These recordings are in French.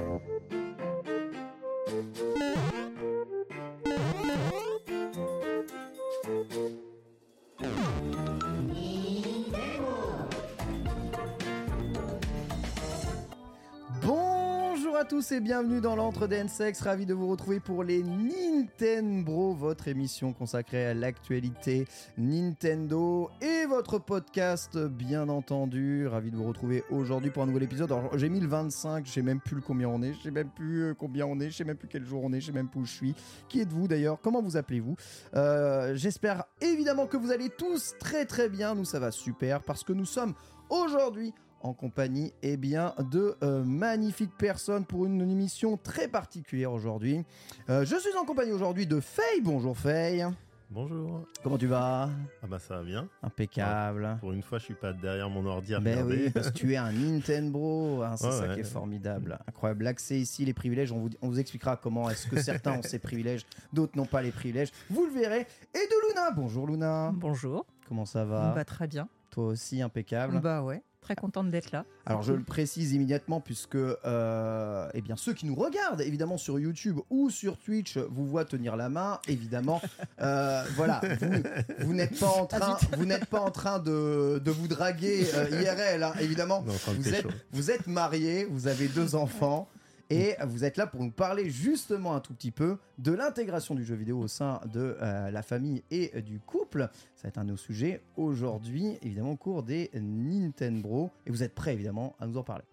Thank you. À tous et bienvenue dans l'entre des N-Sex. Ravi de vous retrouver pour les Nintendo, votre émission consacrée à l'actualité Nintendo et votre podcast, bien entendu. Ravi de vous retrouver aujourd'hui pour un nouvel épisode. J'ai mis le 25, je sais même plus combien on est, je sais même plus euh, combien on est, je sais même plus quel jour on est, je sais même plus où je suis. Qui êtes-vous d'ailleurs? Comment vous appelez-vous? Euh, J'espère évidemment que vous allez tous très très bien. Nous, ça va super parce que nous sommes aujourd'hui en compagnie eh bien, de euh, magnifiques personnes pour une émission très particulière aujourd'hui. Euh, je suis en compagnie aujourd'hui de Faye. Bonjour Faye. Bonjour. Comment tu vas? Ah bah ça va bien. Impeccable. Pour une fois, je suis pas derrière mon ordi à Ben regarder. oui, parce que tu es un Nintendo, hein, c'est Ouais, ça ouais. qui est formidable, incroyable. L'accès ici, les privilèges, on vous, on vous expliquera comment est-ce que certains ont ces privilèges, d'autres n'ont pas les privilèges. Vous le verrez. Et de Luna. Bonjour Luna. Bonjour. Comment ça va? Bah, très bien. Toi aussi, impeccable. Bah ouais, très contente d'être là. Alors je le précise immédiatement puisque euh, eh bien ceux qui nous regardent évidemment sur YouTube ou sur Twitch vous voient tenir la main évidemment. Euh, voilà. Vous, vous n'êtes pas en train vous n'êtes pas en train de, de vous draguer euh, IRL hein, évidemment. Non, vous êtes, chaud. vous êtes mariés vous avez deux enfants et vous êtes là pour nous parler justement un tout petit peu de l'intégration du jeu vidéo au sein de euh, la famille et du couple. Ça va être un de nos sujets aujourd'hui, évidemment, au cours des Nintendo. Et vous êtes prêts, évidemment, à nous en parler.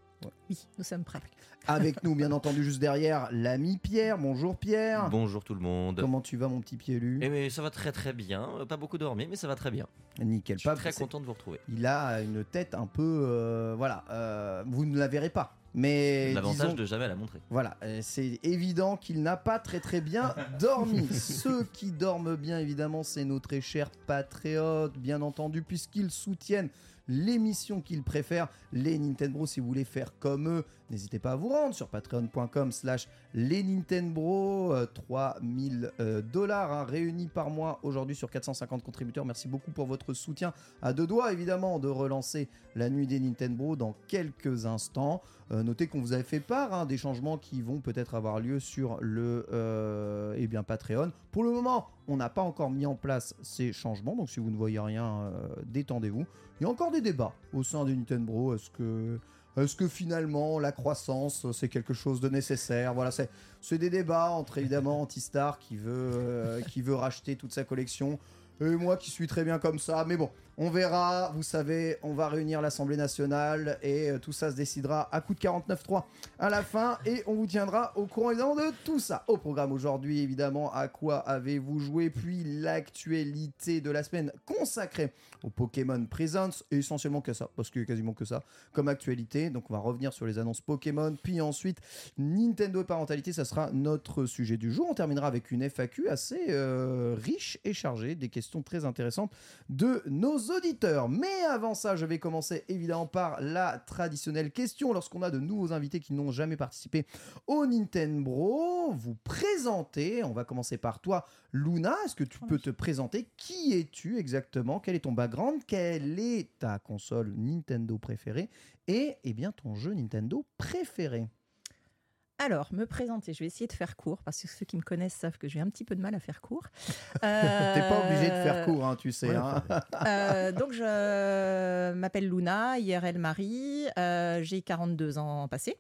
Oui, nous sommes prêts. Avec nous, bien entendu, juste derrière, l'ami Pierre. Bonjour Pierre. Bonjour tout le monde. Comment tu vas, mon petit Pielu Eh mais ça va très très bien. Pas beaucoup dormi, mais ça va très bien. Nickel. Je suis Pas- très content de vous retrouver. Il a une tête un peu... euh, voilà. euh, vous ne la verrez pas. Mais L'avantage de jamais la montrer. Voilà, euh, c'est évident qu'il n'a pas très très bien dormi. Ceux qui dorment bien, évidemment, c'est nos très chers patriotes, bien entendu, puisqu'ils soutiennent l'émission qu'ils préfèrent, les Nintendo. Si vous voulez faire comme eux, n'hésitez pas à vous rendre sur patreon.com slash les Nintendo. euh, 3000 euh, dollars hein, réunis par mois aujourd'hui sur 450 contributeurs. Merci beaucoup pour votre soutien. À deux doigts, évidemment, de relancer la nuit des Nintendo dans quelques instants. Euh, notez qu'on vous avait fait part hein, des changements qui vont peut-être avoir lieu sur le euh, eh bien, Patreon. Pour le moment, on n'a pas encore mis en place ces changements, donc si vous ne voyez rien, euh, détendez-vous. Il y a encore des débats au sein des Nintendo. Est-ce que, est-ce que finalement la croissance c'est quelque chose de nécessaire? Voilà, c'est, c'est des débats entre évidemment Antistar qui veut, euh, qui veut racheter toute sa collection et moi qui suis très bien comme ça. Mais bon, on verra. Vous savez, on va réunir l'Assemblée nationale et euh, tout ça se décidera à coup de 49.3 à la fin. Et on vous tiendra au courant évidemment de tout ça. Au programme aujourd'hui, évidemment, à quoi avez-vous joué? Puis l'actualité de la semaine consacrée au Pokémon Presents. Et essentiellement que ça, parce a quasiment que ça comme actualité. Donc on va revenir sur les annonces Pokémon. Puis ensuite, Nintendo et parentalité, ça sera notre sujet du jour. On terminera avec une FAQ assez euh, riche et chargée, des questions très intéressantes de nos auditeurs. Mais avant ça, je vais commencer évidemment par la traditionnelle question. Lorsqu'on a de nouveaux invités qui n'ont jamais participé au Nintendo, vous présentez. On va commencer par toi, Luna. Est-ce que tu peux te présenter? Qui es-tu exactement? Quel est ton background? Quelle est ta console Nintendo préférée? Et eh bien ton jeu Nintendo préféré? Alors, me présenter, je vais essayer de faire court, parce que ceux qui me connaissent savent que j'ai un petit peu de mal à faire court. T'es pas obligé de faire court, hein, tu sais. Ouais, hein. Euh, donc, je m'appelle Luna, IRL Marie, euh, j'ai 42 ans passés.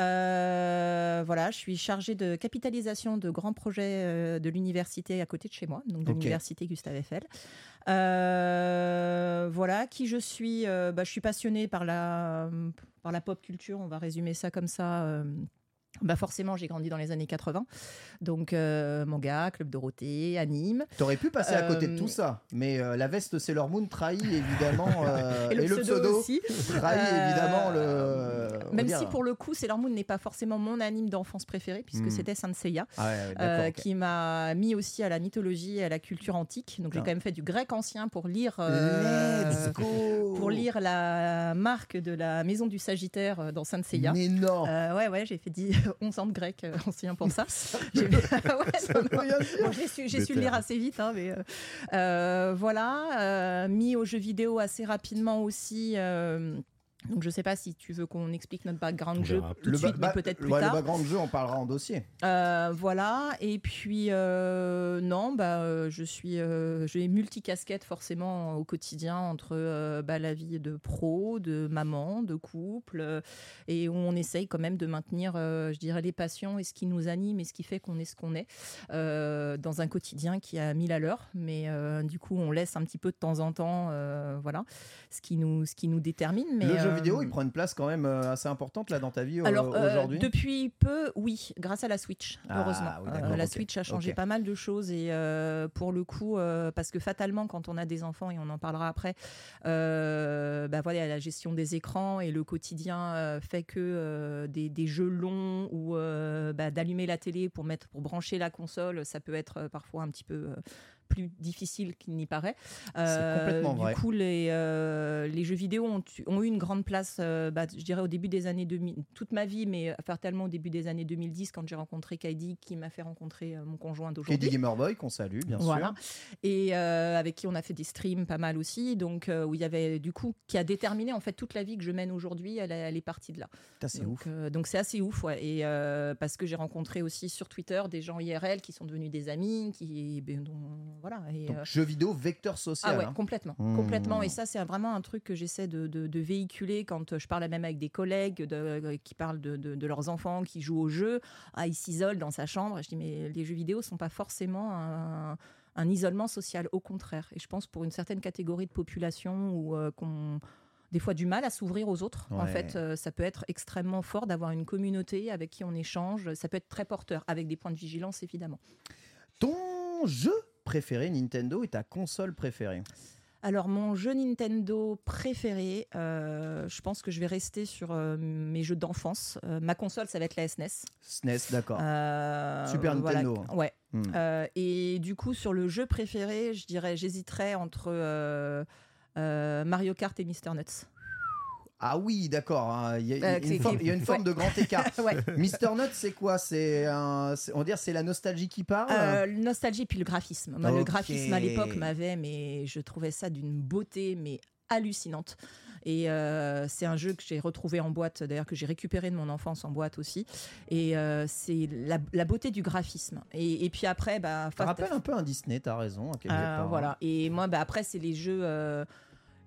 Euh, voilà, je suis chargée de capitalisation de grands projets euh, de l'université à côté de chez moi, donc de l'université Gustave Eiffel. Euh, voilà, qui je suis. euh, bah, je suis passionnée par la, par la pop culture, on va résumer ça comme ça. Bah forcément, j'ai grandi dans les années 80. Donc, euh, manga, Club Dorothée, anime. T'aurais pu passer à côté de Euh, tout ça, mais euh, la veste Sailor Moon trahit évidemment euh, Et le pseudo aussi. trahit évidemment le. Même si pour le coup, Sailor Moon n'est pas forcément mon anime d'enfance préféré, puisque Hmm. c'était Saint Seiya, Ah ouais, qui m'a mis aussi à la mythologie et à la culture antique. Donc j'ai Putain. quand même fait du grec ancien pour lire, Let's go pour lire la marque de la maison du Sagittaire dans Saint Seiya. Euh, ouais, ouais, j'ai fait 10, 11 ans de grec euh, ancien pour ça. J'ai- ouais, su, le lire assez vite, hein, mais euh, euh, voilà. euh, mis aux jeux vidéo assez rapidement aussi. Donc je sais pas si tu veux qu'on explique notre background jeu tout de suite, mais ba- peut-être plus ouais, tard. Le background jeu, on parlera en dossier. Euh, voilà. Et puis euh, non, bah euh, je suis, euh, j'ai multicasquette forcément au quotidien entre euh, bah, la vie de pro, de maman, de couple, euh, et où on essaye quand même de maintenir, euh, je dirais, les passions et ce qui nous anime et ce qui fait qu'on est ce qu'on est euh, dans un quotidien qui a mille à l'heure. Mais euh, du coup, on laisse un petit peu de temps en temps, euh, voilà, ce qui nous, ce qui nous détermine. Mais le jeu euh, vidéo, il prend une place quand même euh, assez importante là dans ta vie euh, alors, euh, aujourd'hui. depuis peu, oui, grâce à la Switch, Ah, heureusement. oui, Euh, la Switch a changé pas mal de choses et euh, pour le coup, euh, parce que fatalement, quand on a des enfants, et on en parlera après, euh, bah voilà, la gestion des écrans et le quotidien euh, fait que euh, des, des jeux longs ou euh, bah, d'allumer la télé pour mettre, pour brancher la console, ça peut être euh, parfois un petit peu euh, plus difficile qu'il n'y paraît. Euh, complètement du vrai. coup, les, euh, les jeux vidéo ont, eu une grande place, euh, bah, je dirais au début des années 2000, toute ma vie, mais tellement au début des années 2010 quand j'ai rencontré Kaidi qui m'a fait rencontrer euh, mon conjoint d'aujourd'hui. Gamerboy, qu'on salue, bien Voilà. sûr. Et euh, avec qui on a fait des streams pas mal aussi, donc euh, où il y avait du coup qui a déterminé en fait toute la vie que je mène aujourd'hui, elle, elle est partie de là. C'est donc, ouf. euh, donc c'est assez ouf, ouais. Et euh, parce que j'ai rencontré aussi sur Twitter des gens IRL qui sont devenus des amis, qui ben, dont- voilà. Et, Donc, euh, jeu vidéo, vecteur social. ah ouais, hein. complètement, Mmh. complètement. Et ça, c'est vraiment un truc que j'essaie de, de- de véhiculer quand euh, je parle même avec des collègues de- euh, qui parlent de, leurs enfants qui jouent au jeu. Ah, ils s'isolent dans sa chambre. Je dis mais les jeux vidéo sont pas forcément un, un isolement social, au contraire. Et je pense pour une certaine catégorie de population où euh, qu'on des fois du mal à s'ouvrir aux autres. En fait, euh, ça peut être extrêmement fort d'avoir une communauté avec qui on échange. Ça peut être très porteur, avec des points de vigilance évidemment. Ton jeu préféré Nintendo et ta console préférée Alors, mon jeu Nintendo préféré, euh, je pense que je vais rester sur euh, mes jeux d'enfance. Euh, ma console, ça va être la SNES. SNES, d'accord. Super voilà. Nintendo. Ouais. Hmm. Et du coup, sur le jeu préféré, je dirais, j'hésiterais entre Mario Kart et Mister Nuts. Ah oui, d'accord. hein. Il y, a- il y a une c'est- forme- il y a une ouais. forme de grand écart. ouais. Mister Nut, c'est quoi? C'est un, c'est- on va dire c'est la nostalgie qui parle? Euh, le nostalgie puis le graphisme. Moi, Le Ok. graphisme à l'époque m'avait, mais je trouvais ça d'une beauté mais hallucinante. Et euh, c'est un jeu que j'ai retrouvé en boîte, d'ailleurs que j'ai récupéré de mon enfance en boîte aussi. Et euh, c'est la, la beauté du graphisme. Et, et puis après, bah, Ça Fast- rappelle un peu un Disney, t'as raison. à quelque euh, part, hein. voilà. Et moi, bah, après, c'est les jeux. euh,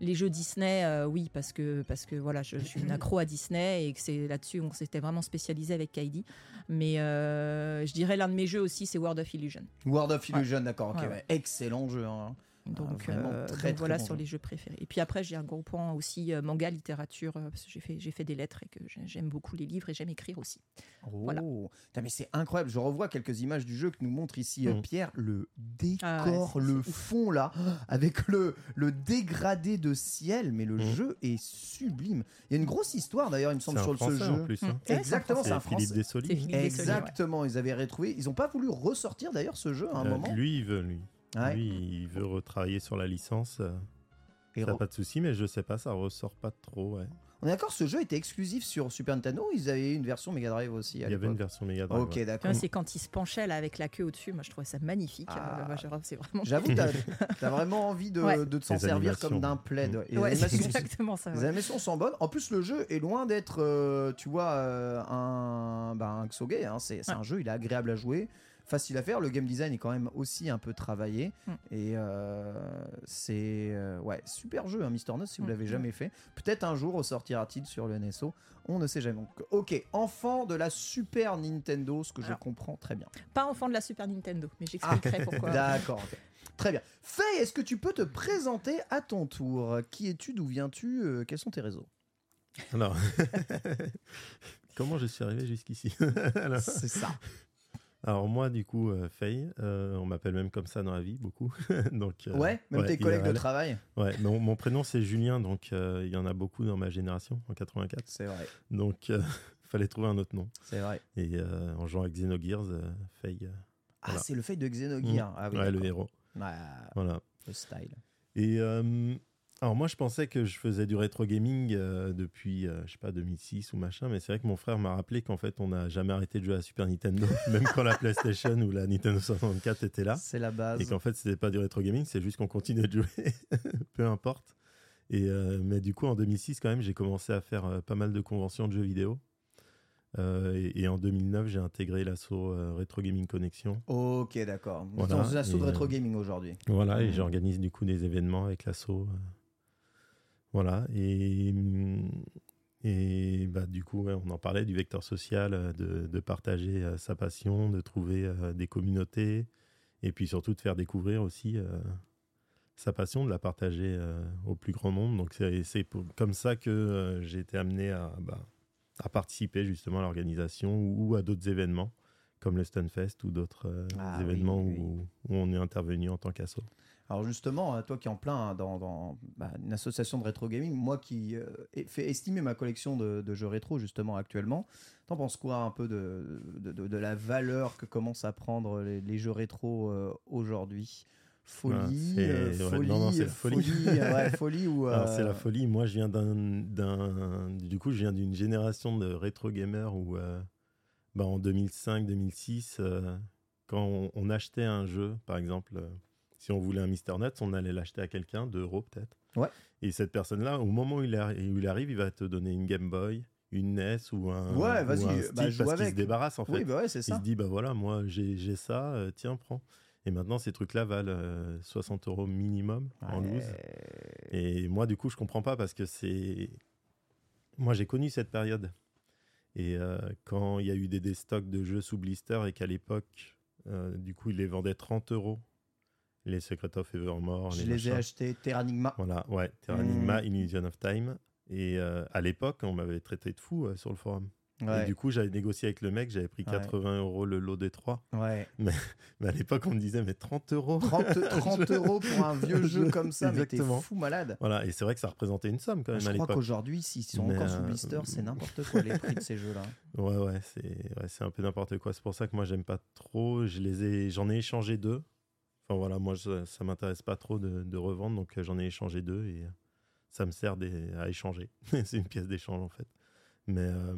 les jeux Disney, euh, oui, parce que, parce que voilà, je, je suis une accro à Disney et que c'est là-dessus on s'était vraiment spécialisé avec Kaidi. Mais euh, je dirais l'un de mes jeux aussi, c'est World of Illusion. World of Illusion, d'accord. ok, Ouais, ouais. ouais. Excellent jeu. hein. Donc, euh, très, donc très voilà bon sur jeu. les jeux préférés. Et puis après, j'ai un gros point aussi euh, manga, littérature, euh, parce que j'ai fait, j'ai fait des lettres et que j'ai- j'aime beaucoup les livres et j'aime écrire aussi. Oh, Voilà. Mais c'est incroyable. Je revois quelques images du jeu que nous montre ici euh, Mhm. Pierre. Le Ah décor, ouais, le fond là, avec le, le dégradé de ciel, mais le Mhm. jeu est sublime. Il y a une grosse histoire d'ailleurs, il me semble, sur ce français jeu. en plus. hein. Ouais, c'est un Exactement, c'est un Philippe français. Dessoli. Ouais. Exactement, ils avaient retrouvé. Ils n'ont pas voulu ressortir d'ailleurs ce jeu à un Euh, moment. Lui, il veut, lui. Ouais. Lui, il veut retravailler sur la licence. euh. Et Ça, re- pas de souci, mais je sais pas, ça ressort pas trop. Ouais. On est d'accord, ce jeu était exclusif sur Super Nintendo ou ils avaient une version Mega Drive aussi à Il y avait une version Mega Drive. Ok, ouais. d'accord. C'est quand il se penchait là avec la queue au-dessus. Moi, je trouvais ça magnifique. Ah. Euh, c'est vraiment. J'avoue, t'as as vraiment envie de, Ouais. de te s'en servir comme d'un plaid. Mm. Et Ouais, c'est animations- exactement ça. Les animations sont bonnes. En plus, le jeu est loin d'être, euh, tu vois, euh, un, bah, un Xoge, hein. C'est c'est Ouais. un jeu, il est agréable à jouer, facile à faire. Le game design est quand même aussi un peu travaillé. Mm. Et euh, c'est euh, ouais, super jeu, hein, Mister Nuts, si vous Mm. l'avez jamais fait. Peut-être un jour ressortira-t-il sur le NSO. On ne sait jamais. Donc, ok, enfant de la Super Nintendo, ce que je comprends très bien. Pas enfant de la Super Nintendo, mais j'expliquerai pourquoi. D'accord, ok. Très bien. Faye, est-ce que tu peux te présenter à ton tour? Qui es-tu? D'où viens-tu? Euh, Quels sont tes réseaux? Alors, comment je suis arrivé jusqu'ici? C'est ça. Alors moi, du coup, euh, Faye, euh, on m'appelle même comme ça dans la vie, beaucoup. donc, euh, Ouais, même tes collègues de travail. Ouais, mon, mon prénom c'est Julien, donc euh, il y en a beaucoup dans ma génération, en 84. C'est vrai, Donc, euh, fallait trouver un autre nom. c'est vrai. Et en jouant avec Xenogears, Faye, Ah, Voilà. c'est le fait de Xenogears. Ah oui, ouais, le héros. Voilà. le style. Et alors moi, je pensais que je faisais du rétro gaming euh, depuis, euh, je sais pas, 2006 ou machin, mais c'est vrai que mon frère m'a rappelé qu'en fait, on n'a jamais arrêté de jouer à la Super Nintendo, même quand la PlayStation ou la Nintendo 64 était là. C'est la base. Et qu'en fait, c'était pas du rétro gaming, c'est juste qu'on continuait de jouer, peu importe. Et euh, mais du coup, en 2006, quand même, j'ai commencé à faire euh, pas mal de conventions de jeux vidéo. Euh, et, et en 2009, j'ai intégré l'assaut euh, Retro Gaming Connexion. Ok, d'accord. Voilà, dans asso de euh, gaming aujourd'hui. Voilà, et j'organise du coup des événements avec l'assaut. Voilà, et, hum, et bah, du coup, on en parlait du vecteur social, euh, de, de partager euh, sa passion, de trouver euh, des communautés, et puis surtout de faire découvrir aussi euh, sa passion, de la partager au plus grand nombre. Donc c'est comme ça que j'ai été amené à, bah, à participer justement à l'organisation ou, ou à d'autres événements, comme le Stunfest ou d'autres Ah événements oui, oui. Où, où on est intervenu en tant qu'assaut. Alors justement, euh, toi qui es en plein dans, dans, bah, une association de rétro gaming, moi qui euh, ai fait estimer ma collection de, de jeux rétro justement actuellement, t'en penses quoi un peu de, de, de- de la valeur que commencent à prendre les, les jeux rétro euh, aujourd'hui? Folie, Ah, c'est- euh, ouais, folie, non, la folie. folie, ouais, folie ou Alors, c'est la folie. Moi, je viens d'un, du coup, je viens d'une génération de rétro gamers où, bah, en 2005-2006, euh, quand on, on achetait un jeu, par exemple, si on voulait un Mister Nuts, on allait l'acheter à quelqu'un, 2 euros peut-être. Ouais. Et cette personne-là, au moment où il, où il arrive, il va te donner une Game Boy, une NES ou un, Ouais, ou vas-y, bah, parce qu'il se débarrasse en fait. Oui, bah ouais, c'est Il ça. se dit, bah voilà, moi j'ai ça, euh, tiens, prends. Et maintenant, ces trucs-là valent euh, 60 euros minimum en loose. Et moi, du coup, je comprends pas parce que c'est. Moi, j'ai connu cette période. Et euh, quand il y a eu des, des stocks de jeux sous blister et qu'à l'époque, euh, du coup, ils les vendaient 30 euros, les Secret of Evermore, Je les, les ai achetés Terranigma. Voilà, ouais, Terra Mm. Enigma, Illusion of Time. Et euh, à l'époque, on m'avait traité de fou euh, sur le forum. Ouais, Et du coup, j'avais négocié avec le mec, j'avais pris Ouais. 80 euros le lot des trois. ouais. Mais à l'époque, on me disait, mais 30 euros 30, 30 euros pour un vieux jeu comme ça, mais t'es Exactement. fou malade. Voilà, et c'est vrai que ça représentait une somme quand même Je à crois l'époque. qu'aujourd'hui, s'ils sont Mais, encore sous euh, blister, c'est n'importe quoi les prix de ces jeux-là. Ouais, ouais, c'est ouais, un peu n'importe quoi. C'est pour ça que moi, j'aime pas trop. Je les ai, j'en ai échangé deux. Voilà, moi, ça, m'intéresse pas trop de, revendre, donc euh, j'en ai échangé deux et euh, ça me sert à échanger. c'est une pièce d'échange en fait. Mais euh,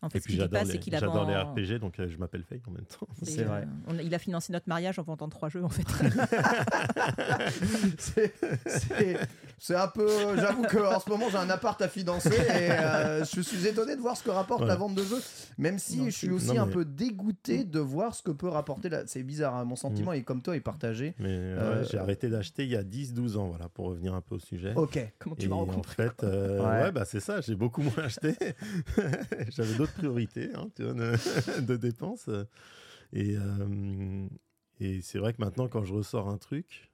En fait, et ce puis j'adore les, c'est qu'il a j'adore les RPG, donc euh, je m'appelle Faye en même temps. C'est vrai. euh, on il a financé notre mariage en vendant trois jeux en fait. c'est, c'est- c'est un peu. J'avoue qu'en ce moment, j'ai un appart à financer et euh, je suis étonné de voir ce que rapporte Ouais. la vente de jeux. Même si Non, je suis aussi Non, un peu dégoûté de voir ce que peut rapporter. La... C'est bizarre, hein, mon sentiment est comme toi, est partagé. Mais euh, Euh, ouais, j'ai arrêté d'acheter il y a 10-12 ans, voilà, pour revenir un peu au sujet. Ok. Comment tu m'as en rencontré fait, euh, Ouais. ouais. bah c'est ça, j'ai beaucoup moins acheté. J'avais d'autres priorités hein, tu vois, de, de dépenses. Et, euh, et c'est vrai que maintenant, quand je ressors un truc,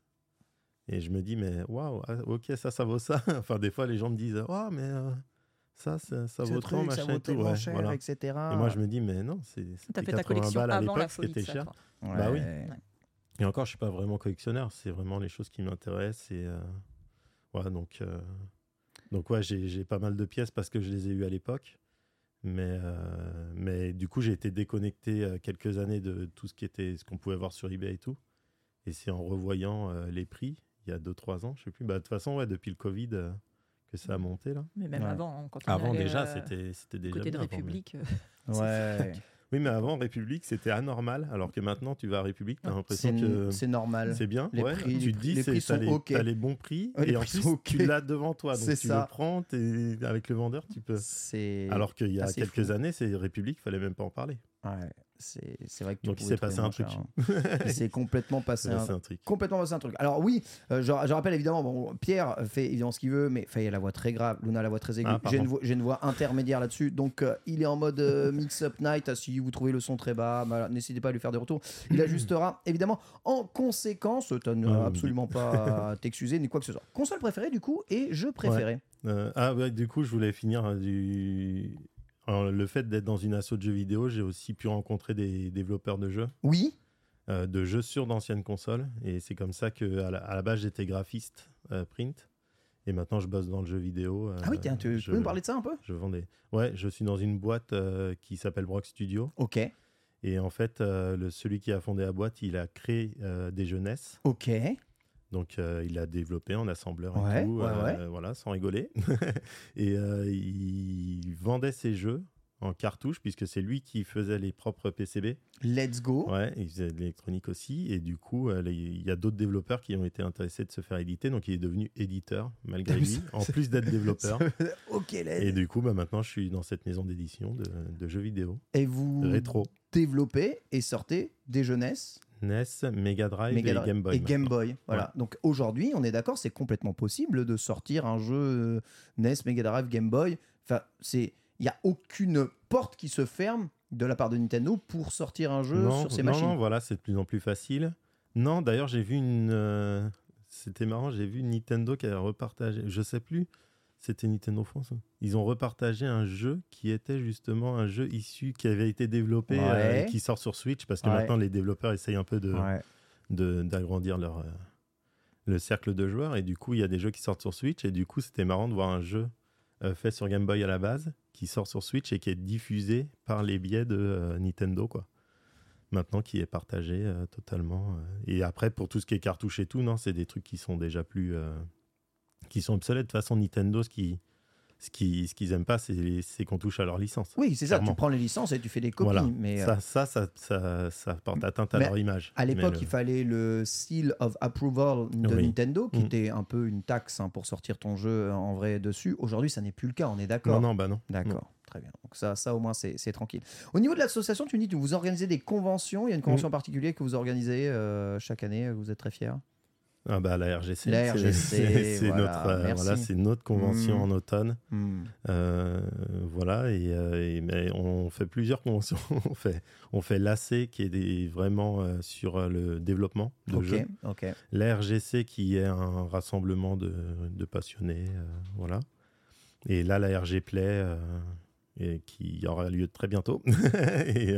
et je me dis, mais waouh, ah, ok, ça, ça vaut ça. enfin, des fois, les gens me disent, oh, mais euh, ça, ça, vaut ça machin tout. Ouais, cher, voilà. etc. Et moi, je me dis, mais non, c'est T'as fait ta 80 collection balles à l'époque, cher. Bah oui. Et encore, je suis pas vraiment collectionneur, c'est vraiment les choses qui m'intéressent. Et euh, voilà, donc, euh, donc ouais, j'ai pas mal de pièces parce que je les ai eues à l'époque. Mais, euh, mais du coup, j'ai été déconnecté euh, quelques années de tout ce qui était, ce qu'on pouvait voir sur eBay et tout. Et c'est en revoyant euh, les prix il y a 2-3 ans, je sais plus. Bah, de toute façon, ouais, depuis le Covid euh, que ça a monté là. Mais même Ouais. avant, hein, quand on Avant allait, déjà, euh, c'était c'était déjà côté de bien, mais- République. euh, Ouais. Oui, mais avant République, c'était anormal, alors que maintenant, tu vas à République, tu as C'est l'impression que c'est normal. c'est bien. Les ouais. prix- tu te dis, t'as sont les, ok. t'as les bons prix, Ouais, les et en prix plus, sont ok. tu l'as devant toi, donc tu ça. le prends, t'es- avec le vendeur, tu peux. Alors qu'il y a quelques fou. années, c'est République, fallait même pas en parler. Ouais, c'est vrai que tu Donc il s'est passé un truc. hein. Il s'est complètement passé un, un truc. complètement passé un truc. Alors oui, euh, je, je rappelle évidemment, bon, Pierre fait évidemment ce qu'il veut, mais Faye a la voix très grave, Luna a la voix très aiguë. Ah, j'ai, une j'ai une voix intermédiaire là-dessus, donc euh, il est en mode euh, mix-up night. Ah, Si vous trouvez le son très bas, bah, n'hésitez pas à lui faire des retours. Il ajustera évidemment en conséquence. Tu n'as Ah, absolument pas à t'excuser ni quoi que ce soit. Console préférée du coup et jeu préféré. Ah ouais, du coup, je voulais finir du. Alors, le fait d'être dans une asso de jeux vidéo, j'ai aussi pu rencontrer des développeurs de jeux, Oui. euh, de jeux sur d'anciennes consoles, et c'est comme ça que à la, à la base j'étais graphiste euh, print, et maintenant je bosse dans le jeu vidéo. euh, Ah oui, tiens, tu je, peux nous parler de ça un peu? Je vends des. Ouais, je suis dans une boîte qui s'appelle Brock Studio, Ok. et en fait, le, celui qui a fondé la boîte, il a créé des jeunesses. Ok. Donc, euh, il l'a développé en assembleur et Ouais, tout, ouais, euh, ouais. voilà, sans rigoler. et euh, il vendait ses jeux en cartouche, puisque c'est lui qui faisait les propres PCB. Let's go. Ouais, il faisait de l'électronique aussi. Et du coup, il y a d'autres développeurs qui ont été intéressés de se faire éditer. Donc, il est devenu éditeur, malgré lui, en plus d'être développeur. ok, let's Et du coup, bah, maintenant, je suis dans cette maison d'édition de, de jeux vidéo. Et vous Rétro. développez et sortez des jeunesses NES, Mega Drive Mega et Game Boy. et Game maintenant. Boy. Voilà. Donc aujourd'hui, on est d'accord, c'est complètement possible de sortir un jeu euh, NES, Mega Drive, Game Boy. Enfin, c'est il n'y a aucune porte qui se ferme de la part de Nintendo pour sortir un jeu non, sur ces non, machines. Non, voilà, c'est de plus en plus facile. Non, d'ailleurs, j'ai vu une. euh, C'était marrant, j'ai vu Nintendo qui avait repartagé. Je sais plus, c'était Nintendo France. hein. Ils ont repartagé un jeu qui était justement un jeu issu, qui avait été développé, euh, Ouais. et qui sort sur Switch, parce que Ouais. maintenant les développeurs essayent un peu de Ouais. de- d'agrandir leur. euh, le cercle de joueurs, et du coup, il y a des jeux qui sortent sur Switch, et du coup, c'était marrant de voir un jeu euh, fait sur Game Boy à la base, qui sort sur Switch et qui est diffusé par les biais de Nintendo, quoi. Maintenant, qui est partagé euh, totalement. euh. Et après, pour tout ce qui est cartouche et tout, non, c'est des trucs qui sont déjà plus. euh, qui sont obsolètes. De toute façon, Nintendo, ce qui. Ce qui- ce qu'ils aiment pas, c'est qu'on touche à leur licence. Oui, c'est ça. Tu prends les licences et tu fais des copies. Voilà. Mais euh, ça, ça, ça, ça, porte atteinte à Mais leur image. à l'époque, le- il fallait le seal of approval de Oui. Nintendo, qui Mm. était un peu une taxe hein, pour sortir ton jeu en vrai dessus. Aujourd'hui, ça n'est plus le cas. On est d'accord. Non, non, bah non. D'accord, très bien. Donc ça, ça au moins, c'est tranquille. Au niveau de l'association, tu me dis que vous organisez des conventions. Il y a une convention en particulier que vous organisez euh, chaque année. Vous êtes très fiers? Ah bah la RGC. La c'est- RGC, c'est c'est voilà, notre, euh, merci. voilà, c'est notre convention Mm. en automne. Hmm. Euh, voilà, et, euh, et- mais on fait plusieurs conventions. on fait, on fait l'AC qui est des- vraiment euh, sur le développement de Ok, jeux. ok. La RGC qui est un rassemblement de, de passionnés. voilà. Et là, la RG Play et qui aura lieu très bientôt. et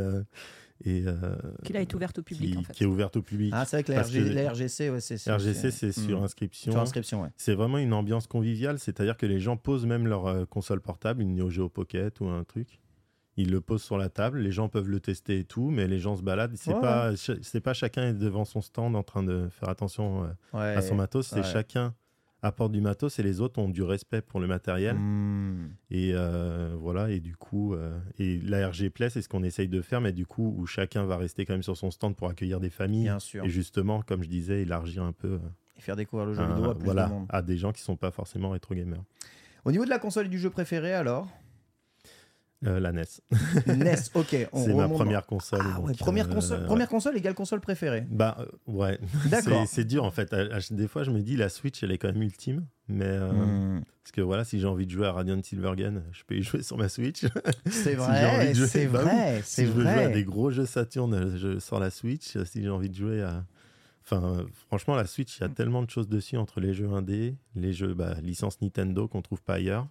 et, euh, Qui là est ouverte au public qui, en fait. qui est ouverte au public. Ah, c'est vrai que la, Parce RG que- la RGC, ouais, c'est RGC, c'est sur Hmm. inscription. Sur inscription, ouais. C'est vraiment une ambiance conviviale, c'est-à-dire que les gens posent même leur euh, console portable, une Neo Geo Pocket ou un truc. Ils le posent sur la table, les gens peuvent le tester et tout, mais les gens se baladent. C'est Ouais, pas, c'est pas chacun est devant son stand en train de faire attention euh, Ouais. à son matos. C'est ouais. chacun apporte du matos et les autres ont du respect pour le matériel. Hmm. Et euh, voilà, et du coup, euh, et la RG Play, c'est ce qu'on essaye de faire, mais du coup, où chacun va rester quand même sur son stand pour accueillir des familles. Bien sûr. Et justement, comme je disais, élargir un peu. euh, Et faire découvrir le jeu un- vidéo à plus voilà, de monde. à des gens qui sont pas forcément rétro gamers. Au niveau de la console et du jeu préféré, alors? Euh, la NES. NES, ok. c'est ma première console. Ah ouais, première, euh, console, première console égale console préférée. Bah euh, ouais. D'accord. C'est- dur en fait. À- à- Des fois, je me dis la Switch, elle est quand même ultime, mais Hmm. parce que voilà, si j'ai envie de jouer à Radiant Silvergun, je peux y jouer sur ma Switch. C'est Si vrai, jouer- c'est bah vrai, si je veux jouer à des gros jeux Saturn, je sors la Switch. Si j'ai envie de jouer à Enfin, franchement, la Switch, il y a tellement de choses dessus entre les jeux indés, les jeux bah, licence Nintendo qu'on trouve pas ailleurs.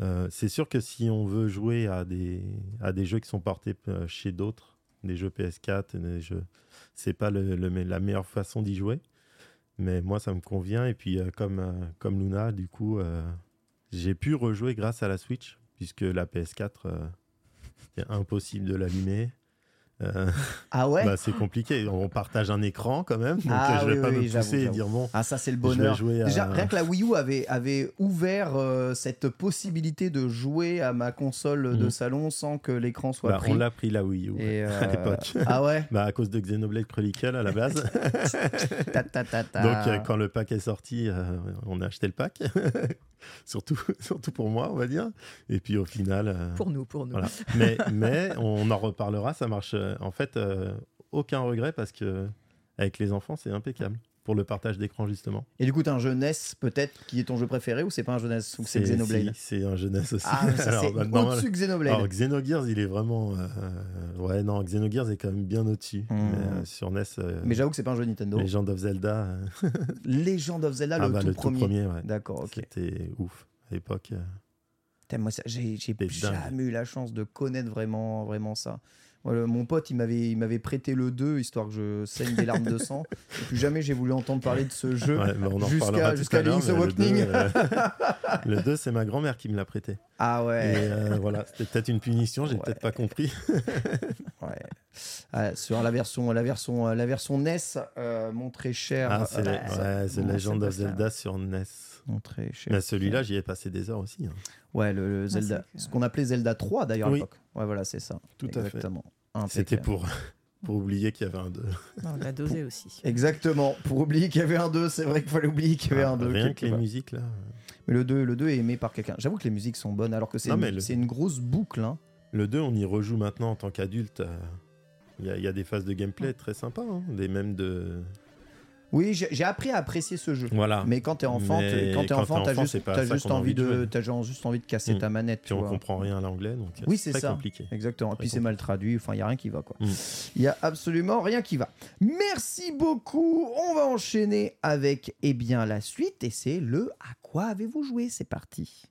Euh, c'est sûr que si on veut jouer à des, à des jeux qui sont portés euh, chez d'autres, des jeux PS4, des jeux, pas la meilleure façon d'y jouer. Mais moi, ça me convient. Et puis, euh, comme, comme Luna, du coup, j'ai pu rejouer grâce à la Switch, puisque la PS4, euh, c'est impossible de l'allumer. Euh, Ah ouais bah, c'est compliqué. On partage un écran quand même, donc Ah je vais oui, pas oui, me pousser et dire bon. Ah ça c'est le Je vais bonheur. jouer à- Déjà rien que la Wii U avait, avait ouvert euh, cette possibilité de jouer à ma console de Mhm. salon sans que l'écran soit Bah, pris. on l'a pris la Wii U Et, à euh, l'époque. Ah ouais Bah, à cause de Xenoblade Chronicle à la base. Ta, ta, ta, ta. Donc euh, quand le pack est sorti, euh, on a acheté le pack. surtout, surtout pour moi, on va dire. Et puis au final. euh, Pour nous, pour nous. voilà. mais, mais on en reparlera, ça marche. Euh, En fait, euh, aucun regret parce que avec les enfants, c'est impeccable. Pour le partage d'écran, justement. Et du coup t'as un jeu NES peut-être qui est ton jeu préféré ou c'est pas un jeu NES ou c'est Xenoblade si, C'est un jeunesse aussi. Ah c'est bah, au-dessus Xenoblade. Alors Xenogears, il est vraiment. euh, ouais, non, Xenogears est quand même bien au-dessus. Hmm. Mais, euh, sur NES, euh, Mais j'avoue que c'est pas un jeu Nintendo. Legend of Zelda, Legend of Zelda ah le, bah, tout, le premier. tout premier, ouais. D'accord, ok. C'était ouf à l'époque. moi, j'ai jamais eu la chance de connaître vraiment, vraiment ça. Mon pote, il m'avait, il m'avait prêté le 2 histoire que je saigne des larmes de sang. Et puis jamais j'ai voulu entendre parler de ce jeu Ouais, jusqu'à jusqu'à Link's le Awakening. euh, Le 2, c'est ma grand-mère qui me l'a prêté. Ah Et ouais. euh, voilà, c'était peut-être une punition, j'ai Ouais. peut-être pas compris. ouais. Ah, sur la version, la version, la version NES, euh, mon très cher. Ah, c'est euh, ça- ouais, c'est Legend c'est of. Zelda sur NES. Mais celui-là, j'y ai passé des heures aussi. hein. Ouais, le, le Zelda. Ce qu'on appelait Zelda 3 d'ailleurs à Oui. l'époque. Ouais, voilà, c'est ça. Tout à fait. C'était pour, pour oublier qu'il y avait un 2. Non, on l'a dosé aussi. Exactement. Pour oublier qu'il y avait un 2, c'est vrai qu'il fallait oublier qu'il y avait un 2. Ah, Rien que les part. musiques, là. Mais le 2, le 2 est aimé par quelqu'un. J'avoue que les musiques sont bonnes, alors que c'est Non, une, mais le- c'est une grosse boucle. hein. Le 2, on y rejoue maintenant en tant qu'adulte. euh, Il y, a- il y a des phases de gameplay très sympas, hein, des mêmes de. Oui, j'ai appris à apprécier ce jeu. Voilà. Mais quand t'es enfant, t'es- quand t'es enfant, t'as juste, ça juste envie de juste envie de casser Mm. ta manette. Puis tu on vois. comprend rien à l'anglais, donc Oui, c'est ça. compliqué. Exactement. Et Très puis c'est mal traduit. Enfin, il y a rien qui va quoi. Il y a absolument rien qui va. Merci beaucoup. On va enchaîner avec eh bien la suite et c'est le à quoi avez-vous joué? C'est parti.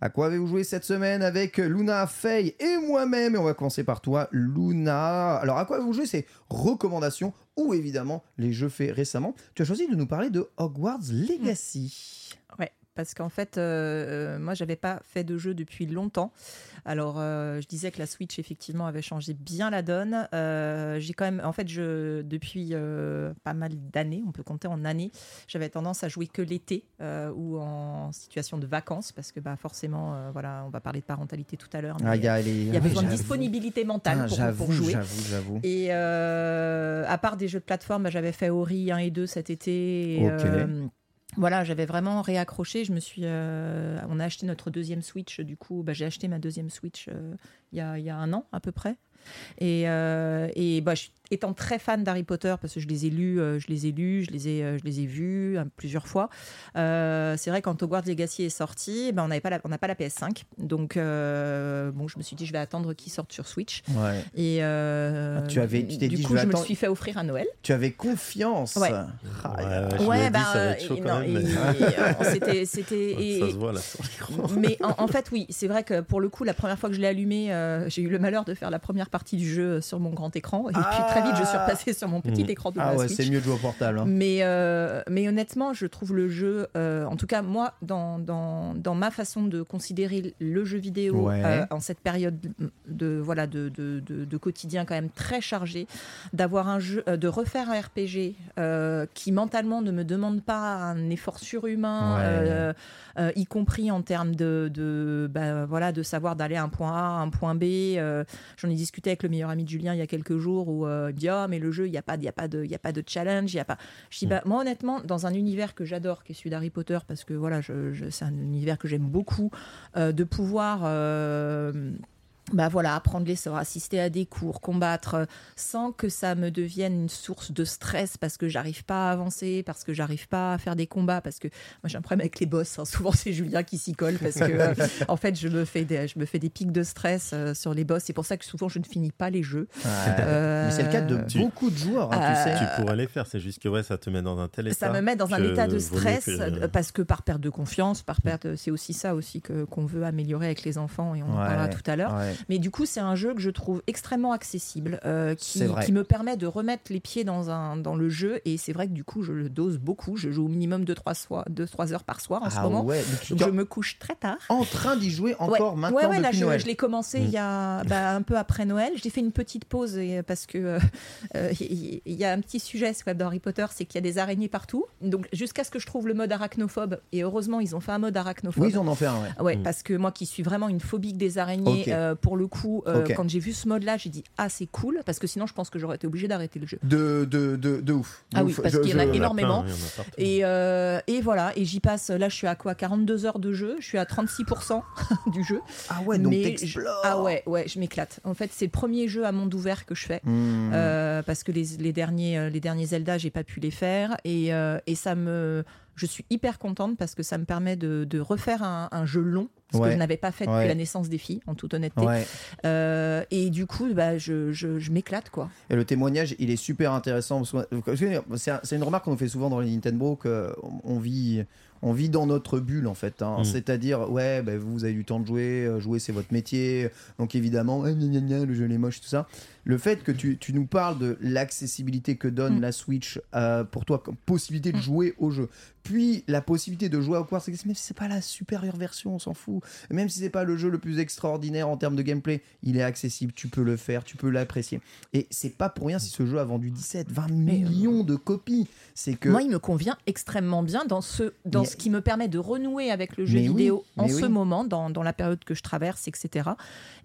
À quoi avez-vous joué cette semaine avec Luna, Faye et moi-même? Et on va commencer par toi, Luna. Alors, à quoi avez-vous joué C'est recommandations? Ou évidemment les jeux faits récemment? Tu as choisi de nous parler de Hogwarts Legacy. Ouais, parce qu'en fait, euh, euh, moi, j'avais pas fait de jeu depuis longtemps. Alors, euh, je disais que la Switch, effectivement, avait changé bien la donne. Euh, j'ai quand même, en fait, je, depuis pas mal d'années, on peut compter en années, j'avais tendance à jouer que l'été ou en situation de vacances, parce que bah, forcément, voilà, on va parler de parentalité tout à l'heure. Ah, il y a, les- il y a besoin de disponibilité mentale pour, jouer. J'avoue, j'avoue. Et à part des jeux de plateforme, bah, j'avais fait Ori 1 et 2 cet été. et. Voilà, j'avais vraiment réaccroché. Je me suis, euh, on a acheté notre deuxième Switch. Du coup, bah, j'ai acheté ma deuxième Switch euh, il y a un an à peu près. Et, euh, et bah, je- étant très fan d'Harry Potter, parce que je les ai lus, euh, je les ai lus, je les ai, euh, je les ai vus euh, plusieurs fois. euh, c'est vrai quand Hogwarts Legacy est sorti, ben, on n'avait pas la, on n'a pas la PS5, donc euh, bon, je me suis dit je vais attendre qu'il sorte sur Switch. Ouais. Et Ah, tu avais- tu du dit, coup, je me le suis fait offrir à Noël. Tu avais confiance. Ouais. Ah, Ouais, ouais, bah, euh, c'était, c'était, et- Ça se voit là sur l'écran. mais en, en fait, oui, c'est vrai que pour le coup, la première fois que je l'ai allumé, euh, j'ai eu le malheur de faire la première partie du jeu sur mon grand écran. Et puis très vite, je suis repassée sur mon petit Mm. écran de Ah ouais, c'est mieux de jouer au portable. hein. Mais, euh, mais honnêtement, je trouve le jeu, euh, en tout cas moi, dans, dans, dans ma façon de considérer le jeu vidéo Ouais. euh, en cette période de, voilà, de, de, de- de quotidien quand même très chargé, d'avoir un jeu, euh, de refaire un RPG euh, qui mentalement ne me demande pas un effort surhumain, Ouais. euh, euh, y compris en termes de, de, bah, voilà, de savoir d'aller à un point A, à un point B. euh, J'en ai discuté avec le meilleur ami de Julien il y a quelques jours où euh, il me dit ah mais le jeu il n'y a pas il y a pas de il y a pas de challenge il y a pas. Je dis bah moi honnêtement dans un univers que j'adore qui est celui d'Harry Potter parce que voilà je, je- c'est un univers que j'aime beaucoup euh, de pouvoir euh, bah voilà, apprendre les sorts, assister à des cours, combattre, euh, sans que ça me devienne une source de stress parce que j'arrive pas à avancer, parce que j'arrive pas à faire des combats, parce que moi j'ai un problème avec les boss. hein. Souvent c'est Julien qui s'y colle parce que euh, en fait je me fais des, je me fais des pics de stress euh, sur les boss. C'est pour ça que souvent je ne finis pas les jeux. Ouais. Euh, Mais c'est le cas de Tu- beaucoup de joueurs, hein, tu sais. Tu pourrais les faire, c'est juste que ouais, ça te met dans un tel état. ça me met dans un état de stress que- parce que par perte de confiance, par perte, c'est aussi ça aussi que qu'on veut améliorer avec les enfants et on en parlera tout à l'heure. ouais. Mais du coup, c'est un jeu que je trouve extrêmement accessible, euh, qui, me permet de remettre les pieds dans, un, dans le jeu. Et c'est vrai que du coup, je le dose beaucoup. Je joue au minimum 2-3 heures par soir en ce Ah moment. ouais, Donc je me couche très tard. en train d'y jouer encore ouais. maintenant ouais, là, je, l'ai commencé il y a bah, un peu après Noël. J'ai fait une petite pause et- parce que euh, euh, il y, a un petit sujet dans Harry Potter, c'est qu'il y a des araignées partout. Donc jusqu'à ce que je trouve le mode arachnophobe. Et heureusement, ils ont fait un mode arachnophobe. Oui, ils en ont fait un, ouais. Mm. parce que moi qui suis vraiment une phobique des araignées, euh, pour le coup, euh, quand j'ai vu ce mode-là, j'ai dit ah c'est cool, parce que sinon je pense que j'aurais été obligée d'arrêter le jeu. De, de, de, de ouf. Ah oui, parce qu'il y en a énormément. plein, il y en a partout. Et, euh, et voilà, et j'y passe, là je suis à quoi 42 heures de jeu, je suis à 36% du jeu. Ah ouais, donc Mais je- t'explores. Ah ouais, ouais, je m'éclate. En fait, c'est le premier jeu à monde ouvert que je fais. Hmm. Euh, parce que les, les derniers, les derniers Zelda, j'ai pas pu les faire. Et, euh, et ça me. Je suis hyper contente parce que ça me permet de, de refaire un, un jeu long, ce Ouais. que je n'avais pas fait depuis Ouais. la naissance des filles, en toute honnêteté. Ouais. Euh, et du coup, bah, je, je, je m'éclate, quoi. Et le témoignage, il est super intéressant. C'est un- c'est une remarque qu'on fait souvent dans les Nintendo qu'on on vit, on vit dans notre bulle en fait. hein. Mm. C'est-à-dire, ouais, bah, vous avez du temps de jouer, euh, jouer c'est votre métier, donc évidemment, gna, gna, gna, le jeu est moche, tout ça. Le fait que tu, tu nous parles de l'accessibilité que donne Mm. la Switch euh, pour toi comme possibilité de Mm. jouer au jeu, puis la possibilité de jouer à Hogwarts Legacy, même si c'est pas la supérieure version, on s'en fout. Même si c'est pas le jeu le plus extraordinaire en termes de gameplay, il est accessible, tu peux le faire, tu peux l'apprécier. Et c'est pas pour rien si ce jeu a vendu 17, 20 millions de copies. C'est que Moi, il me convient extrêmement bien dans ce, dans Mais- ce qui me permet de renouer avec le jeu Mais oui, vidéo en ce oui. moment, dans, dans la période que je traverse, etc.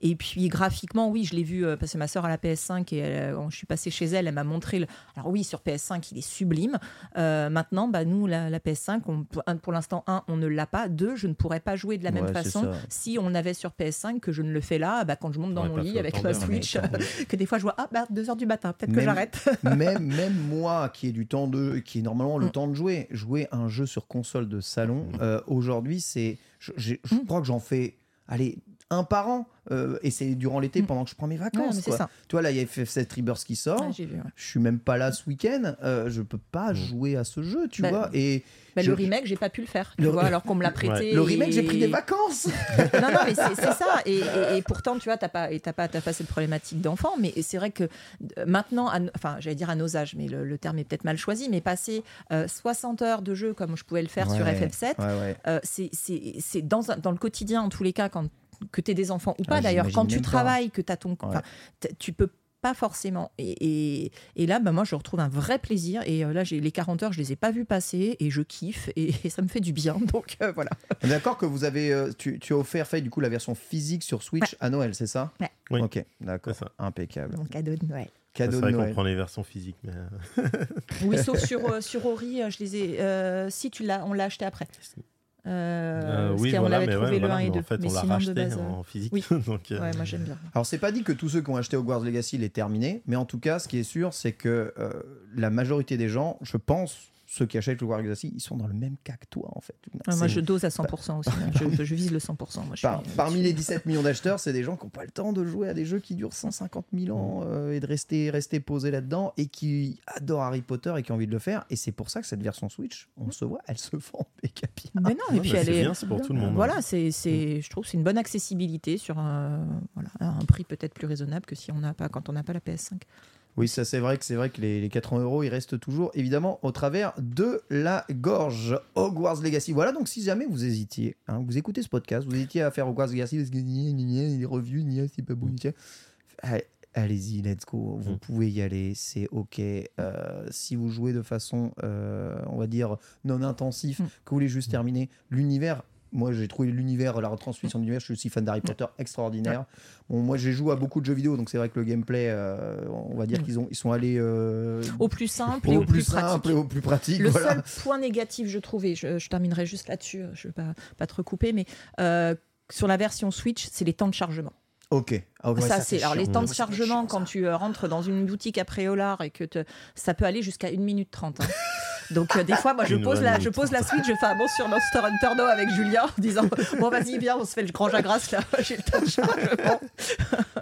Et puis graphiquement, oui, je l'ai vu euh, que ma soeur a la PS5 et elle, quand je suis passée chez elle, elle m'a montré. Le... Alors oui, sur PS5, il est sublime. Euh, maintenant, bah, nous, la, la PS5, on- pour, l'instant, un, on ne l'a pas. Deux, je ne pourrais pas jouer de la même Ouais, façon ça. si on l'avait sur PS5 que je ne le fais là, bah, quand je monte dans mon lit avec ma Switch, que des fois je vois, ah, bah, 2h du matin, peut-être que j'arrête. même, même moi qui ai du temps de qui est normalement le Mm. temps de jouer jouer un jeu sur console de salon Mm. euh, aujourd'hui c'est je Mm. crois que j'en fais allez un par an euh, et c'est durant l'été Mm. pendant que je prends mes vacances quoi. ça. toi là il y a FF7 Rebirth qui sort Ouais, j'ai vu, ouais. je suis même pas là ce week-end euh, je peux pas jouer à ce jeu tu Bah, vois et Bah, je- le remake, j'ai pas pu le faire, tu Le- vois, alors qu'on me l'a prêté. le remake j'ai pris des vacances non, non, mais c'est ça. Et, et- et pourtant, tu vois, t'as pas, et t'as pas, t'as pas cette problématique d'enfant. Mais c'est vrai que euh, maintenant, à enfin, j'allais dire à nos âges, mais le, le terme est peut-être mal choisi. Mais passer euh, 60 heures de jeu comme je pouvais le faire sur Ouais, FF7, ouais, ouais. euh, c'est- c'est c'est dans, dans le quotidien, en tous les cas, quand que tu des enfants ou pas Ah, d'ailleurs, j'imagine quand tu même pas. travailles, que tu as ton. enfin, Ouais. tu peux pas forcément. Et, et, et là, bah, moi, je retrouve un vrai plaisir. Et euh, là, j'ai les 40 heures, je les ai pas vues passer et je kiffe et, et ça me fait du bien. Donc euh, voilà. D'accord que vous avez, euh, tu, tu as offert Faye du coup la version physique sur Switch à Noël, c'est ça? Ouais. Oui. Ok, d'accord, impeccable. Mon cadeau de Noël. C'est Cadeau de vrai qu'on Noël. prend les versions physiques, mais euh, Oui, sauf sur, euh, sur Ori, je les ai. euh, si tu l'as, on l'a acheté après. Euh, euh, parce oui, voilà, avait mais trouvé ouais, le voilà, 1 et mais 2. en fait, mais on l'a racheté base, en physique. oui. donc, euh, Ouais, moi j'aime bien. Alors c'est pas dit que tous ceux qui ont acheté Hogwarts Legacy l'aient terminé, mais en tout cas, ce qui est sûr, c'est que euh, la majorité des gens, je pense, ceux qui achètent Hogwarts Legacy, ils sont dans le même cas que toi en fait. Ouais, moi je dose à 100% aussi. hein. je, je vise le 100%. Moi, je Par- suis- parmi les 17 millions d'acheteurs, c'est des gens qui n'ont pas le temps de jouer à des jeux qui durent 150 000 ans Mm. euh, et de rester, rester posés là-dedans et qui adorent Harry Potter et qui ont envie de le faire. Et c'est pour ça que cette version Switch, on se voit, elle se vend des. Mais non, et Ouais, puis bah, elle c'est est. bien, c'est pour tout le monde. Voilà, c'est, c'est, je trouve que c'est une bonne accessibilité sur un, voilà, un prix peut-être plus raisonnable que si on n'a pas, quand on n'a pas la PS5. Oui, ça c'est vrai que c'est vrai que les, les 80 euros, ils restent toujours évidemment au travers de la gorge. Hogwarts Legacy. Voilà, donc si jamais vous hésitiez, hein, vous écoutez ce podcast, vous hésitiez à faire Hogwarts Legacy parce que les revues, gna, c'est pas bon, Allez-y, let's go. Vous Mm. pouvez y aller, c'est ok. Euh, si vous jouez de façon, euh, on va dire, non intensif, Mm. que vous voulez juste terminer l'univers. Moi, j'ai trouvé l'univers, la retransmission de l'univers. Je suis aussi fan d'Harry Potter, extraordinaire. Bon, moi, j'ai joué à beaucoup de jeux vidéo, donc c'est vrai que le gameplay, euh, on va dire Mm. qu'ils ont, ils sont allés euh, Au plus simple et au au plus simple et au plus pratique. Le voilà. seul point négatif, je trouvais, je, je terminerai juste là-dessus, euh, je ne vais pas, pas te recouper, mais euh, sur la version Switch, c'est les temps de chargement. Ok. Ah ouais, ça, c'est alors les temps de chargement chiant, quand tu rentres dans une boutique après Olar et que te- ça peut aller jusqu'à 1 minute 30. hein. Donc euh, des fois, moi, je pose la, je pose la suite, je fais un bon sur Monster Hunter No avec Julien, en disant bon vas-y viens, on se fait le grand jagras là, j'ai le temps de chargement.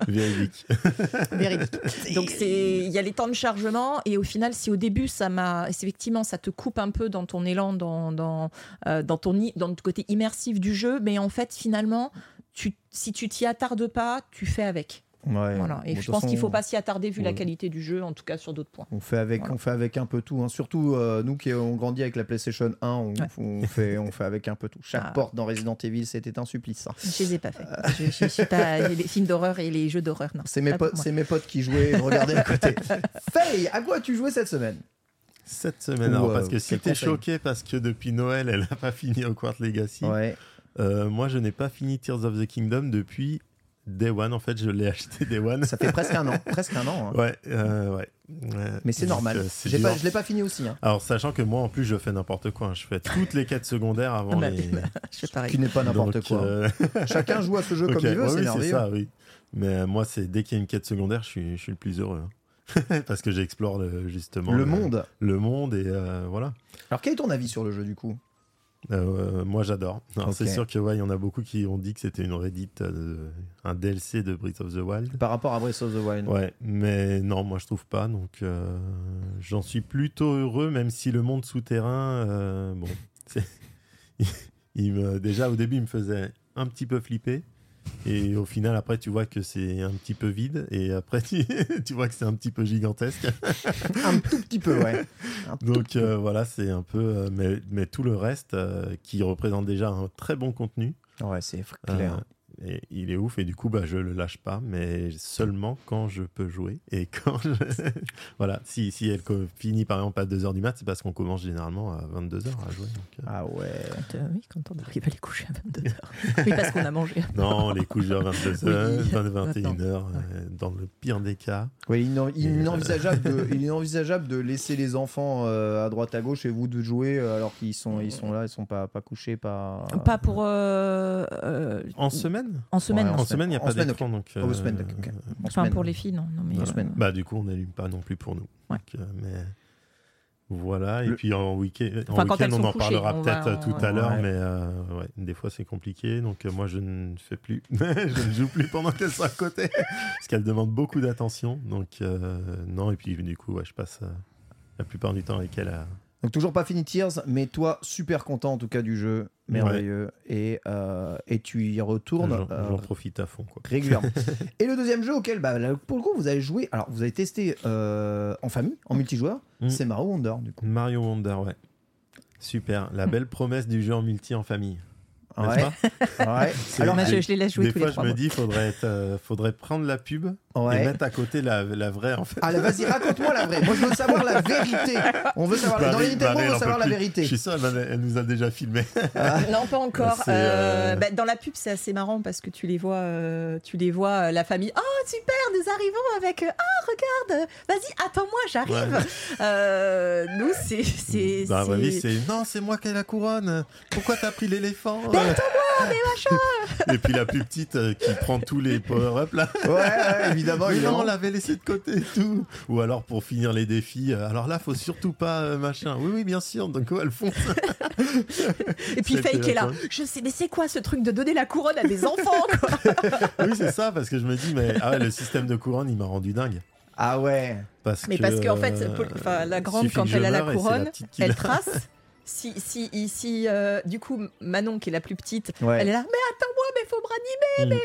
Véridique. Véridique. Donc c'est il y a les temps de chargement et au final si au début ça m'a effectivement ça te coupe un peu dans ton élan dans dans euh, dans ton dans le côté immersif du jeu mais en fait finalement tu, si tu t'y attardes pas, tu fais avec. Ouais. Voilà. Et Bon, je pense qu'il façon, faut pas s'y attarder vu la qualité du jeu, en tout cas sur d'autres points. On fait avec, Voilà. on fait avec un peu tout. hein. Surtout euh, nous qui avons grandi avec la PlayStation 1, on, Ouais. on fait, on fait avec un peu tout. Chaque Ah. porte dans Resident Evil, c'était un supplice. ça. Je les ai pas fait. Je, je suis pas les films d'horreur et les jeux d'horreur. Non. C'est mes, c'est mes potes qui jouaient et je regardais à côté. Faye, à quoi as-tu joué cette semaine? Cette semaine, Ou, alors, euh, parce que si t'es choqué parce que depuis Noël, elle n'a pas fini Hogwarts Legacy, Ouais. euh, moi je n'ai pas fini Tears of the Kingdom depuis Day One. En fait, je l'ai acheté Day One. Ça fait presque un an. Presque un an. hein. Ouais, euh, ouais. Ouais. Mais c'est normal. euh, J'ai pas, je l'ai pas fini aussi. hein. Alors, sachant que moi, en plus, je fais n'importe quoi. hein. Je fais toutes les quêtes secondaires avant Ah bah, les. Je fais pareil. Qui n'est pas n'importe quoi. euh, Chacun joue à ce jeu comme il veut, ouais, c'est oui, merveilleux. ça, oui. Mais euh, moi, c'est dès qu'il y a une quête secondaire, je suis, je suis le plus heureux. hein. Parce que j'explore le- justement Le monde. Le monde et euh, voilà. Alors quel est ton avis sur le jeu du coup? Euh, moi, j'adore. Alors, Ok. C'est sûr que ouais, il y en a beaucoup qui ont dit que c'était une Reddit, euh, un DLC de Breath of the Wild. Par rapport à Breath of the Wild. Ouais, mais non, moi je trouve pas. Donc euh, j'en suis plutôt heureux, même si le monde souterrain, euh, bon, il me, déjà au début il me faisait un petit peu flipper. Et au final, après, tu vois que c'est un petit peu vide. Et après, tu, tu vois que c'est un petit peu gigantesque. Un tout petit peu, ouais. Donc euh, voilà, c'est un peu. euh, mais, mais tout le reste, euh, qui représente déjà un très bon contenu, Ouais, c'est clair. Et il est ouf et du coup bah je le lâche pas mais seulement quand je peux jouer et quand je... voilà si, si elle finit par exemple à 2h du mat c'est parce qu'on commence généralement à 22h à jouer donc, euh, Ah ouais. Quand, euh, oui, quand on arrive à les coucher à 22h. oui, parce qu'on a mangé. non les couches à 22h Oui, 21h euh, dans le pire des cas Oui, il, est- il Et, euh, inenvisageable de, il est inenvisageable de laisser les enfants euh, à droite à gauche et vous de jouer alors qu'ils sont, ils sont là, ils sont pas, pas couchés, pas. Pas pour. euh, euh, en semaine en semaine, Ouais, en semaine il n'y a En pas d'écran donc Oh, euh. En Enfin, semaine. pour les filles, non. non mais, euh, semaine. bah du coup on n'allume pas non plus pour nous Ouais. Donc, euh, mais voilà et Le- puis en week-end Enfin, on en couchées, parlera peut-être euh, tout à l'heure Ouais. mais euh, ouais, des fois c'est compliqué donc euh, moi je ne fais plus je ne joue plus pendant qu'elle soit à côté parce qu'elle demande beaucoup d'attention donc euh, non et puis du coup ouais, je passe euh, la plupart du temps avec elle à... Donc toujours pas fini Tears, mais toi super content en tout cas du jeu, merveilleux, et, euh, et tu y retournes j'en euh, profite à fond quoi. régulièrement. et le deuxième jeu auquel, bah, là, pour le coup, vous avez joué, alors vous avez testé euh, en famille, en multijoueur, Mm. c'est Mario Wonder du coup. Mario Wonder ouais. Super. La belle promesse du jeu en multi en famille n'est-ce Ouais. pas Ouais. C'est- Alors, moi, je, je les laisse jouer des tous fois les je trois. me mois. dis faudrait être, euh, faudrait prendre la pub Ouais. et mettre à côté la, la vraie en fait Allez, vas-y, raconte-moi la vraie. Moi, je veux savoir la vérité. On veut savoir. Dans Marie- les Nintendo, on veut savoir la plus. vérité. Je suis sûr, elle, elle nous a déjà filmé. Non, pas encore. Euh, euh, bah, dans la pub, c'est assez marrant parce que tu les vois, euh, tu les vois, la famille. Oh super, nous arrivons avec. Ah regarde, vas-y, attends-moi, j'arrive. Ouais. Euh, nous, c'est, c'est, Dans la vraie vie, c'est- non, c'est moi qui ai la couronne. Pourquoi t'as pris l'éléphant? Machin. Et puis la plus petite euh, qui prend tous les power-up là. Ouais, ouais, évidemment. Mais non, on l'avait laissé de côté et tout. Ou alors pour finir les défis, euh, alors là, faut surtout pas euh, machin. Oui, oui, bien sûr. Donc, ouais, elles font ça. Et puis qui est là. Je sais, mais c'est quoi ce truc de donner la couronne à des enfants quoi? Oui, c'est ça, parce que je me dis, mais ah ouais, le système de couronne, il m'a rendu dingue. Ah ouais. Parce Mais que, parce qu'en fait, euh, la grande, quand elle a la couronne, elle trace. Si, si, ici, euh, du coup, Manon, qui est la plus petite, Ouais. elle est là, mais attends-moi, mais faut me ranimer, Mm.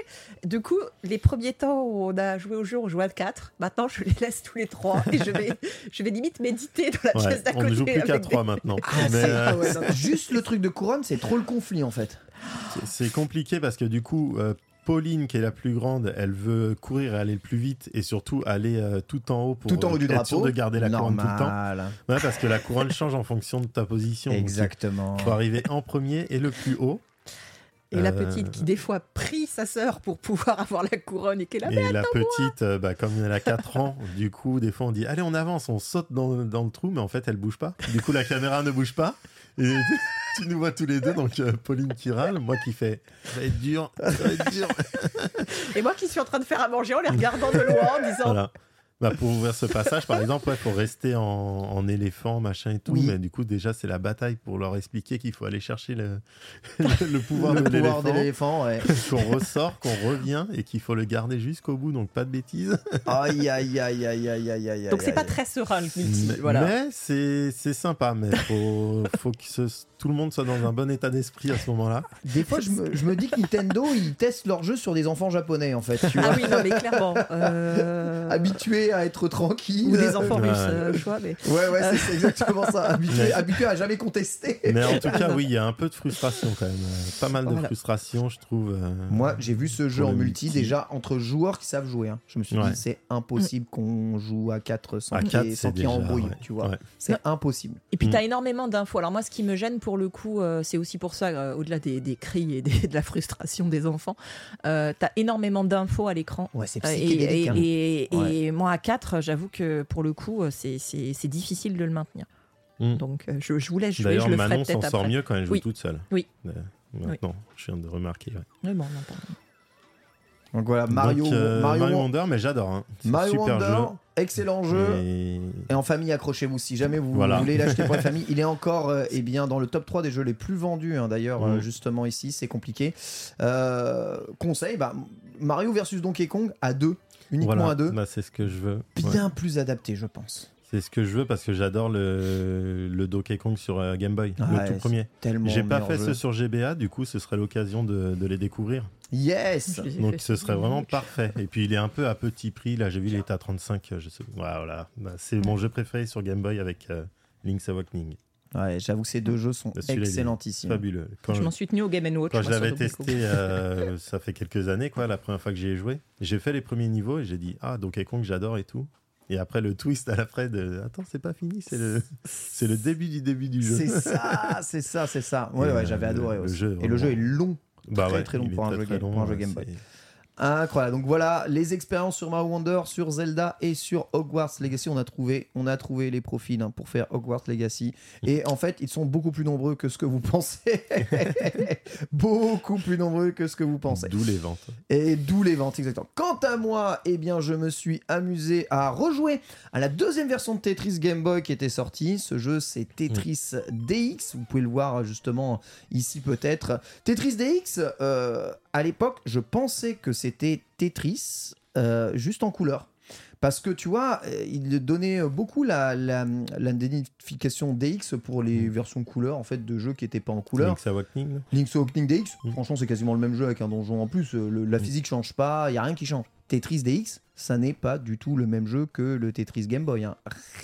mais. Du coup, les premiers temps où on a joué au jeu, on jouait à 4. Maintenant, je les laisse tous les trois et je vais, je vais limite méditer dans la Ouais, pièce d'à on côté. ne joue plus qu'à avec trois des- maintenant. Ah, Mais, euh, ah ouais, non, Juste le truc de couronne, c'est trop le conflit en fait. C'est- C'est compliqué parce que du coup, euh, Pauline, qui est la plus grande, elle veut courir et aller le plus vite et surtout aller euh, tout en haut pour Tout en haut du être drapeau. sûr de garder la couronne tout le temps. Ouais, parce que la couronne change en fonction de ta position. Exactement. Il faut arriver en premier et le plus haut. Et la Euh, petite qui, des fois, prie sa sœur pour pouvoir avoir la couronne et là, mais Et la petite, euh, bah, comme elle a 4 ans, du coup, des fois on dit Allez, on avance, on saute dans, dans le trou, mais en fait elle bouge pas. Du coup, la caméra ne bouge pas. Et tu nous vois tous les deux, donc euh, Pauline qui râle, moi qui fais Ça va être dur, ça va être dur. Et moi qui suis en train de faire à manger en les regardant de loin en disant Voilà. Bah, pour ouvrir ce passage, par exemple, il faut rester en, en éléphant, machin et tout. Oui. Mais du coup, déjà, c'est la bataille pour leur expliquer qu'il faut aller chercher le, le, le pouvoir le de l'éléphant. ouais. qu'on ressort, qu'on revient et qu'il faut le garder jusqu'au bout, donc pas de bêtises. Aïe, aïe, aïe, aïe, aïe, aïe, aïe. Donc c'est pas très serein le multi. Mais, voilà. mais c'est c'est sympa, mais faut, faut que ce- tout le monde soit dans un bon état d'esprit à ce moment-là. Des fois, je me, je me dis que Nintendo, ils testent leurs jeux sur des enfants japonais, en fait. Tu vois Ah oui, non, mais clairement. euh, Habitués à être tranquilles. Ou des enfants Ouais. russes, euh, choix. Mais... Ouais, ouais, c'est- c'est exactement ça. Habitués, Mais- habitués à jamais contester. Mais en tout cas, oui, il y a un peu de frustration quand même. Euh, Pas mal de frustration, je trouve. euh, Moi, j'ai vu ce jeu en multi, déjà entre joueurs qui savent jouer. hein. Je me suis Ouais. dit, c'est impossible qu'on joue à 4 sans qu'il embrouille, ouais. tu vois. Ouais. C'est impossible. Et puis, Mm. tu as énormément d'infos. Alors, moi, ce qui me gêne pour le coup, euh, c'est aussi pour ça, euh, au-delà des, des cris et des- de la frustration des enfants, tu as énormément d'infos à l'écran. Ouais, c'est Euh, et, psychédélique. et- hein. et- Ouais. et moi, à 4, j'avoue que pour le coup, euh, c'est- difficile de le maintenir. Mm. Donc, euh, je, je vous laisse jouer, D'ailleurs, je le ferai Manon s'en sort après. mieux quand elle joue Oui. toute seule. Oui. Euh, Maintenant, je viens de remarquer. ouais. Oui, bon. Donc voilà, Mario, Donc, euh, Mario, Mario Wonder, mais j'adore. hein. Mario super Wonder, jeu. excellent jeu. Et- Et en famille, accrochez-vous. Si jamais vous Voilà. voulez l'acheter pour la famille, il est encore euh, eh bien, dans le top 3 des jeux les plus vendus. hein, D'ailleurs, euh, Mm. justement ici, c'est compliqué. Euh, conseil, bah, Mario versus Donkey Kong à deux, uniquement Voilà, à deux. bah, c'est ce que je veux. Bien Ouais. plus adapté, je pense. C'est ce que je veux parce que j'adore le, le Donkey Kong sur euh, Game Boy, le tout premier. Tellement J'ai pas fait jeu. ce sur GBA, du coup, ce serait l'occasion de, de les découvrir. Yes Donc ce serait vraiment parfait. Et puis il est un peu à petit prix. Là, j'ai vu, il était à 35. Je sais. Voilà. Bah, c'est mon jeu préféré sur Game Boy avec euh, Link's Awakening. Ouais, j'avoue que ces deux jeux sont est excellentissimes. Fabuleux. Quand, Je m'en suis tenu au Game Watch. quand je l'avais testé, euh, ça fait quelques années, quoi, la première fois que j'y ai joué, j'ai fait les premiers niveaux et j'ai dit Ah, Donkey Kong, j'adore et tout. Et après, le twist à l'après de Attends, c'est pas fini, c'est le, c'est le début du début du jeu. C'est ça, c'est ça, c'est ça. Ouais, Et, ouais, euh, j'avais adoré le aussi. jeu, Et le jeu est long. Bah très, ouais, très long pour un très, jeu très Game- long, pour un jeu Game Boy. Incroyable. Donc voilà, les expériences sur Mario Wonder, sur Zelda et sur Hogwarts Legacy. On a trouvé, on a trouvé les profils hein, pour faire Hogwarts Legacy. Et en fait, ils sont beaucoup plus nombreux que ce que vous pensez. beaucoup plus nombreux que ce que vous pensez. D'où les ventes. Et d'où les ventes, exactement. Quant à moi, eh bien, je me suis amusé à rejouer à la deuxième version de Tetris Game Boy qui était sortie. Ce jeu, c'est Tetris DX. Vous pouvez le voir justement ici peut-être. Tetris DX, euh, à l'époque, je pensais que c'était Tetris euh, juste en couleur. Parce que tu vois, euh, il donnait beaucoup la, la, l'identification DX pour les versions couleur en fait de jeux qui n'étaient pas en couleur. Link's Awakening. Link's Awakening DX, Mm. franchement, c'est quasiment le même jeu avec un donjon en plus. Euh, le- la physique change pas, il y a rien qui change. Tetris DX, ça n'est pas du tout le même jeu que le Tetris Game Boy. hein.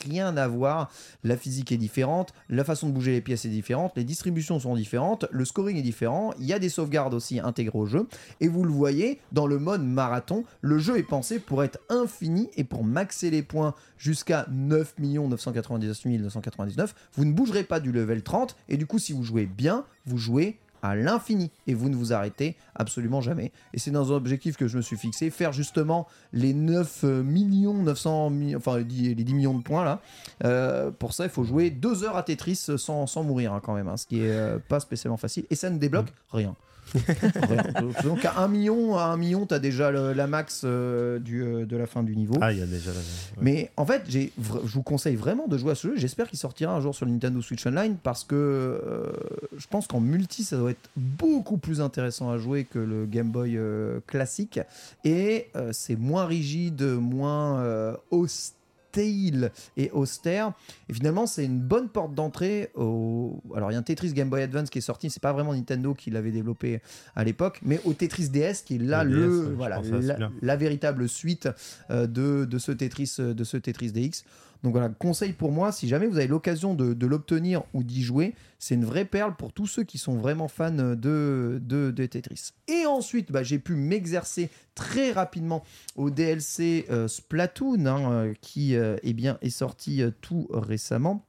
Rien à voir. La physique est différente, la façon de bouger les pièces est différente, les distributions sont différentes, le scoring est différent. Il y a des sauvegardes aussi intégrées au jeu. Et vous le voyez, dans le mode marathon, le jeu est pensé pour être infini et pour maxer les points jusqu'à 9 999 999. Vous ne bougerez pas du level 30 et du coup, si vous jouez bien, vous jouez à l'infini et vous ne vous arrêtez absolument jamais. Et c'est dans un objectif que je me suis fixé, faire justement les 9 millions 900 mi- enfin les 10, les 10 millions de points là. Euh, pour ça, il faut jouer 2 heures à Tetris sans, sans mourir hein, quand même, hein, ce qui est euh, pas spécialement facile. Et ça ne débloque rien. Donc à 1 million, à 1 million, t'as déjà le- la max euh, du, euh, de la fin du niveau. Ah, il y a déjà la. ouais. Mais en fait, j'ai je vous conseille vraiment de jouer à ce jeu. J'espère qu'il sortira un jour sur le Nintendo Switch Online parce que euh, je pense qu'en multi, ça doit être beaucoup plus intéressant à jouer que le Game Boy euh, classique. Et euh, c'est moins rigide, moins euh, hostile et austère. Et finalement, c'est une bonne porte d'entrée au. Alors, il y a un Tetris Game Boy Advance qui est sorti. C'est pas vraiment Nintendo qui l'avait développé à l'époque, mais au Tetris DS qui est là Le le, DS, ouais, je voilà la, véritable suite euh, de, de ce Tetris de ce Tetris DX. Donc voilà, conseil pour moi, si jamais vous avez l'occasion de, l'obtenir ou d'y jouer, c'est une vraie perle pour tous ceux qui sont vraiment fans de, Tetris. Et ensuite, bah, j'ai pu m'exercer très rapidement au DLC euh, Splatoon, hein, euh, qui euh, eh bien, est sorti euh, tout récemment.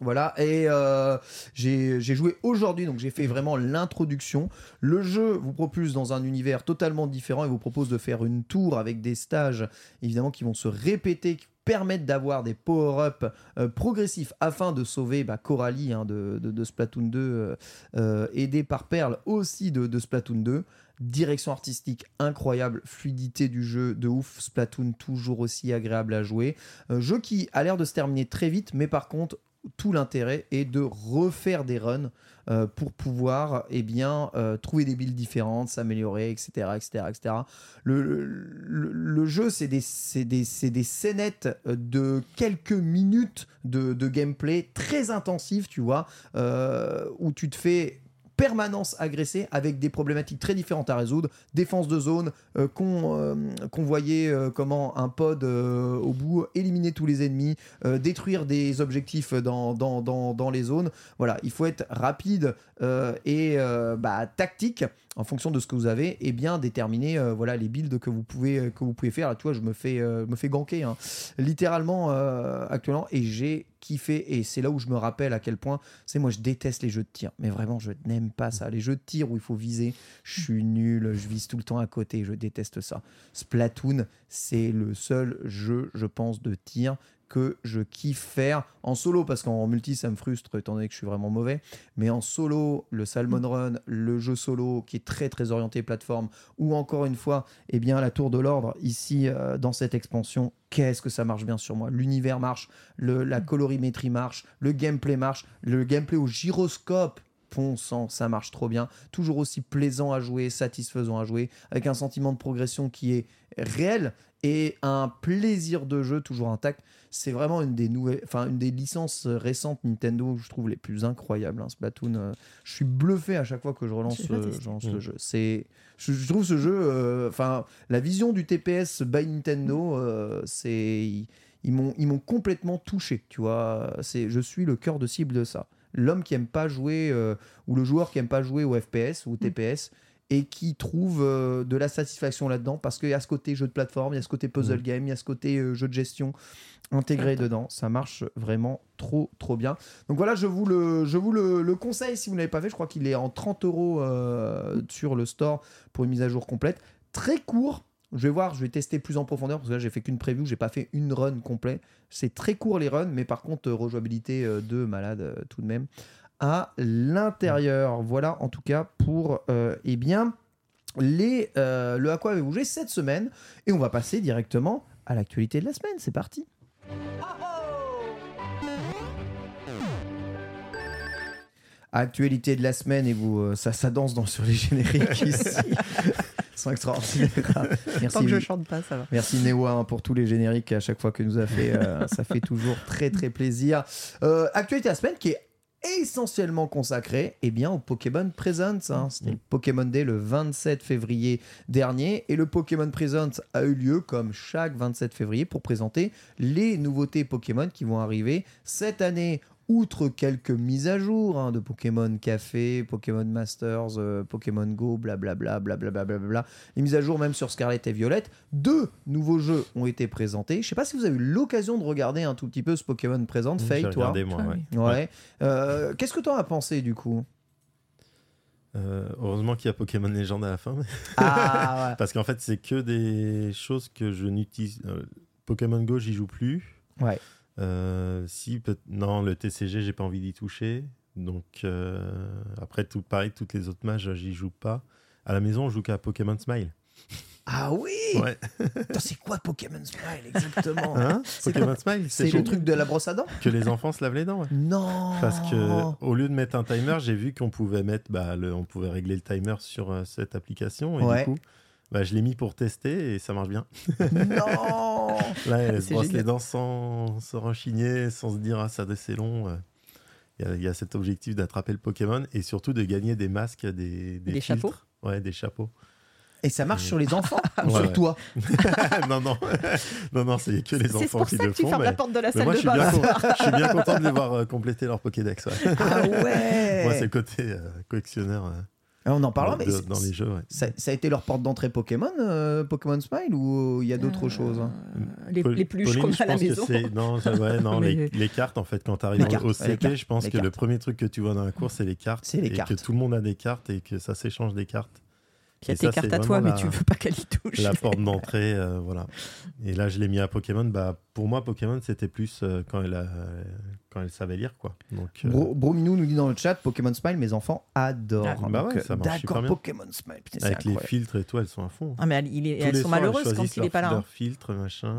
Voilà, et j'ai joué aujourd'hui, donc j'ai fait vraiment l'introduction. Le jeu vous propulse dans un univers totalement différent et vous propose de faire une tour avec des stages, évidemment, qui vont se répéter permettent d'avoir des power-up euh, progressifs afin de sauver bah, Coralie hein, de, Splatoon 2, euh, euh, aidé par Pearl aussi de, Splatoon 2. Direction artistique incroyable, fluidité du jeu de ouf, Splatoon toujours aussi agréable à jouer. Un jeu qui a l'air de se terminer très vite, mais par contre, tout l'intérêt est de refaire des runs euh, pour pouvoir eh bien, euh, trouver des builds différentes, s'améliorer, etc. etc., etc. Le, le- jeu, c'est des, des, des scénettes de quelques minutes de, de gameplay très intensif, tu vois, euh, où tu te fais permanence agressée avec des problématiques très différentes à résoudre. Défense de zone euh, qu'on euh, qu'on voyait euh, comment un pod euh, au bout éliminer tous les ennemis euh, détruire des objectifs dans, les zones. Voilà il faut être rapide euh, et euh, bah, tactique en fonction de ce que vous avez et bien déterminer euh, voilà les builds que vous pouvez euh, que vous pouvez faire. Là tu vois je me fais euh, me fais ganker hein, littéralement actuellement et j'ai kiffé et c'est là où je me rappelle à quel point c'est moi je déteste les jeux de tir. Mais vraiment je n'aime pas ça. Les jeux de tir où il faut viser je suis nul je vise tout le temps à côté je déteste ça. Splatoon c'est le seul jeu je pense de tir que je kiffe faire en solo parce qu'en multi ça me frustre étant donné que je suis vraiment mauvais. Mais en solo le Salmon Run le jeu solo qui est très très orienté plateforme ou encore une fois eh bien la tour de l'ordre ici euh, dans cette expansion qu'est-ce que ça marche bien sur moi? L'univers marche le, la colorimétrie marche le gameplay marche le gameplay au gyroscope bon sang, ça marche trop bien. Toujours aussi plaisant à jouer, satisfaisant à jouer, avec un sentiment de progression qui est réel et un plaisir de jeu toujours intact. C'est vraiment une des nouvelles, enfin une des licences récentes Nintendo, je trouve les plus incroyables. hein, Splatoon, euh, je suis bluffé à chaque fois que je relance, euh, testé. je relance le jeu. C'est, je, je trouve ce jeu, euh, enfin la vision du TPS by Nintendo, euh, c'est ils, m'ont ils m'ont complètement touché. Tu vois, c'est, je suis le cœur de cible de ça l'homme qui aime pas jouer euh, ou le joueur qui aime pas jouer au FPS ou au TPS et qui trouve euh, de la satisfaction là-dedans parce qu'il y a ce côté jeu de plateforme, il y a ce côté puzzle Mm. game, il y a ce côté euh, jeu de gestion intégré dedans. Ça marche vraiment trop trop bien. Donc voilà, je vous le, je vous le, le conseille si vous ne l'avez pas fait. Je crois qu'il est en 30 euros sur le store pour une mise à jour complète. Très court. Je vais voir, je vais tester plus en profondeur parce que là j'ai fait qu'une preview, j'ai pas fait une run complète. C'est très court les runs, mais par contre euh, rejouabilité euh, de malade euh, tout de même à l'intérieur. Voilà en tout cas pour euh, eh bien les euh, le à quoi avait bougé cette semaine et on va passer directement à l'actualité de la semaine. C'est parti. Actualité de la semaine et vous ça ça danse dans sur les génériques ici. Ils sont extraordinaires. Merci. Tant que je chante pas, ça va. Merci Newa hein, pour tous les génériques à chaque fois que nous a fait. euh, ça fait toujours très très plaisir. Euh, actualité la semaine qui est essentiellement consacrée eh bien, au Pokémon Presents. hein. C'était le Pokémon Day le 27 février dernier et le Pokémon Presents a eu lieu comme chaque 27 février pour présenter les nouveautés Pokémon qui vont arriver cette année. Outre quelques mises à jour hein, de Pokémon Café, Pokémon Masters, euh, Pokémon Go, blablabla, blablabla, blablabla, les mises à jour même sur Scarlet et Violette, deux nouveaux jeux ont été présentés. Je sais pas si vous avez eu l'occasion de regarder un tout petit peu ce Pokémon présent, J'ai Faye, toi. regardé, moi, Ah ouais. Euh, Qu'est-ce que tu en as pensé du coup? Euh, heureusement qu'il y a Pokémon Légende à la fin. Ah Parce qu'en fait, c'est que des choses que je n'utilise. euh, Pokémon Go, j'y joue plus. Ouais. Euh, si, non, le TCG, j'ai pas envie d'y toucher. Donc, euh, après, tout pareil, toutes les autres mages, j'y joue pas. À la maison, on joue qu'à Pokémon Smile. Ah oui Ouais. C'est quoi Pokémon Smile exactement? Hein? C'est Pokémon Smile, C'est le truc de la brosse à dents? Que les enfants se lavent les dents. ouais. Non Parce que au lieu de mettre un timer, j'ai vu qu'on pouvait mettre, bah, le, on pouvait régler le timer sur euh, cette application et Ouais. du coup, bah, je l'ai mis pour tester et ça marche bien. Non Là, elle se C'est brosse génial. les dents sans se rechigner, sans se dire ah ça c'est long. euh. Il y a- il y, a cet objectif d'attraper le Pokémon et surtout de gagner des masques, des, Des filtres. chapeaux Ouais, des chapeaux. Et ça marche sur les enfants ou Ouais, sur toi? Non, non, non, non, c'est que les C'est enfants pour qui ça le que tu font. fermes mais- la porte de la salle moi, de je suis, bain. bien, là. con- je suis bien content de les voir euh, compléter leur Pokédex. ouais. Ah ouais Moi, c'est le côté euh, collectionneur euh, On en parlera, de- mais c'est- dans les jeux. ouais. ça, ça a été leur porte d'entrée Pokémon, euh, Pokémon Smile, ou il y a d'autres Euh, choses hein? Les, pluches Pauline, qu'on je a à la maison. c'est- Non, ça- ouais, non Mais- les, les cartes, en fait, quand tu arrives au CP, cartes, je pense que le premier truc que tu vois dans la course, c'est les cartes. C'est les et cartes. que tout le monde a des cartes et que ça s'échange des cartes. Y a tes cartes à toi, mais tu la- veux pas qu'elle y touche. La porte d'entrée, euh, voilà. Et là, je l'ai mis à Pokémon. Bah, pour moi, Pokémon, c'était plus euh, quand, elle a- quand elle savait lire, quoi. Donc, euh, Bro, Brominou nous dit dans le chat Pokémon Smile, mes enfants adorent. Ah, bah ouais, ça marche super D'accord, bien. Pokémon Smile. Putain, avec les filtres et tout, elles sont à fond. Ah, mais elle- il est- Tous elles les sont soirs, elles malheureuses quand il est leur- pas là. hein. Leur filtre, machin.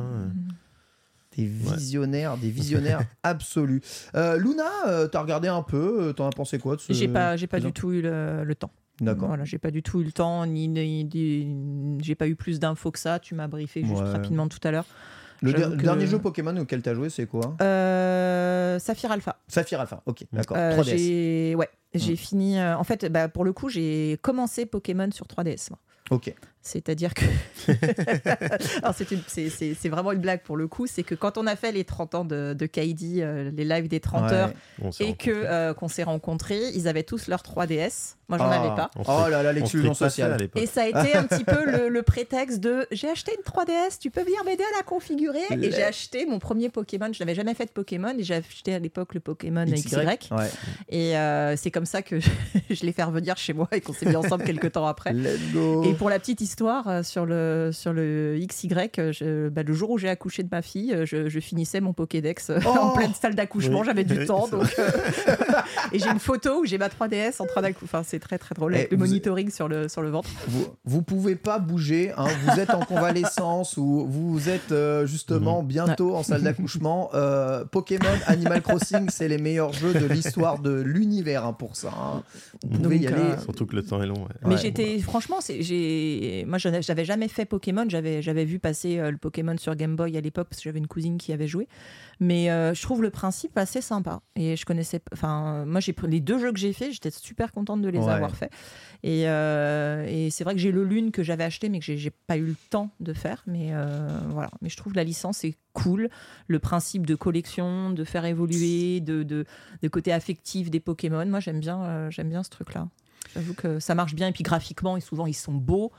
Des visionnaires, des visionnaires absolus. Euh, Luna, euh, t'as regardé un peu, euh, t'en as pensé quoi de ce J'ai pas, j'ai pas du tout eu le, le temps. D'accord. Voilà, j'ai pas du tout eu le temps, ni, ni- ni- j'ai pas eu plus d'infos que ça. Tu m'as briefé juste Ouais. rapidement tout à l'heure. Le J'avoue der- que- dernier jeu Pokémon auquel t'as joué, c'est quoi? Euh, Saphir Alpha. Saphir Alpha, ok, d'accord. Euh, 3DS. j'ai ouais, j'ai Mm. fini. euh, en fait, bah, pour le coup, j'ai commencé Pokémon sur 3DS. moi. Ok. C'est-à-dire que. C'est, vraiment une blague pour le coup. C'est que quand on a fait les 30 ans de, de Kaidi, euh, les lives des 30 Ouais. heures, et que, euh, qu'on s'est rencontrés, ils avaient tous leur 3DS. Moi, j'en Ah. avais pas. Oh là là, l'exclusion sociale. à l'époque. Et ça a été un petit peu le, le prétexte de j'ai acheté une 3DS, tu peux venir m'aider à la configurer? Et j'ai acheté mon premier Pokémon. Je n'avais jamais fait de Pokémon et j'ai acheté à l'époque le Pokémon XY. Ouais. Et euh, c'est comme ça que je l'ai fait revenir chez moi et qu'on s'est mis ensemble quelques temps après. Let's go. Et pour la petite histoire, euh, sur le, sur le XY, euh, je- bah, le jour où j'ai accouché de ma fille, euh, je, je finissais mon Pokédex euh, Oh en pleine salle d'accouchement. Oui. J'avais du Oui, temps. Donc, euh, et j'ai une photo où j'ai ma 3DS en train d'accoucher. Enfin, c'est très très drôle. Eh, avec le monitoring sur le, sur le ventre. Vous, vous pouvez pas bouger, hein, vous êtes en convalescence ou vous êtes euh, justement bientôt en salle d'accouchement. Euh, Pokémon, Animal Crossing, c'est les meilleurs jeux de l'histoire de l'univers hein, pour ça. hein. Vous pouvez y aller. Surtout que le temps est long. ouais. Mais Ouais. j'étais, franchement, c'est, moi, je n'avais- jamais fait Pokémon. J'avais, j'avais vu passer euh, le Pokémon sur Game Boy à l'époque parce que j'avais une cousine qui avait joué. Mais euh, je trouve le principe assez sympa. Et je connaissais, enfin, moi, j'ai les deux jeux que j'ai fait, j'étais super contente de les Ouais. avoir faits. Et, euh, et c'est vrai que j'ai le Lune que j'avais acheté, mais que j'ai, pas eu le temps de faire. Mais voilà. Mais je trouve la licence est cool. Le principe de collection, de faire évoluer, de, de, de côté affectif des Pokémon. Moi, j'aime bien, j'aime bien ce truc-là. J'avoue que ça marche bien. Et puis graphiquement, et souvent, ils sont beaux.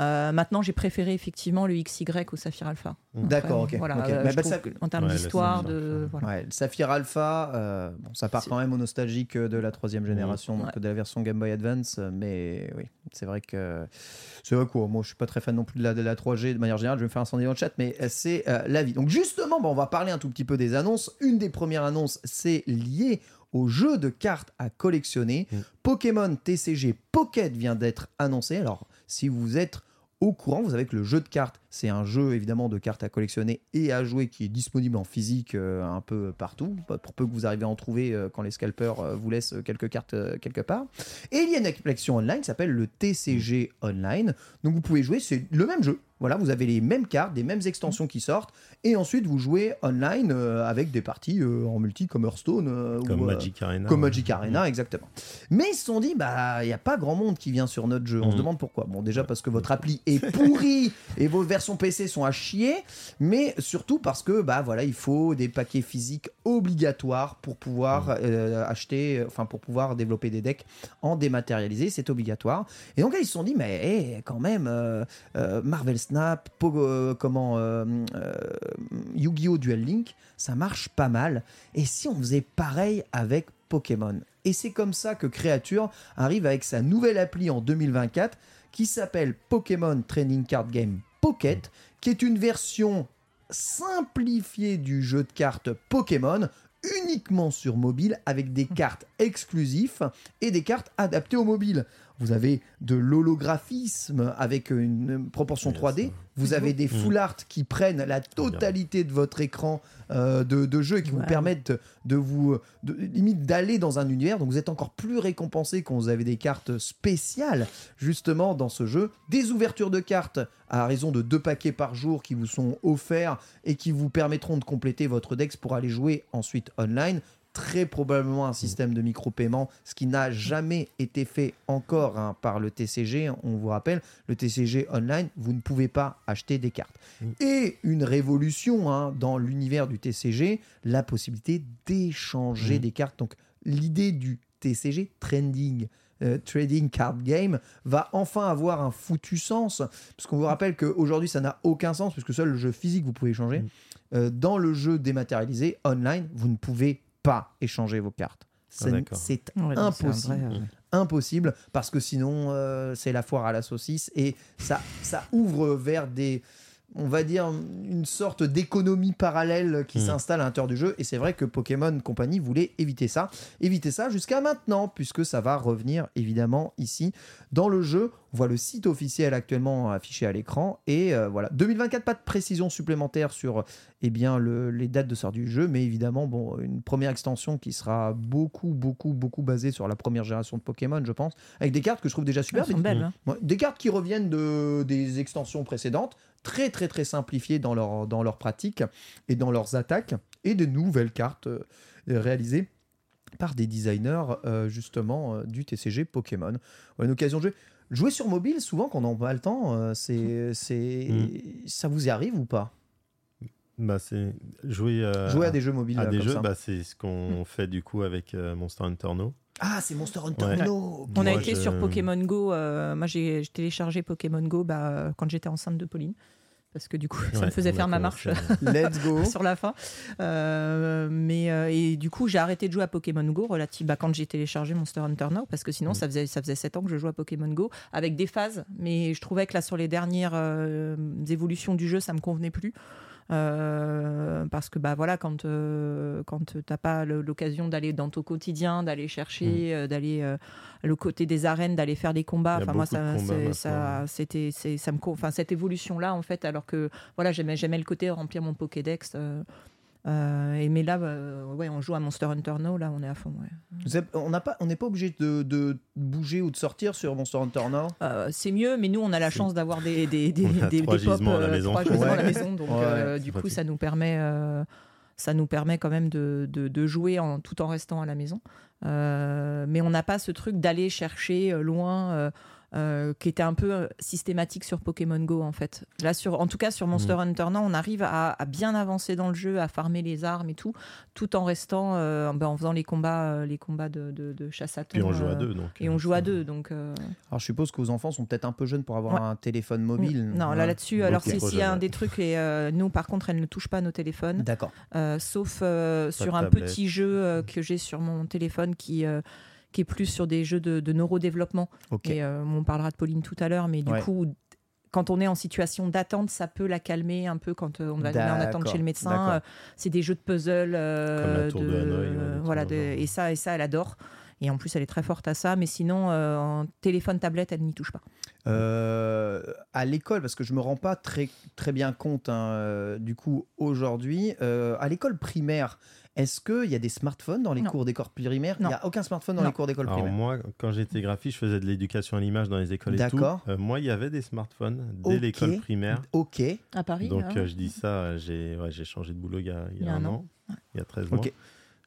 Euh, maintenant, j'ai préféré effectivement le XY au Saphir Alpha. D'accord, ok, Voilà, euh, Mais je bah, trouve ça- que en termes Ouais, d'histoire, de. Voilà. Ouais, le Saphir Alpha, euh, bon, ça part quand même au nostalgique de la troisième génération, donc Ouais. de la version Game Boy Advance, mais oui, c'est vrai que c'est vrai quoi. Moi, je suis pas très fan non plus de la, de la 3G de manière générale. Je vais me faire incendier dans le chat, mais c'est euh, la vie. Donc justement, bon, on va parler un tout petit peu des annonces. Une des premières annonces, c'est lié au jeu de cartes à collectionner. Mm. Pokémon TCG Pocket vient d'être annoncé. Alors, si vous êtes au courant, vous savez que le jeu de cartes, c'est un jeu évidemment de cartes à collectionner et à jouer qui est disponible en physique euh, un peu partout, pour peu que vous arrivez à en trouver euh, quand les scalpers euh, vous laissent quelques cartes quelque part. Et il y a une application online qui s'appelle le TCG Online. Donc vous pouvez jouer, c'est le même jeu. Voilà, vous avez les mêmes cartes, des mêmes extensions qui sortent, et ensuite vous jouez online avec des parties en multi comme Hearthstone Comme ou, Magic Arena. comme. Magic Arena, exactement. Mais ils se sont dit, bah, il n'y a pas grand monde qui vient sur notre jeu. On se Mhm. demande pourquoi. Bon, déjà parce que votre appli est pourrie et vos versions PC sont à chier, mais surtout parce que, bah, voilà, il faut des paquets physiques obligatoires pour pouvoir euh, acheter, enfin, pour pouvoir développer des decks en dématérialisé. C'est obligatoire. Et donc là, ils se sont dit, mais eh, quand même, euh, euh, Marvel Snap, Pogo- comment, Yu-Gi-Oh! Duel Link, ça marche pas mal. Et si on faisait pareil avec Pokémon? Et c'est comme ça que Creature arrive avec sa nouvelle appli en 2024 qui s'appelle Pokémon Training Card Game Pocket, qui est une version simplifiée du jeu de cartes Pokémon uniquement sur mobile avec des cartes exclusives et des cartes adaptées au mobile. Vous avez de l'holographisme avec une proportion 3D. Vous avez des full art qui prennent la totalité de votre écran euh, de, de jeu et qui vous permettent de vous de- limite d'aller dans un univers. Donc vous êtes encore plus récompensé quand vous avez des cartes spéciales justement dans ce jeu. Des ouvertures de cartes à raison de deux paquets par jour qui vous sont offerts et qui vous permettront de compléter votre dex pour aller jouer ensuite online. Très probablement un système de micro-paiement, ce qui n'a jamais été fait encore hein, par le TCG. On vous rappelle, le TCG online, vous ne pouvez pas acheter des cartes. Et une révolution hein, dans l'univers du TCG, la possibilité d'échanger des cartes. Donc l'idée du TCG, Trending euh, Trading Card Game, va enfin avoir un foutu sens. Parce qu'on vous rappelle qu'aujourd'hui, ça n'a aucun sens, puisque seul le jeu physique, vous pouvez échanger. Euh, dans le jeu dématérialisé, online, vous ne pouvez pas échanger vos cartes. Ah, C'est impossible. vrai, impossible parce que sinon euh, c'est la foire à la saucisse et ça, ça ouvre vers des on va dire une sorte d'économie parallèle qui Mm. s'installe à l'intérieur du jeu. Et c'est vrai que Pokémon Company voulait éviter ça. Éviter ça jusqu'à maintenant puisque ça va revenir évidemment ici dans le jeu. On voit le site officiel actuellement affiché à l'écran. Et euh, voilà. 2024 pas de précision supplémentaire sur eh bien le- les dates de sortie du jeu. Mais évidemment bon une première extension qui sera beaucoup beaucoup beaucoup basée sur la première génération de Pokémon je pense. Avec des cartes que je trouve déjà super Elles sont des- belles, hein. Des cartes qui reviennent de, des extensions précédentes, très très très simplifiées dans leur, dans leur pratique et dans leurs attaques, et de nouvelles cartes euh, réalisées par des designers euh, justement euh, du TCG Pokémon. Une occasion de jouer. Jouer sur mobile, souvent quand on n'a pas le temps, euh, c'est, c'est... Mm. ça vous y arrive ou pas? Bah, c'est jouer, Jouer à des jeux mobiles à des comme jeux, ça. bah, c'est ce qu'on fait du coup avec Monster Hunter No. Ah, c'est Monster Hunter Ouais. No On a Moi, été je- sur Pokémon Go. euh, moi, j'ai téléchargé Pokémon Go bah, quand j'étais enceinte de Pauline. Parce que du coup, ça Ouais, me faisait faire ma marche commencé, Let's go sur la fin. Euh, mais, euh, et du coup, j'ai arrêté de jouer à Pokémon Go relative, bah, quand j'ai téléchargé Monster Hunter Now. Parce que sinon, Mm. ça, faisait, ça faisait 7 ans que je jouais à Pokémon Go avec des phases. Mais je trouvais que là, sur les dernières euh, évolutions du jeu, ça me convenait plus. Euh, parce que bah voilà quand euh, quand t'as pas l'occasion d'aller dans ton quotidien d'aller chercher euh, d'aller euh, le côté des arènes d'aller faire des combats Mm. Enfin moi ça c'était ça me enfin cette évolution là en fait alors que voilà j'aimais j'aimais le côté remplir mon Pokédex euh, et mais là euh, ouais on joue à Monster Hunter Now là on est à fond ouais. On n'a pas- on n'est pas obligé de, de bouger ou de sortir sur Monster Hunter Now Euh, c'est mieux, mais nous, on a la chance d'avoir des, des, des, des- trois des pop, gisements à la maison. trois gisements à la Ouais. maison. Donc, Ouais, euh, du coup, pratique. ça nous permet, euh, ça nous permet quand même de, de, de jouer en, tout en restant à la maison. Euh, mais on n'a pas ce truc d'aller chercher euh, loin. Euh, qui était un peu euh, systématique sur Pokémon Go en fait. Là, sur, en tout cas sur Monster Mm. Hunter Now, on arrive à, à bien avancer dans le jeu, à farmer les armes et tout, tout en restant, euh, ben, en faisant les combats, euh, les combats de, de, de chasse à Puis on joue à deux. Donc, Et on joue à deux, donc. euh, Alors je suppose que vos enfants sont peut-être un peu jeunes pour avoir Ouais. un téléphone mobile. non, là Ouais. là-dessus, alors c'est s'il y a un des trucs, et euh, nous par contre, elle ne touche pas nos téléphones, D'accord. euh, sauf euh, sur un tablette. petit jeu euh, que j'ai sur mon téléphone qui, euh, qui est plus sur des jeux de, de neurodéveloppement. Et euh, on parlera de Pauline tout à l'heure, mais du Ouais. coup, quand on est en situation d'attente, ça peut la calmer un peu quand euh, on va en attente chez le médecin. Euh, c'est des jeux de puzzle, euh, Comme la tour de Hanoï, ouais, voilà, de- et ça, et ça, elle adore. Et en plus, elle est très forte à ça. Mais sinon, euh, en téléphone, tablette, elle n'y touche pas. Euh, à l'école, parce que je me rends pas très, très bien compte, hein, du coup, aujourd'hui, à l'école primaire, est-ce qu'il y a des smartphones dans les Non. cours d'école primaire? Il n'y a aucun smartphone dans Non. les cours d'école Alors primaire. moi, quand j'étais graphiste, je faisais de l'éducation à l'image dans les écoles et tout. D'accord. Euh, moi, il y avait des smartphones dès l'école primaire. Ok. À Paris Donc euh, je dis ça, j'ai ouais, j'ai changé de boulot il y a, il y a un an, il y a 13 mois. Ok.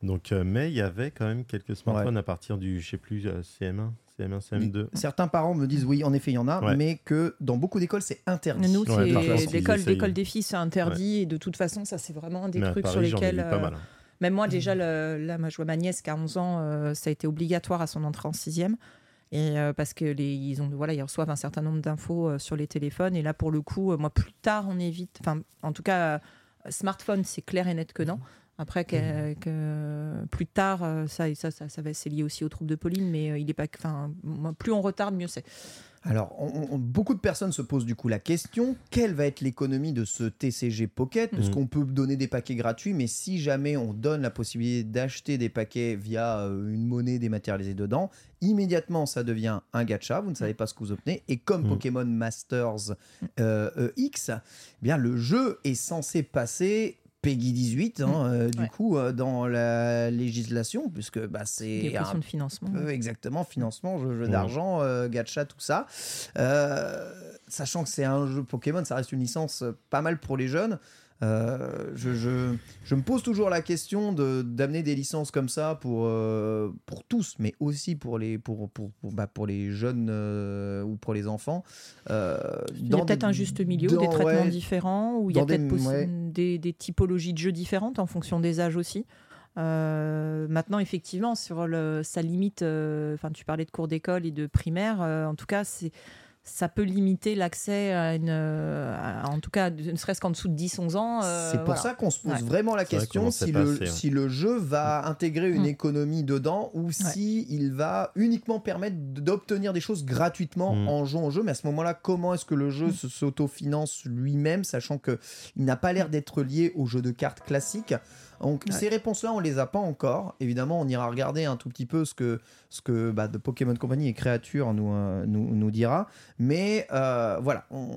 Donc, euh, mais il y avait quand même quelques smartphones à partir du, je sais plus, euh, CM1, CM1, CM2. Certains parents me disent oui, en effet, il y en a, Ouais. mais que dans beaucoup d'écoles, c'est interdit. Nous, c'est l'école, des filles, c'est interdit. Et de toute façon, ça, c'est vraiment des mais à trucs Paris, sur lesquels. pas euh, mal. hein. Même moi, déjà, le- là, moi, je vois ma nièce qui a 11 ans, euh, ça a été obligatoire à son entrée en sixième. Et euh, parce que les, ils ont, voilà, ils reçoivent un certain nombre d'infos euh, sur les téléphones. Et là, pour le coup, moi, plus tard, on évite. Enfin, en tout cas, smartphone, c'est clair et net que non. Après, que, que plus tard, ça, et ça, ça, ça va, c'est lié aussi aux troubles de Pauline, mais il est pas. que- Enfin, plus on retarde, mieux c'est. Alors, on- on- beaucoup de personnes se posent du coup la question quelle va être l'économie de ce TCG Pocket? Parce Mhm. qu'on peut donner des paquets gratuits, mais si jamais on donne la possibilité d'acheter des paquets via euh, une monnaie dématérialisée dedans, immédiatement ça devient un gacha. Vous ne savez pas ce que vous obtenez. Et comme Mhm. Pokémon Masters euh, euh, X, eh bien le jeu est censé passer. Peggy 18, hein, euh, du Ouais. coup, euh, dans la législation, puisque bah, Des c'est questions un de financement. peu, exactement, financement, jeu, jeu Ouais. d'argent, euh, gacha, tout ça. Euh, sachant que c'est un jeu Pokémon, ça reste une licence pas mal pour les jeunes. Euh, je, je- je me pose toujours la question de- d'amener des licences comme ça pour, euh, pour tous, mais aussi pour les, pour, pour, pour, bah, pour les jeunes euh, ou pour les enfants. Il y dans a peut-être un juste milieu, dans- des traitements ouais, différents, ou il y a des- peut-être possi- ouais. des, des typologies de jeux différentes en fonction des âges aussi. Maintenant, effectivement, sur le, ça limite. Enfin, tu parlais de cours d'école et de primaire. en tout cas, c'est ça peut limiter l'accès à une. à- en tout cas, ne serait-ce qu'en dessous de 10-11 ans. euh, C'est pour voilà. ça qu'on se pose Ouais. vraiment la question si le, ouais. si le jeu va intégrer une Mm. économie dedans ou si il va uniquement permettre d'obtenir des choses gratuitement Mm. en jouant au jeu. Mais à ce moment-là, comment est-ce que le jeu se- s'autofinance lui-même, sachant que il n'a pas l'air d'être lié au jeu de cartes classique donc Ouais. ces réponses-là, on les a pas encore. Évidemment, on ira regarder un tout petit peu ce que ce que bah, de Pokémon Company et Créature nous, euh, nous nous dira. Mais euh, voilà, on-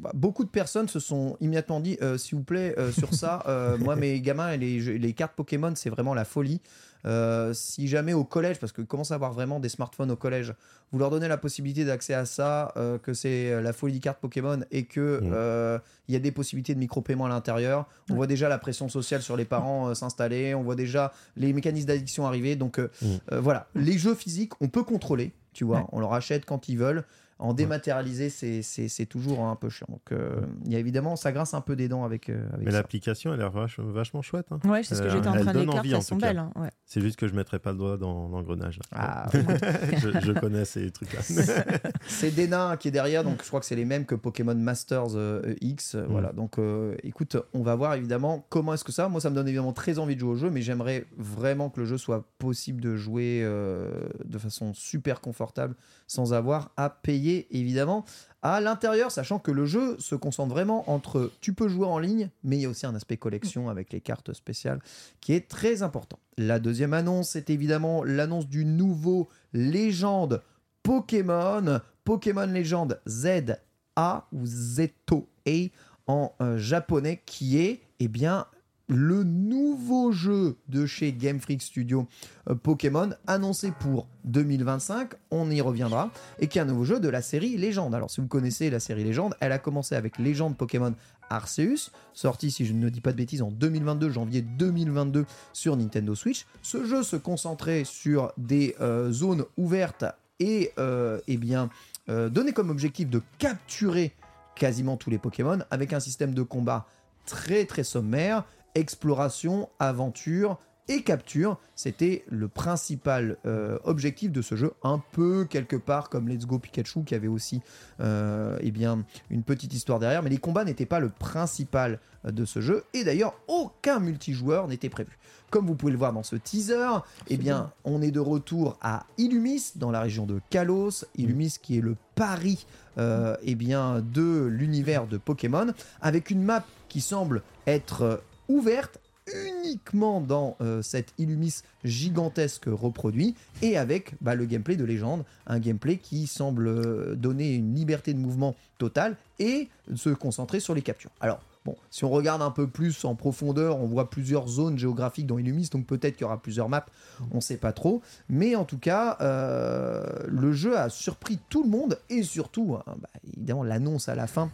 bah, beaucoup de personnes se sont immédiatement dit, euh, s'il vous plaît, sur ça, moi mes gamins et les, les cartes Pokémon, c'est vraiment la folie. Euh, si jamais au collège, parce que commence à avoir vraiment des smartphones au collège, vous leur donnez la possibilité d'accès à ça, euh, que c'est la folie des cartes Pokémon et que Mm. euh, il y a des possibilités de micro-paiement à l'intérieur. On voit déjà la pression sociale sur les parents euh, s'installer, on voit déjà les mécanismes d'addiction arriver. Donc euh, Mm. euh, voilà, les jeux physiques, on peut contrôler, tu vois, Ouais. on leur achète quand ils veulent. En dématérialisé, c'est- toujours un peu chiant. Donc, euh, il y a évidemment, ça grince un peu des dents avec, euh, avec Mais l'application, elle a l'air vach- vachement chouette. hein. Ouais, c'est ce que Euh, j'étais en elle train de elles sont belles. hein, ouais. C'est juste que je mettrais pas le doigt dans l'engrenage. Ah, je, je connais ces trucs-là. C'est Dena qui est derrière, donc je crois que c'est les mêmes que Pokémon Masters euh, X. euh, Mm. Voilà, donc euh, écoute, on va voir évidemment comment est-ce que ça. Moi, ça me donne évidemment très envie de jouer au jeu, mais j'aimerais vraiment que le jeu soit possible de jouer euh, de façon super confortable sans avoir à payer évidemment à l'intérieur, sachant que le jeu se concentre vraiment entre tu peux jouer en ligne, mais il y a aussi un aspect collection avec les cartes spéciales qui est très important. La deuxième annonce, c'est évidemment l'annonce du nouveau légende Pokémon, Pokémon Légende Z-A ou Z-O-A en euh, japonais, qui est eh bien le nouveau jeu de chez Game Freak Studio euh, Pokémon annoncé pour 2025, on y reviendra, et qui est un nouveau jeu de la série Légende. Alors si vous connaissez la série Légende, elle a commencé avec Légende Pokémon Arceus, sorti si je ne dis pas de bêtises en 2022, janvier 2022 sur Nintendo Switch. Ce jeu se concentrait sur des euh, zones ouvertes et euh, eh bien donner comme objectif de capturer quasiment tous les Pokémon avec un système de combat très très sommaire, exploration, aventure et capture. C'était le principal euh, objectif de ce jeu, un peu quelque part comme Let's Go Pikachu qui avait aussi euh, eh bien une petite histoire derrière, mais les combats n'étaient pas le principal euh, de ce jeu et d'ailleurs aucun multijoueur n'était prévu. Comme vous pouvez le voir dans ce teaser, eh bien, on est de retour à Illumis, dans la région de Kalos. Illumis qui est le Paris euh, eh bien, de l'univers de Pokémon, avec une map qui semble être ouverte uniquement dans euh, cette Illumis gigantesque reproduit et avec bah, le gameplay de légende, un gameplay qui semble euh, donner une liberté de mouvement totale et se concentrer sur les captures. Alors, Bon, si on regarde un peu plus en profondeur, on voit plusieurs zones géographiques dans Illumis, donc peut-être qu'il y aura plusieurs maps, on sait pas trop. Mais en tout cas, euh, le jeu a surpris tout le monde et surtout, hein, bah, évidemment, l'annonce à la fin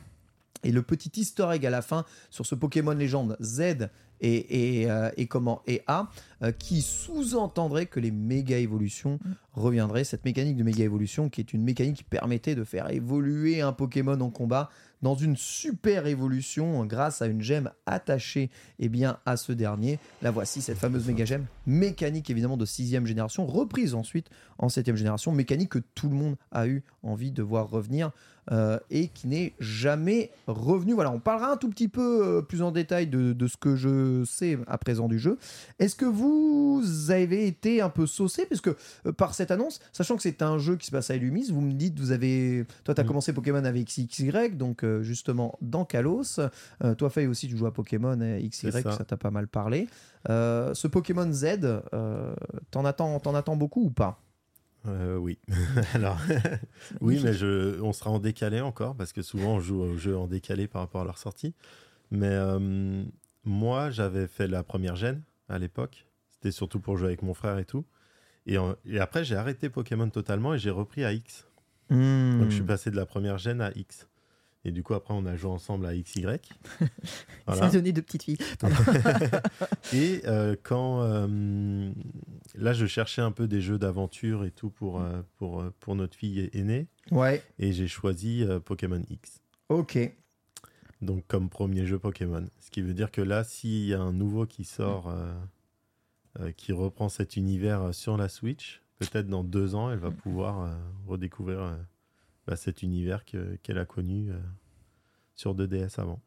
et le petit easter egg à la fin sur ce Pokémon légende Z et, et, euh, et comment et A euh, qui sous-entendrait que les méga évolutions reviendraient. Cette mécanique de méga évolution qui est une mécanique qui permettait de faire évoluer un Pokémon en combat dans une super évolution grâce à une gemme attachée eh bien, à ce dernier. La voici, cette fameuse méga gemme, mécanique évidemment de sixième génération, reprise ensuite en septième génération, mécanique que tout le monde a eu envie de voir revenir euh, et qui n'est jamais revenu. Voilà, on parlera un tout petit peu euh, plus en détail de, de ce que je sais à présent du jeu. Est-ce que vous avez été un peu saucé? Parce que euh, par cette annonce, sachant que c'est un jeu qui se passe à Illumis, vous me dites, vous avez, toi, tu as Mm. commencé Pokémon avec XY, donc euh, justement dans Kalos. Toi, Faye aussi, tu joues à Pokémon XY, ça t'a pas mal parlé. Ce Pokémon Z, t'en attends, t'en attends beaucoup ou pas? Euh, oui. Alors, oui, mais je, on sera en décalé encore parce que souvent on joue aux jeux en décalé par rapport à leur sortie. Mais euh, moi, j'avais fait la première gêne à l'époque. C'était surtout pour jouer avec mon frère et tout. Et, en- et après, j'ai arrêté Pokémon totalement et j'ai repris à X. Hmm. Donc, je suis passé de la première gêne à X. Et du coup, après, on a joué ensemble à XY. Voilà. a donné de petites filles. Et euh, quand euh, là, je cherchais un peu des jeux d'aventure et tout pour, euh, pour, pour notre fille aînée, Ouais, et j'ai choisi euh, Pokémon X. ok. Donc comme premier jeu Pokémon. Ce qui veut dire que là, s'il y a un nouveau qui sort, qui reprend cet univers sur la Switch, peut-être dans deux ans, elle va pouvoir redécouvrir bah, cet univers que- qu'elle a connu euh, sur 2DS avant.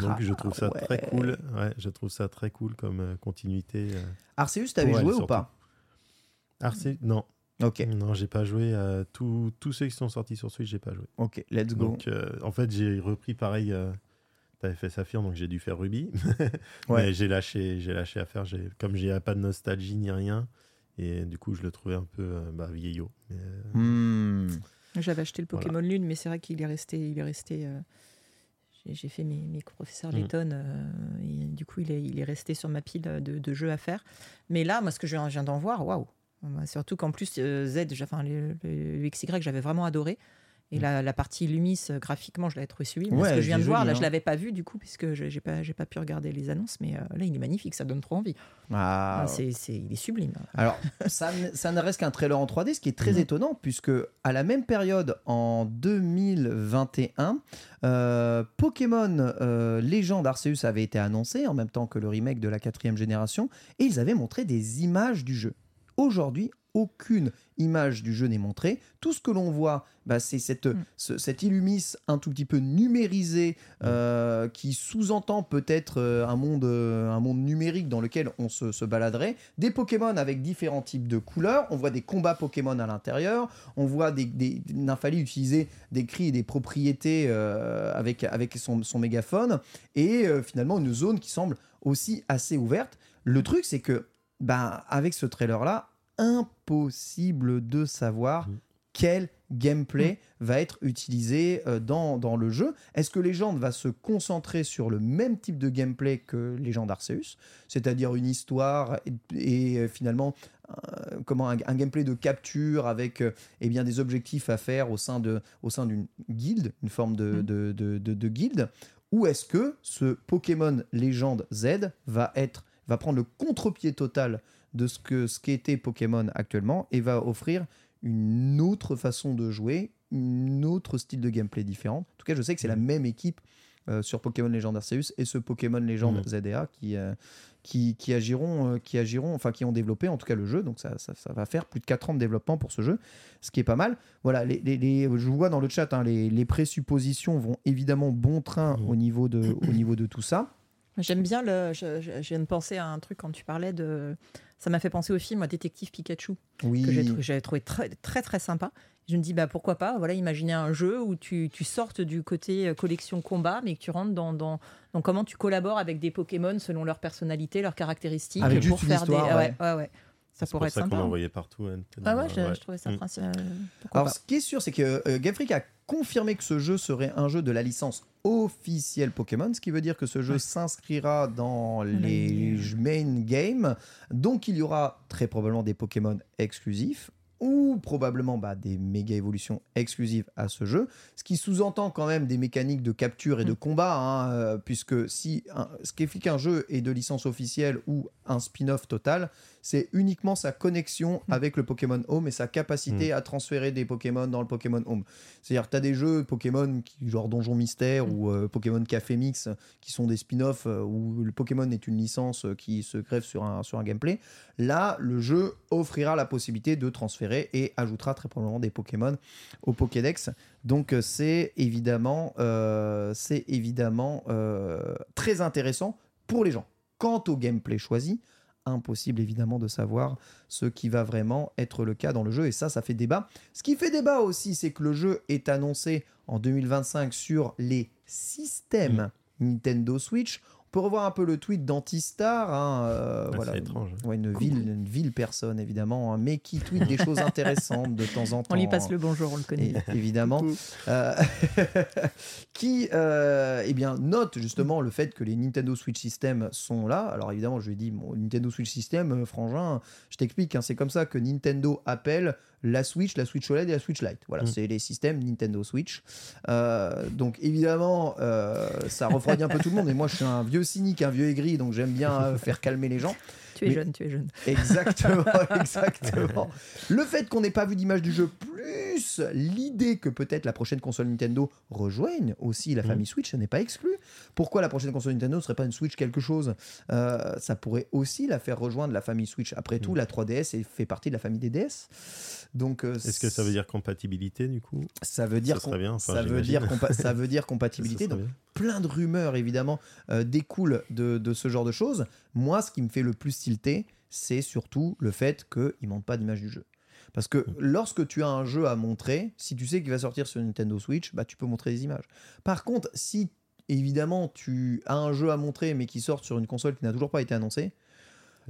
Donc Ah, je trouve ça ouais. très cool. Ouais, je trouve ça très cool comme euh, continuité. euh, Arceus, t'avais joué ou pas Arce- non, Ok, non, j'ai pas joué. à tous tous ceux qui sont sortis sur Switch, j'ai pas joué. ok, let's go. Donc, euh, en fait, j'ai repris pareil. Euh, T'avais fait Saphir, donc j'ai dû faire Ruby. Ouais. Mais j'ai lâché, j'ai lâché à faire. Comme j'ai pas de nostalgie ni rien, et du coup, je le trouvais un peu euh, bah, vieillot. Mais, Hmm. J'avais acheté le Voilà. Pokémon Lune, mais c'est vrai qu'il est resté. Il est resté euh, j'ai- fait mes, mes professeurs Mm. Letton, euh, et du coup, il est, il est resté sur ma pile de, de jeux à faire. Mais là, moi, ce que je viens, d'en voir, waouh! Surtout qu'en plus, euh, Z, enfin, le, le- le XY, j'avais vraiment adoré. Et la, la partie Lumis, euh, graphiquement, je l'avais trouvé sublime. Ouais, ce que je viens de c'est voir, joli, là, hein. je l'avais pas vu du coup, puisque je- j'ai pas, j'ai pas pu regarder les annonces. Mais euh, là, il est magnifique, ça donne trop envie. Ah, Ah, c'est, c'est- il est sublime. Alors, ça, ne- ça ne reste qu'un trailer en 3D, ce qui est très étonnant, puisque à la même période, en 2021, euh, Pokémon euh, Légende Arceus avait été annoncé, en même temps que le remake de la quatrième génération, et ils avaient montré des images du jeu. Aujourd'hui, aucune image du jeu n'est montrée. Tout ce que l'on voit, bah, c'est cette, Mm. ce- cet Illumis un tout petit peu numérisé euh, qui sous-entend peut-être euh, un, monde, euh, un monde numérique dans lequel on se, se baladerait. Des Pokémon avec différents types de couleurs. On voit des combats Pokémon à l'intérieur. On voit des, utiliser des cris et des propriétés euh, avec, avec son, son mégaphone. Et euh, finalement, une zone qui semble aussi assez ouverte. Le truc, c'est que, bah, avec ce trailer-là, impossible de savoir Mm. quel gameplay va être utilisé euh, dans, dans le jeu. Est-ce que Legend va se concentrer sur le même type de gameplay que Legend Arceus, c'est-à-dire une histoire et, et, euh, finalement euh, comment un, un gameplay de capture avec euh, eh bien des objectifs à faire au sein de au sein d'une guilde, une forme de, Mm. de, de, de- de guilde, ou est-ce que ce Pokémon Legend Z va être va prendre le contre-pied total de ce que ce qu'était Pokémon actuellement et va offrir une autre façon de jouer, un autre style de gameplay différent. En tout cas, je sais que c'est la même équipe euh, sur Pokémon Legend Arceus et ce Pokémon Legend Mhm. ZDA qui, euh, qui, qui agiront, euh, qui agiront, enfin qui ont développé en tout cas le jeu. Donc ça, ça, ça va faire plus de 4 ans de développement pour ce jeu, ce qui est pas mal. Voilà, les, les- les- je vois dans le chat, hein, les, les présuppositions vont évidemment bon train Mhm. au, niveau de, au niveau de tout ça. J'aime bien le. Je, je- je viens de penser à un truc quand tu parlais de. Ça m'a fait penser au film Détective Pikachu Oui, que j'avais trouvé très très très sympa. Je me dis bah pourquoi pas. Voilà, imaginer un jeu où tu, tu sortes du côté euh, collection combat, mais que tu rentres dans, dans, dans comment tu collabores avec des Pokémon selon leur personnalité, leurs caractéristiques, Avec pour faire histoire, des. ouais. ouais, ouais. Ça c'est pourrait pour être ça qu'on sympa. en voyait partout. hein, Ah ouais, tellement, je, je trouvais ça Mm. euh, Alors, pas. ce qui est sûr, c'est que euh, Game Freak a confirmé que ce jeu serait un jeu de la licence officielle Pokémon, ce qui veut dire que ce jeu Ouais. s'inscrira dans les main games. Donc, il y aura très probablement des Pokémon exclusifs ou probablement bah, des méga évolutions exclusives à ce jeu, ce qui sous-entend quand même des mécaniques de capture et de Mm. combat, hein, euh, puisque si un, ce qui fait qu'un jeu est de licence officielle ou un spin-off total, c'est uniquement sa connexion Mm. avec le Pokémon Home et sa capacité à transférer des Pokémon dans le Pokémon Home. C'est-à-dire que tu as des jeux Pokémon qui, genre Donjon Mystère Mm. ou euh, Pokémon Café Mix qui sont des spin-offs euh, où le Pokémon est une licence euh, qui se greffe sur un, sur un gameplay. Là, le jeu offrira la possibilité de transférer et ajoutera très probablement des Pokémon au Pokédex. Donc c'est évidemment, euh, évidemment très intéressant pour les gens. Quant au gameplay choisi, impossible évidemment de savoir ce qui va vraiment être le cas dans le jeu et ça ça fait débat. Ce qui fait débat aussi c'est que le jeu est annoncé en 2025 sur les systèmes Nintendo Switch. On peut revoir un peu le tweet d'Antistar, hein, euh, Ah, voilà, étrange. Ouais, une, ville, une ville personne évidemment, hein, mais qui tweet des choses intéressantes de temps en temps. On lui passe le bonjour, on le connaît. Et- évidemment, euh, qui euh, eh bien, note justement le fait que les Nintendo Switch System sont là. Alors évidemment, je lui ai dit, bon, Nintendo Switch System, euh, frangin, je t'explique, hein, c'est comme ça que Nintendo appelle la Switch, la Switch OLED et la Switch Lite. Voilà, Mm. c'est les systèmes Nintendo Switch. Euh, donc évidemment, euh, ça refroidit un peu tout le monde. Et moi, je suis un vieux cynique, un vieux aigri, donc j'aime bien euh, faire calmer les gens. Tu es Mais- jeune, tu es jeune. Exactement, exactement. Le fait qu'on n'ait pas vu d'image du jeu, plus l'idée que peut-être la prochaine console Nintendo rejoigne aussi la Mm. famille Switch, ce n'est pas exclu. Pourquoi la prochaine console Nintendo ne serait pas une Switch quelque chose? Euh, Ça pourrait aussi la faire rejoindre la famille Switch. Après tout, Mm. la 3DS est- fait partie de la famille des DS. Donc, euh, Est-ce que ça veut dire compatibilité du coup? Ça veut dire Ça serait com- bien, enfin, ça veut dire compa- ça veut dire compatibilité. Donc, plein de rumeurs évidemment euh, découlent de, de ce genre de choses. Moi, ce qui me fait le plus tilter, c'est surtout le fait qu'il ne manque pas d'image du jeu. Parce que lorsque tu as un jeu à montrer, si tu sais qu'il va sortir sur Nintendo Switch, bah, tu peux montrer des images. Par contre, si évidemment tu as un jeu à montrer mais qui sort sur une console qui n'a toujours pas été annoncée,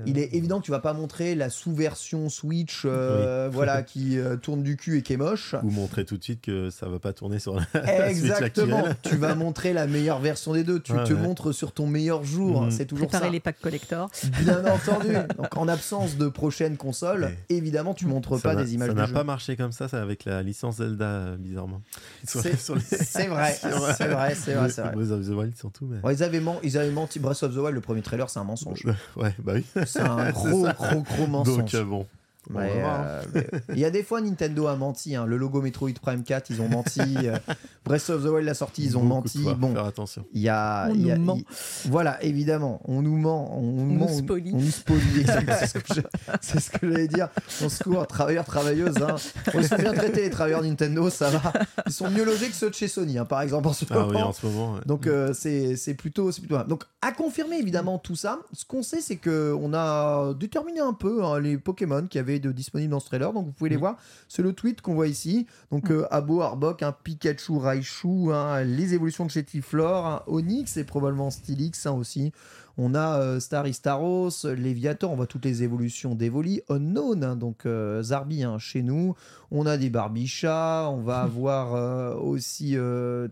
il est évident que tu vas pas montrer la sous-version Switch euh, voilà, qui euh, tourne du cul et qui est moche. Ou montrer tout de suite que ça va pas tourner sur la Exactement. tu vas montrer la meilleure version des deux. Tu Ouais, te ouais. montres sur ton meilleur jour. Mhm. C'est toujours Préparer ça. les packs collector. Bien entendu. Donc en absence de prochaine console, Ouais. évidemment, tu montres Ça pas des images Ça n'a pas marché comme ça, ça avec la licence Zelda, euh, bizarrement. C'est les- c'est vrai, c'est vrai, c'est vrai, c'est vrai. Breath of the Wild surtout, mais. Ouais, ils, avaient men- ils avaient menti. Breath of the Wild, le premier trailer, c'est un mensonge. Ouais, bah oui. C'est un gros, gros, gros mensonge. Donc, euh, bon. On Ouais, voir. euh, Il y a des fois, Nintendo a menti. hein. Le logo Metroid Prime 4, ils ont menti. euh, Breath of the Wild, la sortie, ils ont Beaucoup menti. Bon, Faire attention. il y a, On il y a- nous ment. il- voilà, évidemment, on nous ment, on, nous nous ment, spolie. on nous spolie. C'est ce que je- c'est ce que j'allais dire. On secours, travailleurs, travailleuses. Hein. Ils sont bien traités, les travailleurs Nintendo, ça va. Ils sont mieux logés que ceux de chez Sony, hein, par exemple, en ce Ah oui, moment. en ce moment. ouais. Donc euh, c'est c'est plutôt c'est plutôt mal. donc à confirmer évidemment tout ça. Ce qu'on sait c'est que on a déterminé un peu hein, les Pokémon qui avaient de disponibles dans ce trailer. Donc vous pouvez les Mm. voir. C'est le tweet qu'on voit ici. Donc euh, Abo, Arbok, un Pikachu, Raichu, hein, les évolutions de Chetiflor, un Onyx et probablement Stylix hein, aussi. On a euh, Starry Staros, Léviator, on voit toutes les évolutions d'Evoli, Unknown, hein, donc euh, Zarbi hein, chez nous. On a des Barbichas, on va avoir euh, aussi,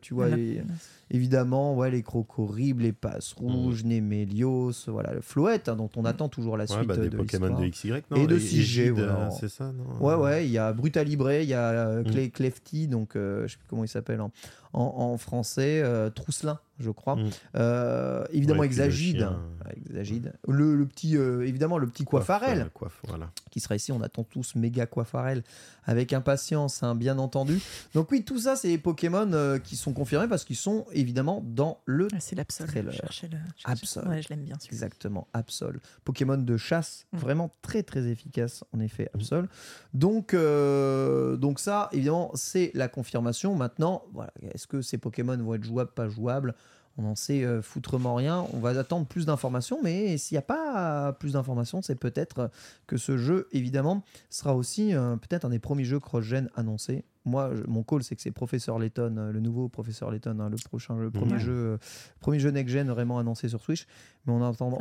tu vois, les- évidemment, ouais, les Crocoribles, les Passes Rouges, Némélios, voilà, le Floette, hein, dont on attend toujours la Ouais, suite bah, des de Pokémon de XY, non Et de Et- 6G, Gide, voilà. euh, C'est ça, non Ouais, ouais, il y a Brutalibre, il y a euh, Mm. Cle- Clefty, donc euh, je sais plus comment il s'appelle en, en, en français, euh, Trousselin, je crois. Mm. Euh, évidemment, Ouais, puis le Exagide. hein, Exagide. Le, le petit, euh, évidemment, le petit Coiffarel euh, voilà. qui sera ici. On attend tous méga Coiffarel avec impatience, hein, bien entendu. Donc, oui, tout ça, c'est les Pokémon euh, qui sont confirmés parce qu'ils sont évidemment dans le Ah, c'est l'Absol. Trailer. Cherchez-le. Absol. Ouais, je l'aime bien. celui-là. Exactement, Absol. Pokémon de chasse, Mm. vraiment très très efficace en effet, Absol. Donc, euh, donc ça, évidemment, c'est la confirmation. Maintenant, voilà, est-ce que ces Pokémon vont être jouables, pas jouables? On n'en sait euh, foutrement rien. On va attendre plus d'informations, mais s'il n'y a pas plus d'informations, c'est peut-être que ce jeu, évidemment, sera aussi euh, peut-être un des premiers jeux cross-gen annoncés. Moi, mon call, c'est que c'est Professeur Layton, euh, le nouveau Professeur Layton, hein, le prochain, le premier jeu, premier jeu next-gen vraiment annoncé sur Switch. Mais on entend,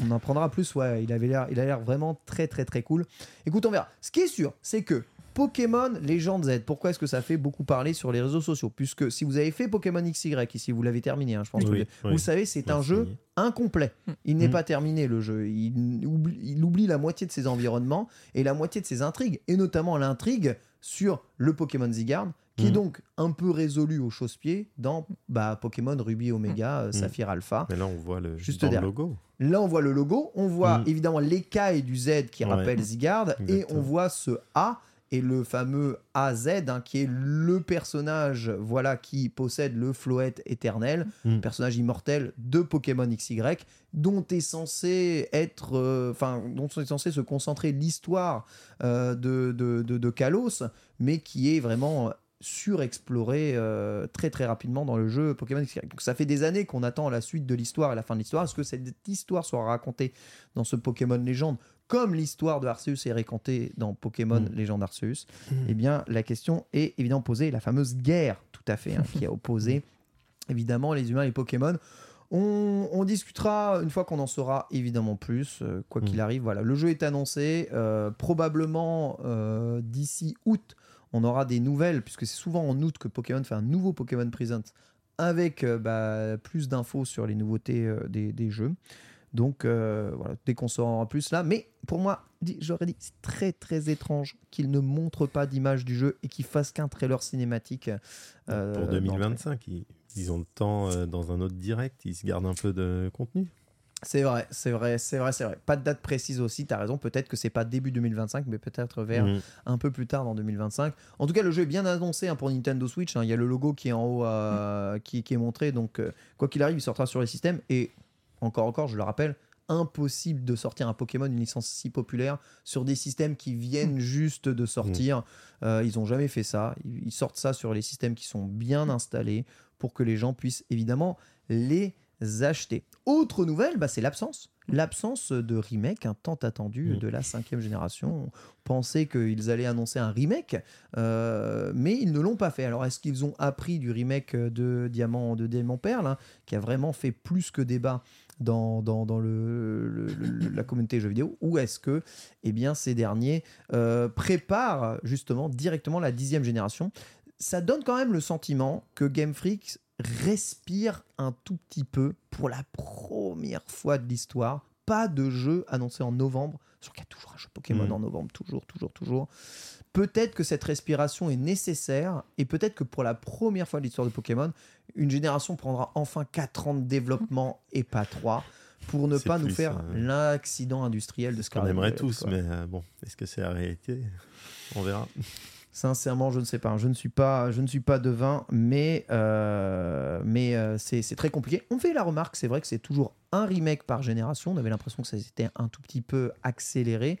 on en prendra plus. Ouais, il avait l'air, il a l'air vraiment très très très cool. Écoute, on verra. Ce qui est sûr, c'est que Pokémon Legend Z, pourquoi est-ce que ça fait beaucoup parler sur les réseaux sociaux? Puisque si vous avez fait Pokémon XY, ici vous l'avez terminé, hein, je pense, Oui, que oui. vous savez, c'est un jeu incomplet. Il n'est Mm. pas terminé le jeu. Il oublie, il oublie la moitié de ses environnements et la moitié de ses intrigues, et notamment l'intrigue sur le Pokémon Zygarde, qui est Mm. donc un peu résolu au chausse-pied dans bah, Pokémon Ruby Omega, euh, Saphir Alpha. Mais là, on voit le, Juste dans le derrière. logo. Là, on voit le logo, on voit Mm. évidemment l'écaille du Z qui Ouais. rappelle Zygarde, et on voit ce A et le fameux AZ hein, qui est le personnage voilà qui possède le Floette éternel, Mm. personnage immortel de Pokémon XY, dont est censé être, euh, enfin, dont est censé se concentrer l'histoire euh, de, de, de, de Kalos, mais qui est vraiment surexploré euh, très très rapidement dans le jeu Pokémon XY. Donc ça fait des années qu'on attend la suite de l'histoire et la fin de l'histoire. Est-ce que cette histoire sera racontée dans ce Pokémon Légende? Comme l'histoire de Arceus est racontée dans Pokémon Mm. Légende Arceus Eh bien, la question est évidemment posée, la fameuse guerre, tout à fait, hein, qui a opposé évidemment les humains et les Pokémon. On, on discutera une fois qu'on en saura évidemment plus, euh, quoi qu'il Mm. arrive. Voilà, le jeu est annoncé, euh, probablement euh, d'ici août, on aura des nouvelles, puisque c'est souvent en août que Pokémon fait un nouveau Pokémon Present avec bah, plus d'infos sur les nouveautés des, des jeux. Donc euh, voilà, dès qu'on saura plus là. Mais pour moi, j'aurais dit, c'est très très étrange qu'il ne montre pas d'image du jeu et qu'il fasse qu'un trailer cinématique. euh, Pour d'entrée. 2025, ils, ils ont le temps euh, dans un autre direct, ils se gardent un peu de contenu. C'est vrai, c'est vrai, c'est vrai, c'est vrai. Pas de date précise aussi, t'as raison. Peut-être que c'est pas début 2025, mais peut-être vers Mhm. un peu plus tard dans 2025. En tout cas, le jeu est bien annoncé hein, pour Nintendo Switch. hein. Il y a le logo qui est en haut, euh, qui, qui est montré. Donc, euh, quoi qu'il arrive, il sortira sur les systèmes. Et encore, encore, je le rappelle, impossible de sortir un Pokémon, une licence si populaire, sur des systèmes qui viennent juste de sortir. Euh, ils ont jamais fait ça. Ils, sortent ça sur les systèmes qui sont bien installés pour que les gens puissent évidemment les acheter. Autre nouvelle, bah, c'est l'absence. L'absence de remake, un tant attendu Mm. de la cinquième génération. On pensait qu'ils allaient annoncer un remake, euh, mais ils ne l'ont pas fait. Alors, est-ce qu'ils ont appris du remake de Diamant, de Diamant Perle, hein, qui a vraiment fait plus que débat dans, dans, dans le, le- le- la communauté jeux vidéo, ou est-ce que eh bien, ces derniers euh, préparent justement directement la dixième génération? Ça donne quand même le sentiment que Game Freak respire un tout petit peu pour la première fois de l'histoire. Pas de jeu annoncé en novembre. Sauf qu'il y a toujours un jeu Pokémon Mm. en novembre, toujours, toujours, toujours. Peut-être que cette respiration est nécessaire et peut-être que pour la première fois de l'histoire de Pokémon, une génération prendra enfin 4 ans de développement et pas 3 pour ne pas nous faire euh, l'accident industriel de On Scarlet aimerait tous, quoi. mais euh, bon, est-ce que c'est la réalité? On verra. Sincèrement, je ne sais pas. Je ne suis pas, je ne suis pas devin, mais, euh, mais euh, c'est c'est très compliqué. On fait la remarque, c'est vrai que c'est toujours un remake par génération. On avait l'impression que ça s'était un tout petit peu accéléré.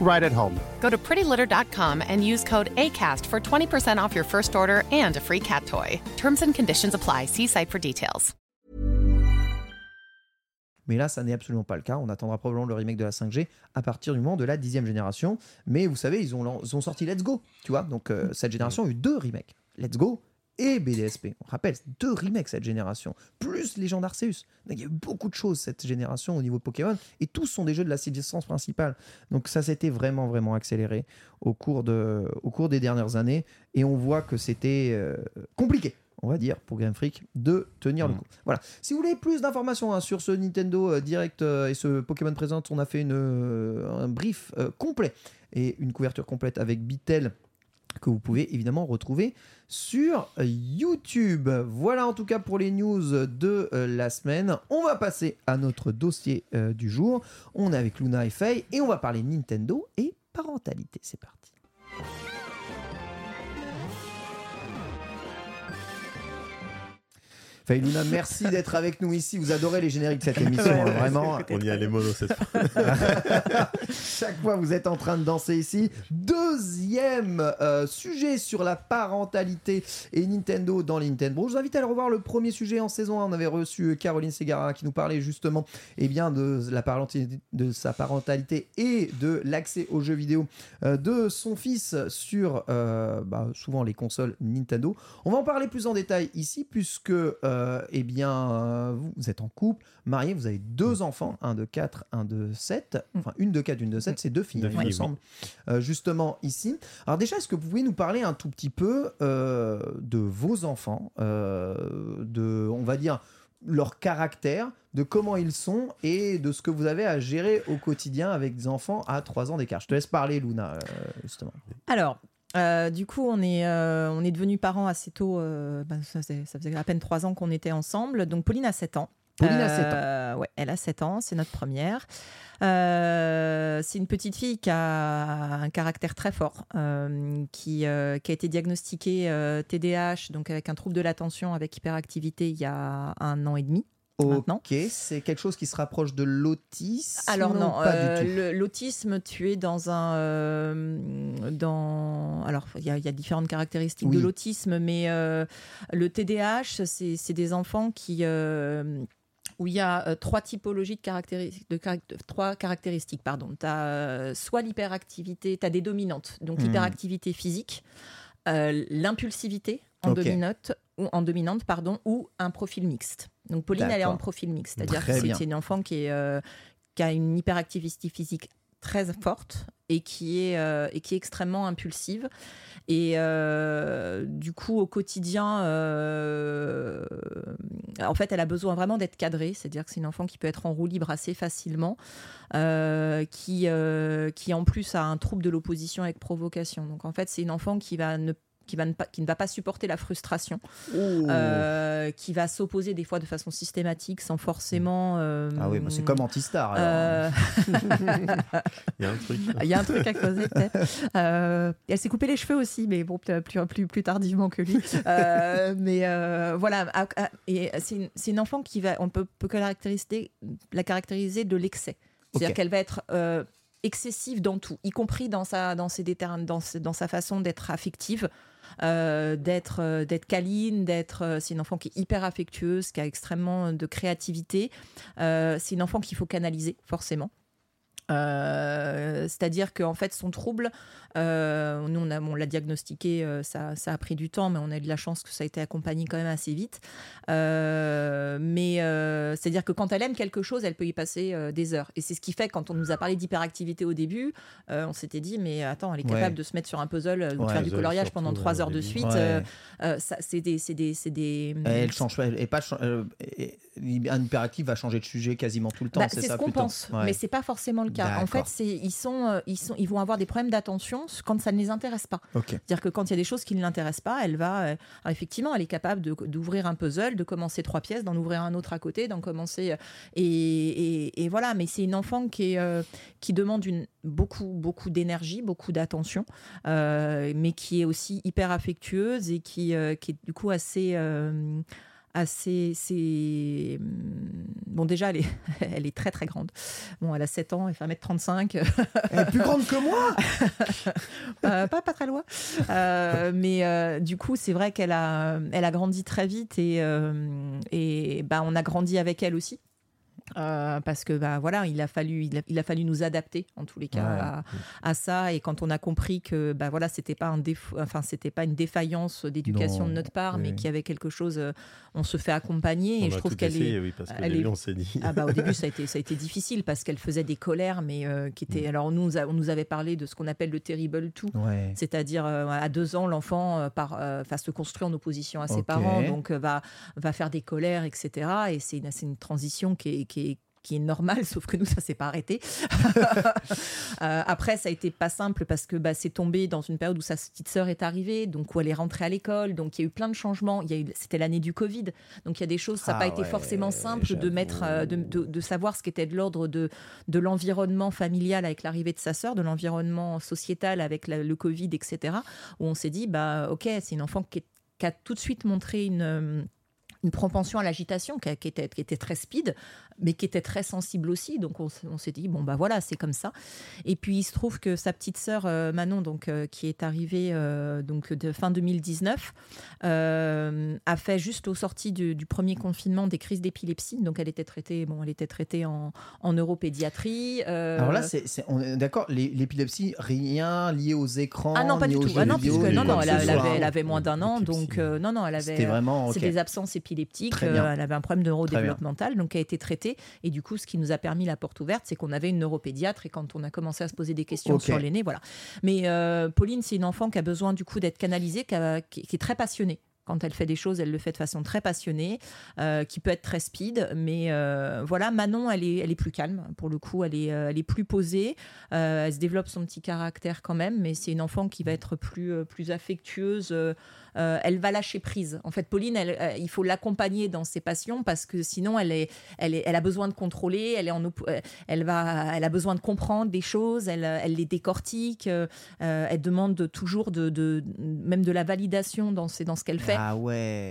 right at home. Go to prettylitter.com and use code ACAST for 20% off your first order and a free cat toy. Terms and conditions apply. See site for details. Mais là, ça n'est absolument pas le cas. On attendra probablement le remake de la 5G à partir du moment de la dixième génération. Mais vous savez, ils ont, ils ont sorti Let's Go, tu vois. Donc euh, cette génération a eu deux remakes. Let's Go et BDSP. On rappelle, deux remakes cette génération, plus Légende Arceus. Donc, il y a eu beaucoup de choses cette génération au niveau Pokémon, et tous sont des jeux de la licence principale. Donc ça s'était vraiment, vraiment accéléré au cours, de, au cours des dernières années, et on voit que c'était euh, compliqué, on va dire, pour Game Freak, de tenir le coup. Voilà. Si vous voulez plus d'informations hein, sur ce Nintendo euh, Direct euh, et ce Pokémon Present, on a fait une, euh, un brief complet et une couverture complète avec Bitel que vous pouvez évidemment retrouver sur euh, YouTube. Voilà en tout cas pour les news de euh, la semaine. On va passer à notre dossier euh, du jour. On est avec Luna et Faye et on va parler Nintendo et parentalité. C'est parti. Faye Luna, merci d'être avec nous ici. Vous adorez les génériques de cette émission, hein, vraiment. On y a les monos cette fois. Chaque fois, vous êtes en train de danser ici. Deuxième euh, sujet sur la parentalité et Nintendo dans les Nintendo. Je vous invite à aller revoir le premier sujet en saison 1. On avait reçu euh, Caroline Segara qui nous parlait justement eh bien, de, la parentalité, de sa parentalité et de l'accès aux jeux vidéo euh, de son fils sur euh, bah, souvent les consoles Nintendo. On va en parler plus en détail ici puisque euh, eh bien, euh, vous, vous êtes en couple, marié, vous avez deux enfants, un de 4, un de 7, enfin une de 4, une de 7, c'est deux filles, Deux il me semble, euh, justement ici. Alors déjà, est-ce que vous pouvez nous parler un tout petit peu euh, de vos enfants, euh, de, on va dire, leur caractère, de comment ils sont et de ce que vous avez à gérer au quotidien avec des enfants à 3 ans d'écart? Je te laisse parler, Luna, euh, justement. Alors, euh, du coup, on est, euh, on est devenus parents assez tôt. euh, bah, ça, faisait, ça faisait à peine trois ans qu'on était ensemble. Donc, Pauline a 7 ans. Pauline a 7 ans. Ouais, elle a 7 ans, c'est notre première. C'est une petite fille qui a un caractère très fort, qui, qui a été diagnostiquée TDAH, donc avec un trouble de l'attention avec hyperactivité il y a un an et demi. Maintenant. Ok, c'est quelque chose qui se rapproche de l'autisme Alors non, pas euh, du tout. le- l'autisme, tu es dans un, euh, dans, alors il y, a- il y a différentes caractéristiques de l'autisme, mais euh, le TDAH, c'est des enfants qui où il y a euh, trois typologies de, caractéri- de, caract- de- trois caractéristiques. Pardon, tu as soit l'hyperactivité, tu as des dominantes, donc Mhm. l'hyperactivité physique, euh, l'impulsivité en Ok. dominante ou en dominante pardon ou un profil mixte. Donc Pauline elle est en profil mixte, c'est-à-dire que c'est- une enfant qui est euh, qui a une hyperactivité physique très forte et qui est euh, et qui est extrêmement impulsive. Et euh, du coup au quotidien euh, en fait elle a besoin vraiment d'être cadrée. C'est-à-dire que c'est une enfant qui peut être en roue libre assez facilement qui qui en plus a un trouble de l'opposition avec provocation. Donc en fait c'est une enfant qui va ne qui, va ne pas, qui ne va pas supporter la frustration, euh, qui va s'opposer des fois de façon systématique sans forcément. euh, Ah oui, bah, c'est comme Antistar. alors. euh, Il y a un truc. Il y a un truc à creuser peut-être. Euh, elle s'est coupé les cheveux aussi, mais bon, peut-être plus, plus, plus tardivement que lui. Euh, mais euh, voilà, et c'est une, enfant qui va, on peut, peut caractériser, la caractériser de l'excès. C'est-à-dire qu'elle va être euh, excessive dans tout, y compris dans sa, dans ses déter- dans, ses- dans sa façon d'être affective. Euh, d'être euh, d'être câline, d'être euh, c'est une enfant qui est hyper affectueuse, qui a extrêmement de créativité. C'est une enfant qu'il faut canaliser forcément. Euh, C'est-à-dire qu'en fait, son trouble, euh, nous, on, a- on l'a diagnostiqué, euh, ça, ça a pris du temps, mais on a eu de la chance que ça a été accompagné quand même assez vite. Mais c'est-à-dire que quand elle aime quelque chose, elle peut y passer des heures. Et c'est ce qui fait, quand on nous a parlé d'hyperactivité au début, on s'était dit, mais attends, elle est Ouais. capable de se mettre sur un puzzle de faire du coloriage surtout, pendant trois heures de suite. Ouais. Ça, c'est des, c'est des, c'est des- Elle change pas, et pas un hyperactif va changer de sujet quasiment tout le temps. Bah, c'est c'est ça ce qu'on plutôt pense, mais c'est pas forcément le cas. En fait, ils sont, euh, ils sont, ils vont avoir des problèmes d'attention quand ça ne les intéresse pas. C'est-à-dire que quand il y a des choses qui ne l'intéressent pas, elle va, euh, alors effectivement, elle est capable d'ouvrir un puzzle, de commencer trois pièces, d'en ouvrir un autre à côté, d'en commencer, euh, et, et- et voilà. Mais c'est une enfant qui est, euh, qui demande une beaucoup, beaucoup d'énergie, beaucoup d'attention, euh, mais qui est aussi hyper affectueuse et qui, qui est du coup assez. Assez c'est bon déjà elle est, elle est très très grande bon elle a 7 ans elle fait 1m35 Elle est plus grande que moi Euh, pas, pas très loin. Euh, mais euh, du coup, c'est vrai qu'elle a, elle a grandi très vite et, et bah, on a grandi avec elle aussi. Euh, parce que bah voilà il a fallu il a, il a fallu nous adapter en tous les cas Ouais. à, à ça. Et quand on a compris que bah voilà c'était pas un défaut enfin c'était pas une défaillance d'éducation de notre part mais qu'il y avait quelque chose euh, on se fait accompagner On et je trouve tout qu'elle est oui, parce elle début, est- on s'est dit. ah bah au début ça a été ça a été difficile parce qu'elle faisait des colères mais euh, qui étaient alors on nous on nous avait parlé de ce qu'on appelle le terrible Ouais. c'est-à-dire euh, à deux ans l'enfant par va se construire en opposition à ses parents donc va va faire des colères etc et c'est une, une transition qui est, qui est qui est normale, sauf que nous, ça s'est pas arrêté. Euh, après, ça a été pas simple parce que bah, c'est tombé dans une période où sa petite sœur est arrivée, donc où elle est rentrée à l'école, donc il y a eu plein de changements. Il y a eu, c'était l'année du Covid, donc il y a des choses, ça n'a Ah pas été ouais, forcément simple de mettre, euh, de, de- de savoir ce qui était de l'ordre de, de l'environnement familial avec l'arrivée de sa sœur, de l'environnement sociétal avec la- le Covid, etc. Où on s'est dit, bah ok, c'est une enfant qui, est- qui a tout de suite montré une euh, une propension à l'agitation qui était, qui était très speed, mais qui était très sensible aussi. Donc on, s'est dit, bon, bah voilà, c'est comme ça. Et puis il se trouve que sa petite sœur euh, Manon, donc, euh, qui est arrivée euh, donc, de fin 2019, euh, a fait juste aux sorties du, du premier confinement des crises d'épilepsie. Donc elle était traitée, bon, elle était traitée en, en neuropédiatrie. Alors là, c'est, c'est- on est d'accord, l'é- l'épilepsie, rien lié aux écrans. ah non, pas ni du tout. Ah non, vidéo, puisque ni non, non, elle, elle avait, elle avait moins d'un an, donc euh, non, non, elle avait. C'était vraiment. C'est ok. des absences épileptiques. Euh, elle avait un problème neurodéveloppemental, donc qui a été traité. Et du coup, ce qui nous a permis la porte ouverte, c'est qu'on avait une neuropédiatre. Et quand on a commencé à se poser des questions Ok. sur l'aîné, voilà. Mais euh, Pauline, c'est une enfant qui a besoin du coup d'être canalisée, qui, a- qui- qui est très passionnée. Quand elle fait des choses, elle le fait de façon très passionnée, euh, qui peut être très speed. Mais euh, voilà, Manon, elle est, elle est plus calme. Pour le coup, elle est, elle est plus posée. Euh, elle se développe son petit caractère quand même, mais c'est une enfant qui va être plus, plus affectueuse. Euh, elle va lâcher prise. En fait, Pauline, elle, euh, il faut l'accompagner dans ses passions parce que sinon, elle, est, elle, est, elle a besoin de contrôler. Elle, est en, euh, elle, va, elle a besoin de comprendre des choses. Elle, elle les décortique. euh, elle demande toujours de, de- même de la validation dans, ses- dans ce qu'elle fait. Ah ouais.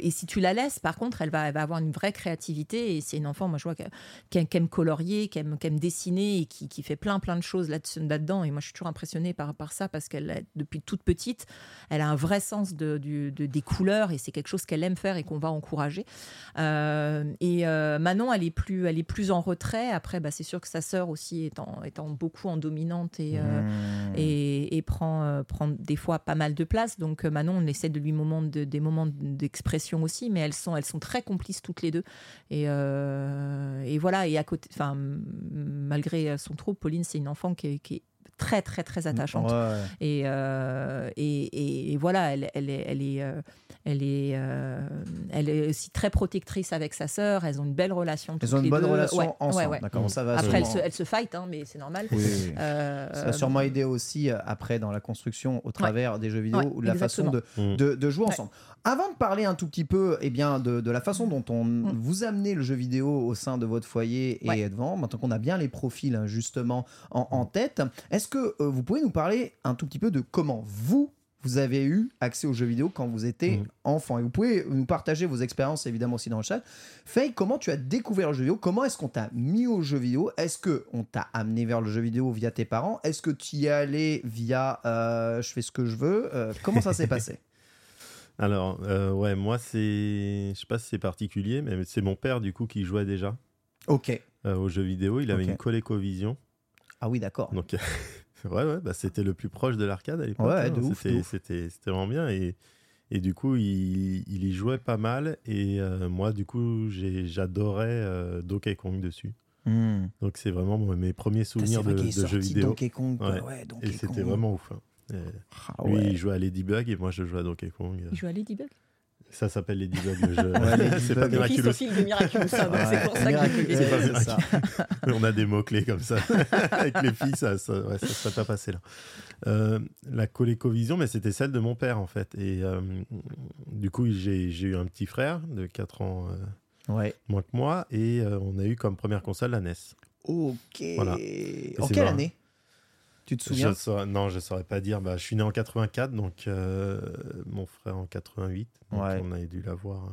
Et si tu la laisses, par contre, elle va, elle va avoir une vraie créativité. Et c'est une enfant, moi, je vois, qui, qui aime colorier, qui aime, qui aime dessiner et qui, qui fait plein, plein de choses là-dedans. Et moi, je suis toujours impressionnée par, par ça parce qu'elle, depuis toute petite, elle a un vrai sens de, du- de- des couleurs et c'est quelque chose qu'elle aime faire et qu'on va encourager. Euh, et euh, Manon, elle est, plus, elle est plus en retrait. Après, bah, c'est sûr que sa sœur aussi étant, étant beaucoup en dominante et, euh, Mmh. et, et prend, prend des fois pas mal de place. Donc Manon, on essaie de lui moment de, des moments d'expression aussi, mais elles sont, elles sont très complices toutes les deux. Et, et voilà, et à côté, enfin, malgré son trouble, Pauline, c'est une enfant qui est, qui est très, très, très attachante. Ouais. Et, euh, et, et- et voilà, elle, elle est, elle est, euh, elle est, euh, elle est aussi très protectrice avec sa sœur. Elles ont une belle relation. Elles ont une les bonne deux. relation Ouais, ensemble. ouais, ouais. D'accord, ça va Après, elles se, elles se fight, hein, mais c'est normal. Oui, oui, oui. Euh, Ça a sûrement aidé aussi après dans la construction au travers des jeux vidéo ou de la façon de, Mm. de, de jouer Ouais. ensemble. Avant de parler un tout petit peu eh bien, de, de la façon dont on Mm. vous amenez le jeu vidéo au sein de votre foyer et Ouais. devant, maintenant qu'on a bien les profils hein, justement en, en tête, est-ce que euh, vous pouvez nous parler un tout petit peu de comment vous, vous avez eu accès aux jeux vidéo quand vous étiez Mm. enfant? Et vous pouvez nous partager vos expériences évidemment aussi dans le chat. Faye, comment tu as découvert le jeu vidéo? Comment est-ce qu'on t'a mis au jeu vidéo? Est-ce que on t'a amené vers le jeu vidéo via tes parents? Est-ce que tu y es allé via euh, je fais ce que je veux Euh, Comment ça s'est passé? Alors, euh, ouais, moi, c'est. Je sais pas si c'est particulier, mais c'est mon père, du coup, qui jouait déjà Ok. euh, aux jeux vidéo. Il avait une ColecoVision. Ah oui, d'accord. Donc, ouais, ouais, bah, c'était le plus proche de l'arcade à l'époque. Ouais, hein. de ouf, C'était- de ouf. C'était c'était vraiment bien. Et, et du coup, il, il y jouait pas mal. Et euh, moi, du coup, j'ai- j'adorais euh, Donkey Kong dessus. Hmm. Donc, c'est vraiment mes premiers souvenirs de, de jeux vidéo. Donkey Kong. Ouais. Ouais, Donkey Et c'était vraiment ouf. hein. Et Ah lui, ouais. il jouait à Ladybug et moi, je jouais à Donkey Kong. Il joue à Ladybug? Ça s'appelle Ladybug, le jeu. Ouais, c'est pas Miraculous. De Miraculous, donc c'est pour ça que Miraculous, j'ai C'est pas c'est ça. On a des mots-clés comme ça. Avec les filles, ça ça, ouais, ça serait pas passé là. Euh, la ColecoVision, mais c'était celle de mon père en fait. Et euh, du coup, j'ai eu un petit frère de 4 ans euh, Ouais. moins que moi. Et euh, on a eu comme première console la NES. Ok. Voilà. En quelle marrant. année? Tu te souviens Je saurais- non, je saurais pas dire. Bah, je suis né en 84, donc euh, mon frère en 88. Donc Ouais. on a dû l'avoir. euh,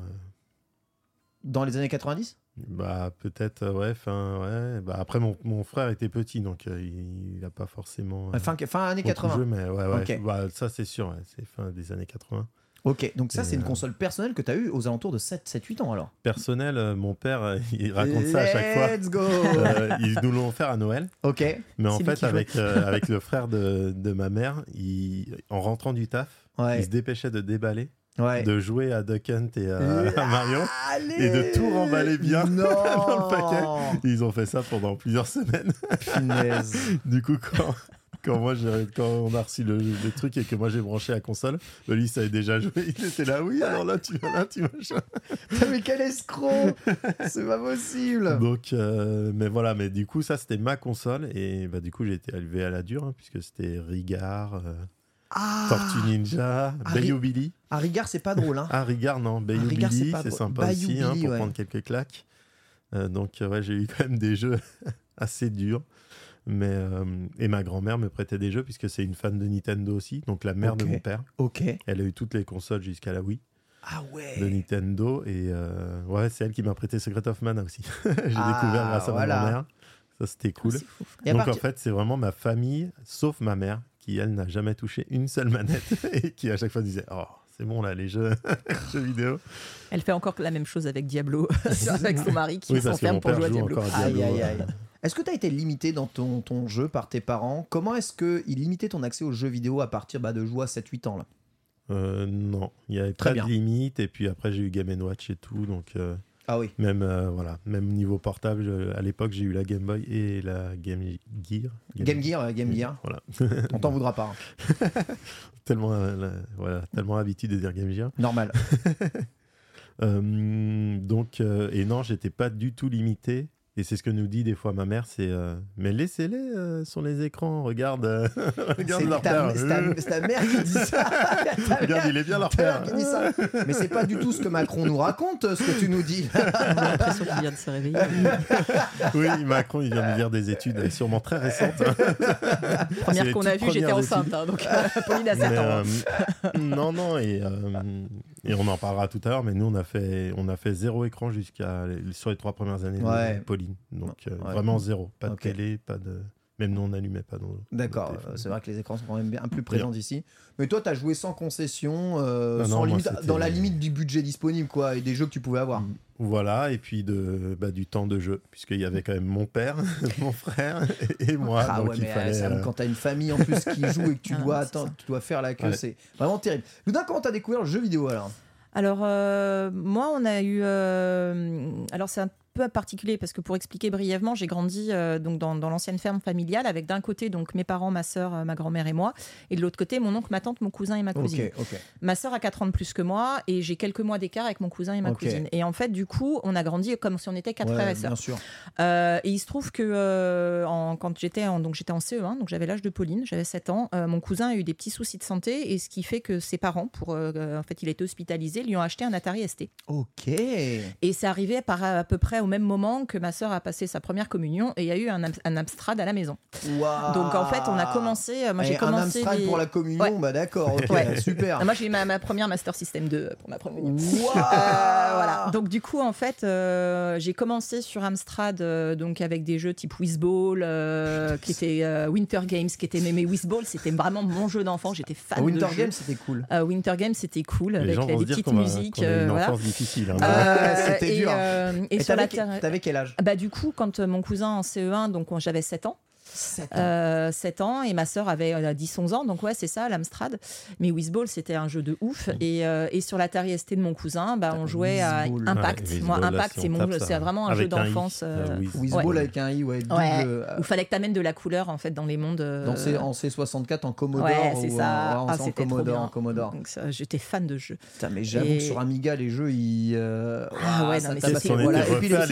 Dans les années 90 Bah peut-être euh, ouais fin ouais bah après mon, mon frère était petit donc euh, il, il a pas forcément Fin, fin années beaucoup 80. joué, mais ouais ouais bah, ça c'est sûr ouais, c'est fin des années 80 Ok, donc ça, c'est une euh, console personnelle que tu as eue aux alentours de 7-8 ans alors. personnel euh, mon père euh, il raconte ça à chaque fois Let's go Euh, ils nous l'ont offert à Noël Ok. mais en C'est lui fait avec euh, avec le frère de, de ma mère il, en rentrant du taf Ouais. il se dépêchait de déballer Ouais. de jouer à Duck Hunt et à, à Mario Allez et de tout remballer bien non dans le paquet. ils ont fait ça pendant plusieurs semaines Punaise. Du coup, quand, quand, moi, quand on a reçu le, le truc et que moi j'ai branché la console, le lui savait déjà joué. Il était là, oui, alors là, tu vas là, tu vas mais quel escroc C'est pas possible Donc, euh, mais voilà, mais du coup, ça c'était ma console. Et bah, du coup, j'ai été élevé à la dure, hein, puisque c'était Rigard, euh, Ah Tortue Ninja, Ah, Bayou Billy. À Rigard, c'est pas drôle, hein Ah, Rigard, non, Bayou c'est Billy, c'est sympa Bayou aussi, hein, pour ouais. prendre quelques claques. Euh, donc, ouais, j'ai eu quand même des jeux assez durs. Mais, euh, et ma grand-mère me prêtait des jeux, puisque c'est une fan de Nintendo aussi, donc la mère de mon père. Ok. Elle a eu toutes les consoles jusqu'à la Wii Ah ouais de Nintendo. Et euh, ouais, c'est elle qui m'a prêté Secret of Mana aussi. J'ai Ah, découvert grâce à voilà. ma grand-mère. Ça, c'était cool. Fou. Et à Donc en fait, c'est vraiment ma famille, sauf ma mère, qui elle n'a jamais touché une seule manette et qui à chaque fois disait Oh, c'est bon là, les jeux, jeux vidéo. Elle fait encore la même chose avec Diablo, avec son mari qui Oui, s'enferme pour jouer à Diablo. à Aïe, Diablo. aïe, euh, aïe. Est-ce que tu as été limité dans ton, ton jeu par tes parents? Comment est-ce qu'ils limitaient ton accès aux jeux vidéo à partir bah, de jouer à 7-8 ans là? Euh, non, il y avait Très pas bien. de limite. Et puis après, j'ai eu Game Watch et tout. Donc euh, Ah oui. même, euh, voilà, même niveau portable, à l'époque, j'ai eu la Game Boy et la Game Gear. Game Gear, Game Gear. Voilà. On t'en voudra pas. hein. tellement, voilà, tellement de dire Game Gear. Normal. Donc, et non, j'étais pas du tout limité. Et c'est ce que nous dit des fois ma mère, c'est euh, mais laissez-les euh, sur les écrans, regarde, euh, regarde leur ta, père. c'est ta- mère qui dit ça. Ta regarde, mère- il est bien leur père. qui dit ça. Mais c'est pas du tout ce que Macron nous raconte, ce que tu nous dis. J'ai l'impression qu'il vient de se réveiller. oui, Macron, il vient de dire des études sûrement très récentes. Première qu'on a vue, j'étais enceinte. hein, donc Pauline a 7 Mais, ans. hein. euh, non, non, et, euh, et on en parlera tout à l'heure, mais nous, on a fait, on a fait zéro écran jusqu'à sur les trois premières années Ouais. de Pauline. Donc, euh, Ouais. vraiment zéro. Pas Ok. de télé, pas de. Même nous, on n'allumait pas nos. D'accord, euh, c'est vrai que les écrans sont quand même bien plus présents ici. Mais toi, tu as joué sans concession, euh, Ah non, sans moi, limite, c'était- dans la limite du budget disponible quoi, et des jeux que tu pouvais avoir. Voilà, et puis de, bah, du temps de jeu, puisqu'il y avait quand même mon père, mon frère et, et moi. Ah donc ouais, il mais fallait. ça, euh, quand t'as une famille en plus qui joue et que tu, Ah, dois c'est attendre, tu dois faire la queue, Ouais. c'est vraiment terrible. Loudun, comment t'as découvert le jeu vidéo alors? Alors, euh, moi, on a eu. euh, alors, c'est un peu particulier parce que pour expliquer brièvement, j'ai grandi euh, donc dans, dans l'ancienne ferme familiale avec d'un côté donc mes parents, ma sœur, euh, ma grand-mère et moi, et de l'autre côté mon oncle, ma tante, mon cousin et ma cousine. Ok, ok. Ma sœur a 4 ans de plus que moi et j'ai quelques mois d'écart avec mon cousin et ma cousine. Et en fait, du coup, on a grandi comme si on était quatre Ouais, frères et sœurs. Euh, et il se trouve que euh, en- quand j'étais en, donc j'étais en CE1, donc j'avais l'âge de Pauline, j'avais 7 ans, mon cousin a eu des petits soucis de santé et ce qui fait que ses parents, pour en fait, il été hospitalisé, lui ont acheté un Atari ST. Ok. Et c'est arrivé par à peu près au même moment que ma sœur a passé sa première communion et il y a eu un, un Amstrad à la maison. Donc en fait, on a commencé. euh, Moi, Et j'ai un commencé. Amstrad les- pour la communion, Ouais. bah d'accord, Ouais. super. Moi, j'ai eu ma, ma première Master System 2 pour ma communion. Waouh. Euh, voilà. Donc du coup, en fait, euh, j'ai commencé sur Amstrad euh, donc avec des jeux type Whizball, euh, qui était euh, Winter Games, qui était mais, mais Whizball, c'était vraiment mon jeu d'enfant. J'étais fan Winter de. Games, c'était cool. Euh, Winter Games, c'était cool les avec gens les, vont les dire petites musiques. a une voilà. enfance difficile. hein. C'était et, dur. euh, et Et sur la t'avais, quel âge? Bah du coup, quand euh, mon cousin en CE1, donc on- j'avais 7 ans. 7 Euh, 7 ans et ma sœur avait euh, 10-11 ans donc ouais c'est ça l'Amstrad mais Whizball c'était un jeu de ouf et, euh, et sur l'Atari ST de mon cousin bah, on jouait à. Impact Ouais, moi Impact si c'est c'est vraiment un avec jeu d'enfance euh, Whiz. Whizball Ouais. avec un i, ouais, double. Ouais. euh, où fallait que t'amènes de la couleur en fait dans les mondes euh, dans C- en C64 en Commodore ouais c'est ça en, Ah, en Commodore, Commodore. donc ça, j'étais fan de jeu Putain, mais j'avoue Et- que sur Amiga, les jeux, ils. euh, Ah ouais, non, mais à épilepsie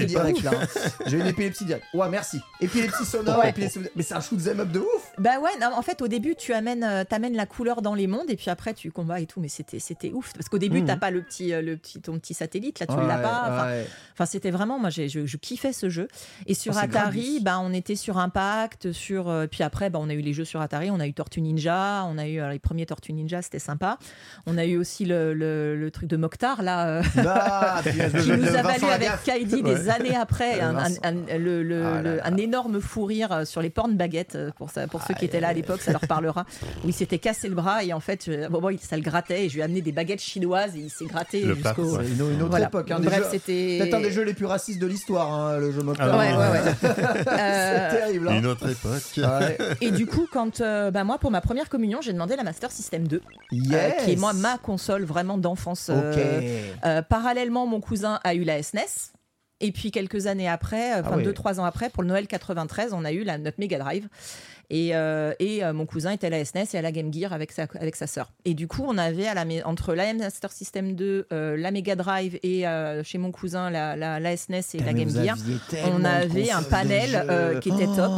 l'époque direct là. hein. J'ai une épilepsie directe. Ouais, merci. Épilepsie sonore, épilepsie- Mais c'est un shoot 'em up de ouf. Bah ouais, non, en fait au début tu amènes, euh, t'amènes la couleur dans les mondes et puis après tu combats et tout, mais c'était c'était ouf parce qu'au début Mhm. t'as pas le petit euh, le petit ton petit satellite là tu Ouais, l'as pas. Enfin, ouais. Enfin, c'était vraiment, moi, j'ai- je, je kiffais ce jeu. Et sur Oh, c'est Atari, bah, on était sur Impact, sur. euh, puis après, bah, on a eu les jeux sur Atari, on a eu Tortue Ninja, on a eu les premiers Tortue Ninja, c'était sympa. On a eu aussi le, le- le truc de Mokhtar, là, euh, Ah, qui nous a valu avec. Kaidi des années après un, un- Vincent. un- le- le- Ah là le- là. un énorme fou rire sur les pornes baguettes, euh, pour, ça, pour ceux qui étaient là à l'époque, ça leur parlera. Où il s'était cassé le bras et en fait, je- bon, bon, ça le grattait et je lui ai amené des baguettes chinoises et il s'est gratté jusqu'au. C'est une, une autre Voilà. époque. hein, Bref, c'était. Peut-être un des jeux les plus racistes de l'histoire, hein, le jeu Mokhtar. Ah Ouais, ouais, ouais. c'est Euh, terrible. hein. Une autre époque. Ouais. Et du coup, quand euh, bah, moi, pour ma première communion, j'ai demandé la Master System 2, euh, Yes. qui est moi ma console vraiment d'enfance. euh, Ok. euh, parallèlement, mon cousin a eu la SNES. Et puis quelques années après, euh, enfin Ah deux trois ans après, pour le Noël 93, on a eu la, notre Mega Drive. Et, euh, et euh, mon cousin était à la SNES et à la Game Gear avec sa, avec sa sœur. Et du coup, on avait à la, mai- entre la Master System 2, euh, la Mega Drive et chez mon cousin la, la, la SNES et la Game Gear. On avait un panel qui était top.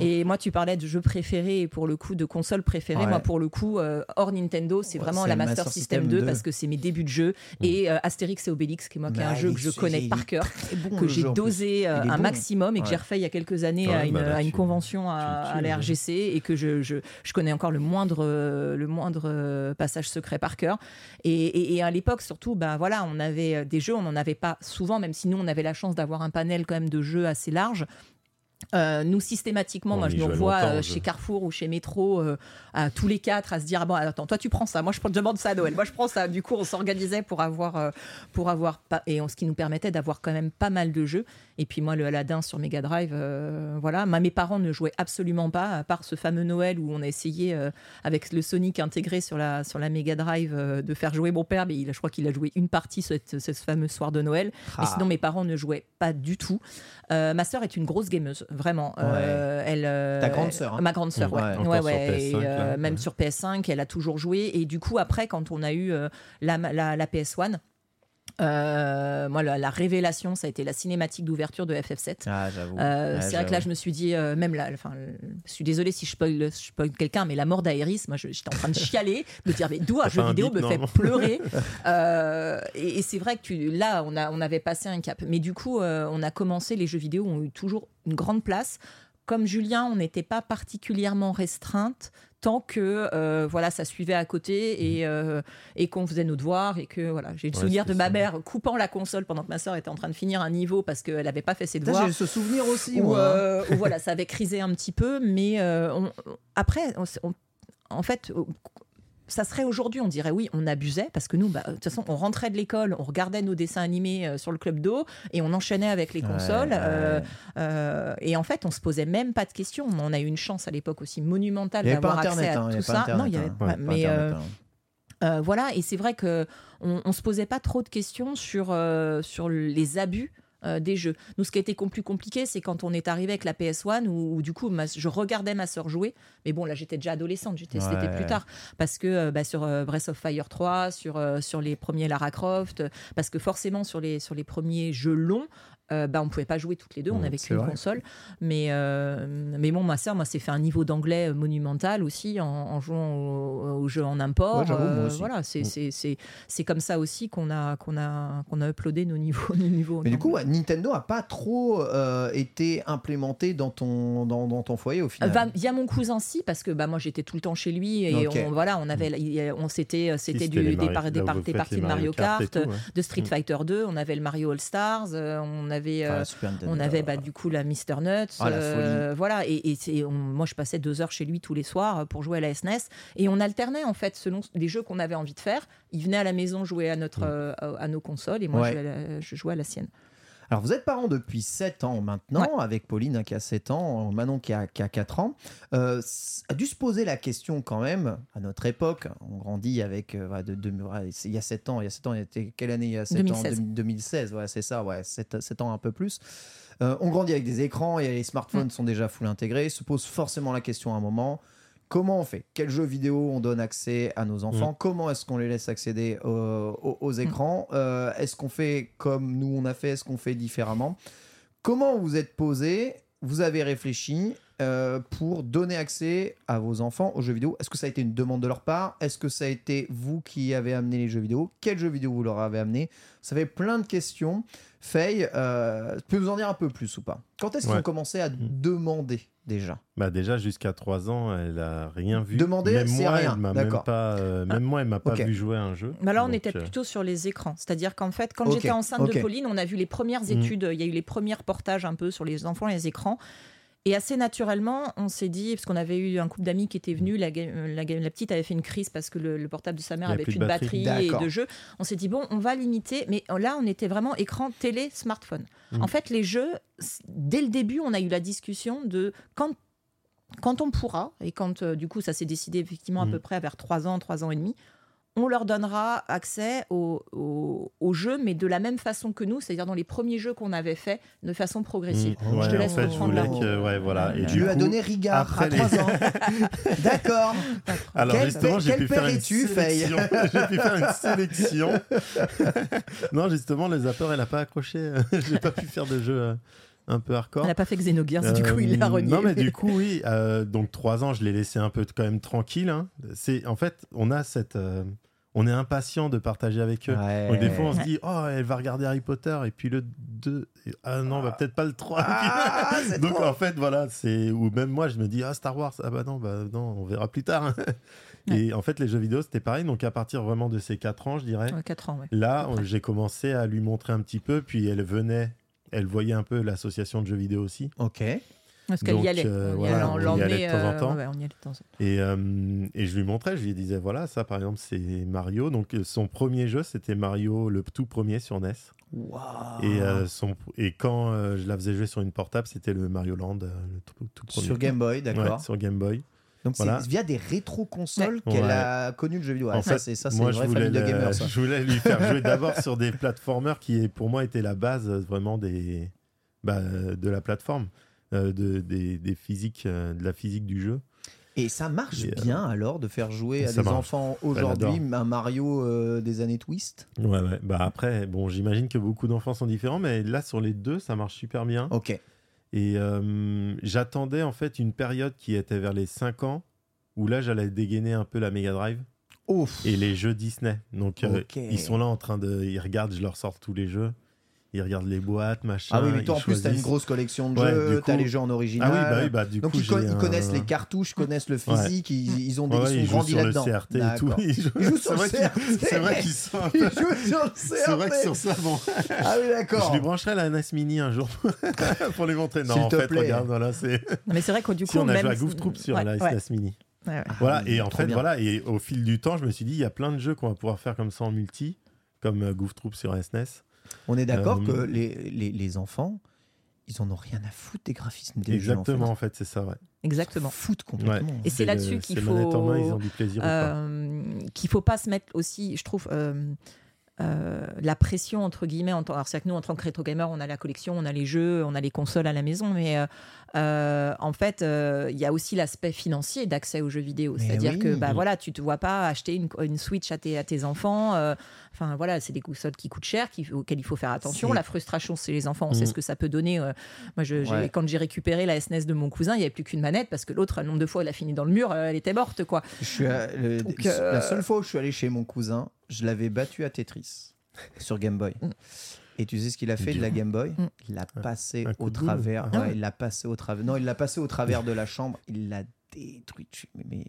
Oh. Et moi, tu parlais de jeux préférés et pour le coup de consoles préférées. Ouais. Moi, pour le coup, euh, hors Nintendo, c'est vraiment la Master, Master System, System 2, 2. parce que c'est mes débuts de jeu. Et euh, Astérix et Obélix, qui est moi qui est Bah, un jeu que je connais par cœur, bon, que j'ai dosé euh, un bon. maximum et que j'ai refait il y a quelques années Ouais, à, une, bah là, à une convention à, à la RGC et que je, je, je connais encore le moindre, le moindre euh, passage secret par cœur. Et, et- et à l'époque, surtout, bah, voilà, on avait des jeux, on n'en avait pas souvent, même si nous, on avait la chance d'avoir un panel quand même de jeux assez large. Euh, nous systématiquement, On moi je nous revois euh, au chez. Carrefour ou chez Métro euh, à tous les quatre à se dire ah bon attends toi tu prends ça, moi je prends- demande ça à Noël, moi je prends ça. Du coup on s'organisait pour avoir euh, pour avoir pas et on- ce qui nous permettait d'avoir quand même pas mal de jeux. Et puis moi le Aladdin sur Mega Drive, euh, voilà. Ma- mes parents ne jouaient absolument pas à part ce fameux Noël où on a essayé euh, avec le Sonic intégré sur la sur la Mega Drive euh, de faire jouer mon père, mais il, je crois qu'il a joué une partie ce, fameux soir de Noël. Mais Ah. sinon mes parents ne jouaient pas du tout. Euh, ma sœur est une grosse gameuse, vraiment. Euh, elle, euh, Ta grande sœur, hein. Ma grande sœur, ouais. Ouais. Encore Ouais, sur ouais, PS5, et, euh, même sur PS5, elle a toujours joué. Et du coup, après, quand on a eu la, la, la PS1, Euh, moi, la, la révélation, ça a été la cinématique d'ouverture de FF7. Ah. Euh, c'est vrai que là, je me suis dit, euh, même là, enfin, je suis désolée si je spoil, je spoil quelqu'un, mais la mort d'Aéris, moi, j'étais en train de chialer, de me dire, mais d'où un jeu vidéo bip, me fait non pleurer Euh, Et, et c'est vrai que tu, là, on, a, on avait passé un cap. Mais du coup, on a commencé, les jeux vidéo ont eu toujours une grande place. Comme Julien, on n'était pas particulièrement restreinte tant que euh, voilà ça suivait à côté et, euh, et qu'on faisait nos devoirs et que voilà j'ai le Ouais, souvenir de ma ça. mère coupant la console pendant que ma soeur était en train de finir un niveau parce qu'elle n'avait pas fait ses devoirs J'ai ce souvenir aussi, où, hein. euh, où voilà, ça avait crisé un petit peu, mais on- après, on s- on- en fait, ça serait aujourd'hui, on dirait oui, on abusait parce que nous, bah, de toute façon, on rentrait de l'école, on regardait nos dessins animés euh, sur le club d'eau et on enchaînait avec les consoles. ouais. euh, euh, et en fait, on se posait même pas de questions. On a eu une chance à l'époque aussi monumentale d'avoir accès à hein, tout pas ça. non, il y avait hein. pas- mais Internet, hein. euh, voilà, et c'est vrai que on, on se posait pas trop de questions sur, sur les abus. Euh, des jeux. Nous, ce qui a été plus compliqué, c'est quand on est arrivé avec la PS1, où, où du coup, ma- je regardais ma sœur jouer. Mais bon, là, j'étais déjà adolescente, j'étais, c'était plus tard. Parce que euh, bah, sur euh, Breath of Fire 3, sur, sur les premiers Lara Croft, parce que forcément, sur les, sur les premiers jeux longs, euh, bah, on pouvait pas jouer toutes les deux, on Mm, avait c'est qu'une console. Mais, euh, mais bon, ma sœur, moi, s'est fait un niveau d'anglais euh, monumental aussi en, en jouant au, au jeu en import. Ouais, Euh, voilà, c'est, Mm. c'est, c'est, c'est comme ça aussi qu'on a, qu'on a, qu'on a uploadé nos niveaux. Nos niveaux Mais du coup, Nintendo a pas trop euh, été implémenté dans ton, dans, dans ton foyer au final. Va- via mon cousin si parce que bah moi j'étais tout le temps chez lui et on voilà on avait a- on s'était c'était des, par- des, par- parties de Mario Kart Kart, et tout, ouais. de Street Mm. Fighter 2 on avait le Mario All Stars euh, on avait Ah, euh, on avait bah, du coup la Mister Nuts Ah, la euh, voilà. Et, et c'est on- moi je passais deux heures chez lui tous les soirs pour jouer à la SNES et on alternait en fait selon les jeux qu'on avait envie de faire. Il venait à la maison jouer à notre euh, à, à nos consoles et moi Ouais. je, jouais à la- je jouais à la sienne Alors, vous êtes parents depuis 7 ans maintenant, avec Pauline hein, qui a 7 ans, Manon qui a, qui a 4 ans. Euh, a dû se poser la question quand même, à notre époque, on grandit avec, euh, de, de- c'est il y a 7 ans, il y a 7 ans, il y était quelle année il y a 7 2016. ans 2016, voilà, c'est ça, ouais, 7, ans un peu plus. Euh, on grandit avec des écrans et les smartphones sont déjà full intégrés. Se pose forcément la question à un moment. Comment on fait? Quel jeu vidéo on donne accès à nos enfants? Comment est-ce qu'on les laisse accéder aux, aux écrans? Euh, Est-ce qu'on fait comme nous on a fait? Est-ce qu'on fait différemment? Comment vous êtes posé? Vous avez réfléchi euh, pour donner accès à vos enfants aux jeux vidéo? Est-ce que ça a été une demande de leur part? Est-ce que ça a été vous qui avez amené les jeux vidéo? Quels jeux vidéo vous leur avez amené? Ça fait plein de questions. Faye, euh, tu peux nous en dire un peu plus ou pas? Quand est-ce qu'ils Ouais. ont commencé à demander déjà? Bah déjà jusqu'à 3 ans, elle a rien vu. Demander, même c'est moi, rien, Elle m'a même d'accord. pas, euh, même moi, elle m'a pas vu jouer à un jeu. Mais là, on Donc, était euh, plutôt sur les écrans. C'est-à-dire qu'en fait, quand j'étais enceinte de Pauline, on a vu les premières Mm. études, il y a eu les premiers reportages un peu sur les enfants et les écrans. Et assez naturellement, on s'est dit, parce qu'on avait eu un couple d'amis qui était venu, la, euh, la, ga- la petite avait fait une crise parce que le, le portable de sa mère avait plus de batterie. batterie, et de jeux. On s'est dit, bon, on va limiter. Mais là, on était vraiment écran, télé, smartphone. Mm. En fait, les jeux, dès le début, on a eu la discussion de quand quand on pourra, et quand euh, du coup ça s'est décidé effectivement à Mm. peu près vers 3 ans, 3 ans et demi, on leur donnera accès au, au, au jeu, mais de la même façon que nous, c'est-à-dire dans les premiers jeux qu'on avait fait de façon progressive. mm, ouais, je te laisse en fait, je reprendre voulais la- que, ouais, voilà. Et as coup, donné Rigard à les- 3 ans. D'accord. Alors Quel justement, j'ai pu faire une sélection. j'ai pu faire une sélection. non, justement, le zapper, elle a pas accroché. j'ai pas pu faire de jeu euh, un peu hardcore. Elle n'a pas fait Xenogears, du coup il l'a Euh, renié. Non, mais du coup, oui. euh, donc, trois ans, je l'ai laissé un peu quand même tranquille. hein. C'est En fait, on a cette. euh, on est impatient de partager avec eux. Ouais. Donc, des fois, on se dit, oh, elle va regarder Harry Potter. Et puis le 2. et- Ah non, bah, peut-être pas le 3. Ah, donc, trop. en fait, voilà. c'est Ou même moi, je me dis, ah, Star Wars. Ah, bah non, bah non, on verra plus tard. Et en fait, les jeux vidéo, c'était pareil. Donc, à partir vraiment de ces 4 ans, je dirais. 4 ans, ouais. Là, j'ai commencé à lui montrer un petit peu. Puis, elle venait. Elle voyait un peu l'association de jeux vidéo aussi. Ok. Parce qu'elle Donc, y allait. euh, on y voilà, allait, on y l'emmenait, allait de temps en euh, temps. ouais, on y allait de temps en temps. Et, euh, et je lui montrais, je lui disais voilà, ça par exemple c'est Mario. Donc son premier jeu c'était Mario, le tout premier sur NES. Waouh. Et, euh, son, et quand euh, je la faisais jouer sur une portable, c'était le Mario Land, le tout, tout premier. Sur Game Boy, d'accord. Ouais, sur Game Boy. Donc Voilà. c'est via des rétro-consoles Ouais. qu'elle Ouais. a connu le jeu vidéo. Ouais, en ça, fait, c'est ça, c'est une je vraie famille de gamers. Ça. je voulais lui faire jouer d'abord sur des platformers qui pour moi étaient la base vraiment des, bah, de la plateforme, de, des, des physiques, euh, de la physique du jeu. Et ça marche Et, euh, bien alors de faire jouer à des marche. enfants aujourd'hui un Mario euh, des années Twist? Ouais, ouais. Bah après, bon, j'imagine que beaucoup d'enfants sont différents, mais là, sur les deux, ça marche super bien. Ok. Et euh, j'attendais en fait une période qui était vers les 5 ans, où là, j'allais dégainer un peu la Mega Drive Ouf. et les jeux Disney. Donc, euh, ils sont là en train de. Ils regardent, je leur sors tous les jeux. Ils regardent les boîtes, machin. Ah oui, mais toi en plus, t'as une grosse collection de Ouais, jeux, t'as coup- les jeux en original. Ah oui, bah oui, bah du Donc coup, ils, co- ils un- connaissent les cartouches, ils connaissent le physique, ils, ils ont, des, Ouais, ils ils sont jouent sur le. CRT et tout. Ils jouent- sur le vrai qu'ils- CRT. c'est vrai qu'ils sont un Ils jouent sur le C'est vrai que CRT. sur ça, bon. Ah oui, d'accord. Je lui brancherai la NES Mini un jour pour lui montrer. Non, en fait, plaît. regarde, voilà, c'est. Mais c'est vrai que du coup, on a joué à Goof Troop sur la ouais. SNES Mini. Voilà, Ah, et en fait, voilà, et au fil du temps, je me suis dit, il y a plein de jeux qu'on va pouvoir faire comme ça en multi, comme euh, Goof Troop sur SNES. On est d'accord Euh, que les, les, les enfants, ils en ont rien à foutre des graphismes des jeux. en fait. Exactement, en fait, c'est ça, ouais. Exactement. Foutent complètement. Et c'est là-dessus qu'il faut- en main, ils ont du plaisir ou pas. Euh, qu'il faut pas se mettre aussi, je trouve, euh, euh, la pression entre guillemets. En alors c'est que nous, en tant que rétro gamer, on a la collection, on a les jeux, on a les consoles à la maison, mais euh, euh, en fait, il y a aussi l'aspect financier d'accès aux jeux vidéo. C'est-à-dire oui. que bah voilà, tu te vois pas acheter une, une Switch à tes, à tes enfants. Enfin voilà, c'est des consoles qui coûtent cher, qui, auxquelles il faut faire attention. La frustration, c'est les enfants, on sait Mm. ce que ça peut donner. moi, je, j'ai- Ouais. quand j'ai récupéré la SNES de mon cousin, il n'y avait plus qu'une manette parce que l'autre, le nombre de fois, elle a fini dans le mur, elle était morte, quoi. Je suis à- le- Donc, La seule fois où je suis allé chez mon cousin, je l'avais battu à Tetris sur Game Boy. Et tu sais ce qu'il a fait de la Game Boy? Il l'a passé Un au travers. Ah ouais, il l'a passé au travers. Non, il l'a passé au travers de la chambre. Il l'a détruit. Mais, mais,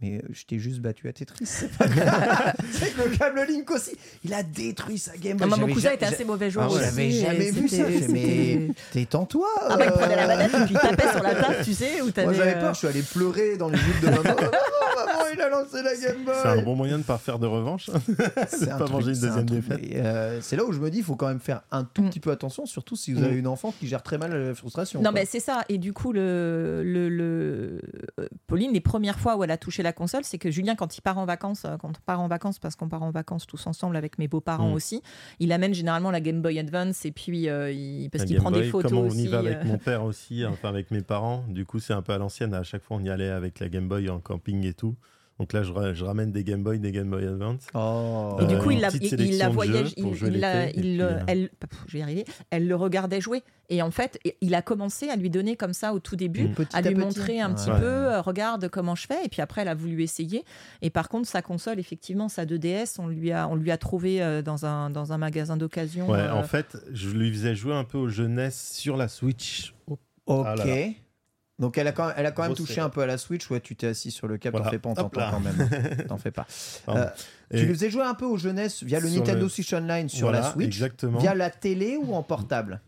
mais, je t'ai juste battu à Tetris. C'est pas grave. C'est que le câble Link aussi. Il a détruit sa Game Boy. Ah, mon cousin était assez mauvais joueur Ah. J'avais jamais vu ça. Mais c'était- t'es en toi. Ah bah il prenait la euh, manette et puis il tapait sur la table, tu sais, où Moi j'avais euh, peur, je suis allé pleurer dans les jupes de maman. Oh, il a lancé la Game Boy. C'est un bon moyen de ne pas faire de revanche. C'est pas truc, manger une un deuxième défaite. Euh, c'est là où je me dis, il faut quand même faire un tout Mm. petit peu attention, surtout si vous Mm. avez une enfant qui gère très mal la frustration. Non, mais c'est ça. Et du coup, le, le, le- euh, Pauline, les premières fois où elle a touché la console, c'est que Julien, quand il part en vacances, euh, quand on part en vacances, parce qu'on part en vacances tous ensemble avec mes beaux-parents Mm. aussi, il amène généralement la Game Boy Advance et puis euh, il, parce qu'il prend Boy, des photos Comme on aussi. y va avec euh, mon père aussi, enfin avec mes parents. Du coup, c'est un peu à l'ancienne. À chaque fois, on y allait avec la Game Boy en camping et tout. Donc là, je, je ramène des Game Boy, des Game Boy Advance. Oh. Et du Euh, coup, il une la, il- la jeux il, la- puis, euh, euh, elle, pff, je vais y arriver, elle le regardait jouer. Et en fait, il a commencé à lui donner comme ça au tout début, Mm. À à lui petit. montrer un petit Ouais. peu, euh, regarde comment je fais. Et puis après, elle a voulu essayer. Et par contre, sa console, effectivement, sa 2DS, on lui a, on lui a trouvé euh, dans un, dans un magasin d'occasion. Ouais, euh, en fait, je lui faisais jouer un peu aux jeunesses sur la Switch. Ok. Ah là là. Donc elle a quand même, elle a quand même Grosse touché un peu à la Switch. Ouais, tu t'es assis sur le câble, t'en fais pas, là. quand même. T'en fais pas. Euh, Tu lui faisais jouer un peu aux jeunesse via le Nintendo le- Switch Online sur la Switch, Exactement. via la télé ou en portable?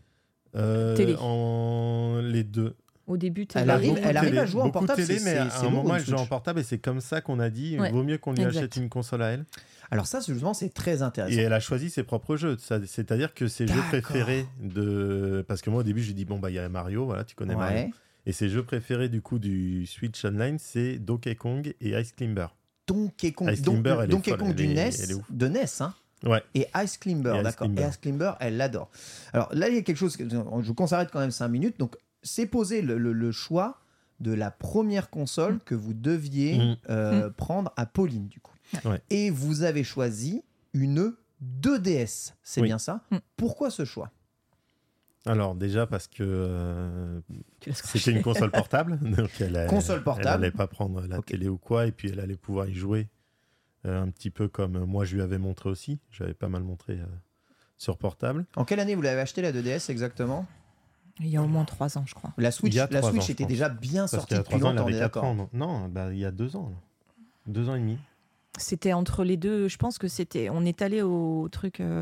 Euh, Télé. En les deux. Au début, t'es Elle là. arrive- elle arrive télé, à jouer en portable, télé, mais à un moment, elle joue en portable et c'est comme ça qu'on a dit Ouais, vaut mieux qu'on lui exact. achète une console à elle. Alors ça, justement, c'est très intéressant. Et elle a choisi ses propres jeux. C'est-à-dire que ses jeux préférés de. Parce que moi, au début, j'ai dit bon, bah, il y a Mario, voilà, tu connais Mario. Et ses jeux préférés, du coup, du Switch Online, c'est Donkey Kong et Ice Climber. Donkey Kong, Ice Don- Climber, elle est Donkey folle, Kong elle du est- NES, elle est ouf. de NES, hein. Ouais. Et Ice Climber, d'accord. Et Ice Climber, elle l'adore. Alors là, il y a quelque chose, que, je vous conserve quand même 5 minutes. Donc, c'est posé le, le- le choix de la première console que vous deviez Mm. euh, prendre à Pauline, du coup. Ouais. Et vous avez choisi une 2DS, c'est Oui. bien ça? Mm. Pourquoi ce choix? Alors, déjà, parce que euh, c'était une console portable. donc elle, a- Console portable. Elle n'allait pas prendre la télé ou quoi. Et puis, elle allait pouvoir y jouer euh, un petit peu comme moi, je lui avais montré aussi. J'avais pas mal montré euh, sur portable. En quelle année vous l'avez acheté la 2DS exactement? Il y a au moins trois ans, je crois. La Switch, Il y a la Switch ans, était pense. déjà bien Parce sortie y a depuis longtemps, on avait est 4 d'accord ans. non bah, il y a deux ans. là. Deux ans et demi. C'était entre les deux. Je pense que c'était. On est allé au truc. euh,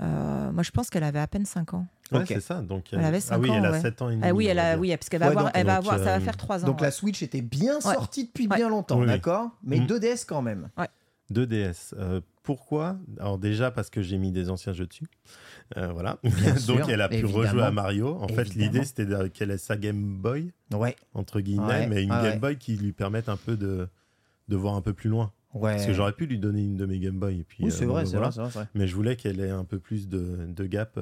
euh, moi, je pense qu'elle avait à peine 5 ans. Ouais, c'est ça. Donc, Elle avait ah cinq oui, ans, elle a ouais. 7 ans et demi. Ah oui, elle va a, oui, parce qu'elle va Ouais, avoir, donc- elle va donc, avoir, ça va euh, faire 3 ans. Donc la. Switch était bien Ouais. sortie depuis Ouais. bien longtemps, Oui, d'accord? Mais Mm. 2DS quand même. 2DS. Euh, pourquoi? Alors déjà parce que j'ai mis des anciens jeux dessus. Euh, voilà. Bien Donc sûr, elle a pu évidemment. rejouer à Mario. En fait, l'idée c'était qu'elle ait sa Game Boy Ouais, entre guillemets, Ouais, mais une ah Game ouais. Boy qui lui permette un peu de de voir un peu plus loin. ouais. Parce que j'aurais pu lui donner une de mes Game Boy. Et puis, Oui, c'est euh, vrai, voilà. vrai. Mais je voulais qu'elle ait un peu plus de, de gap.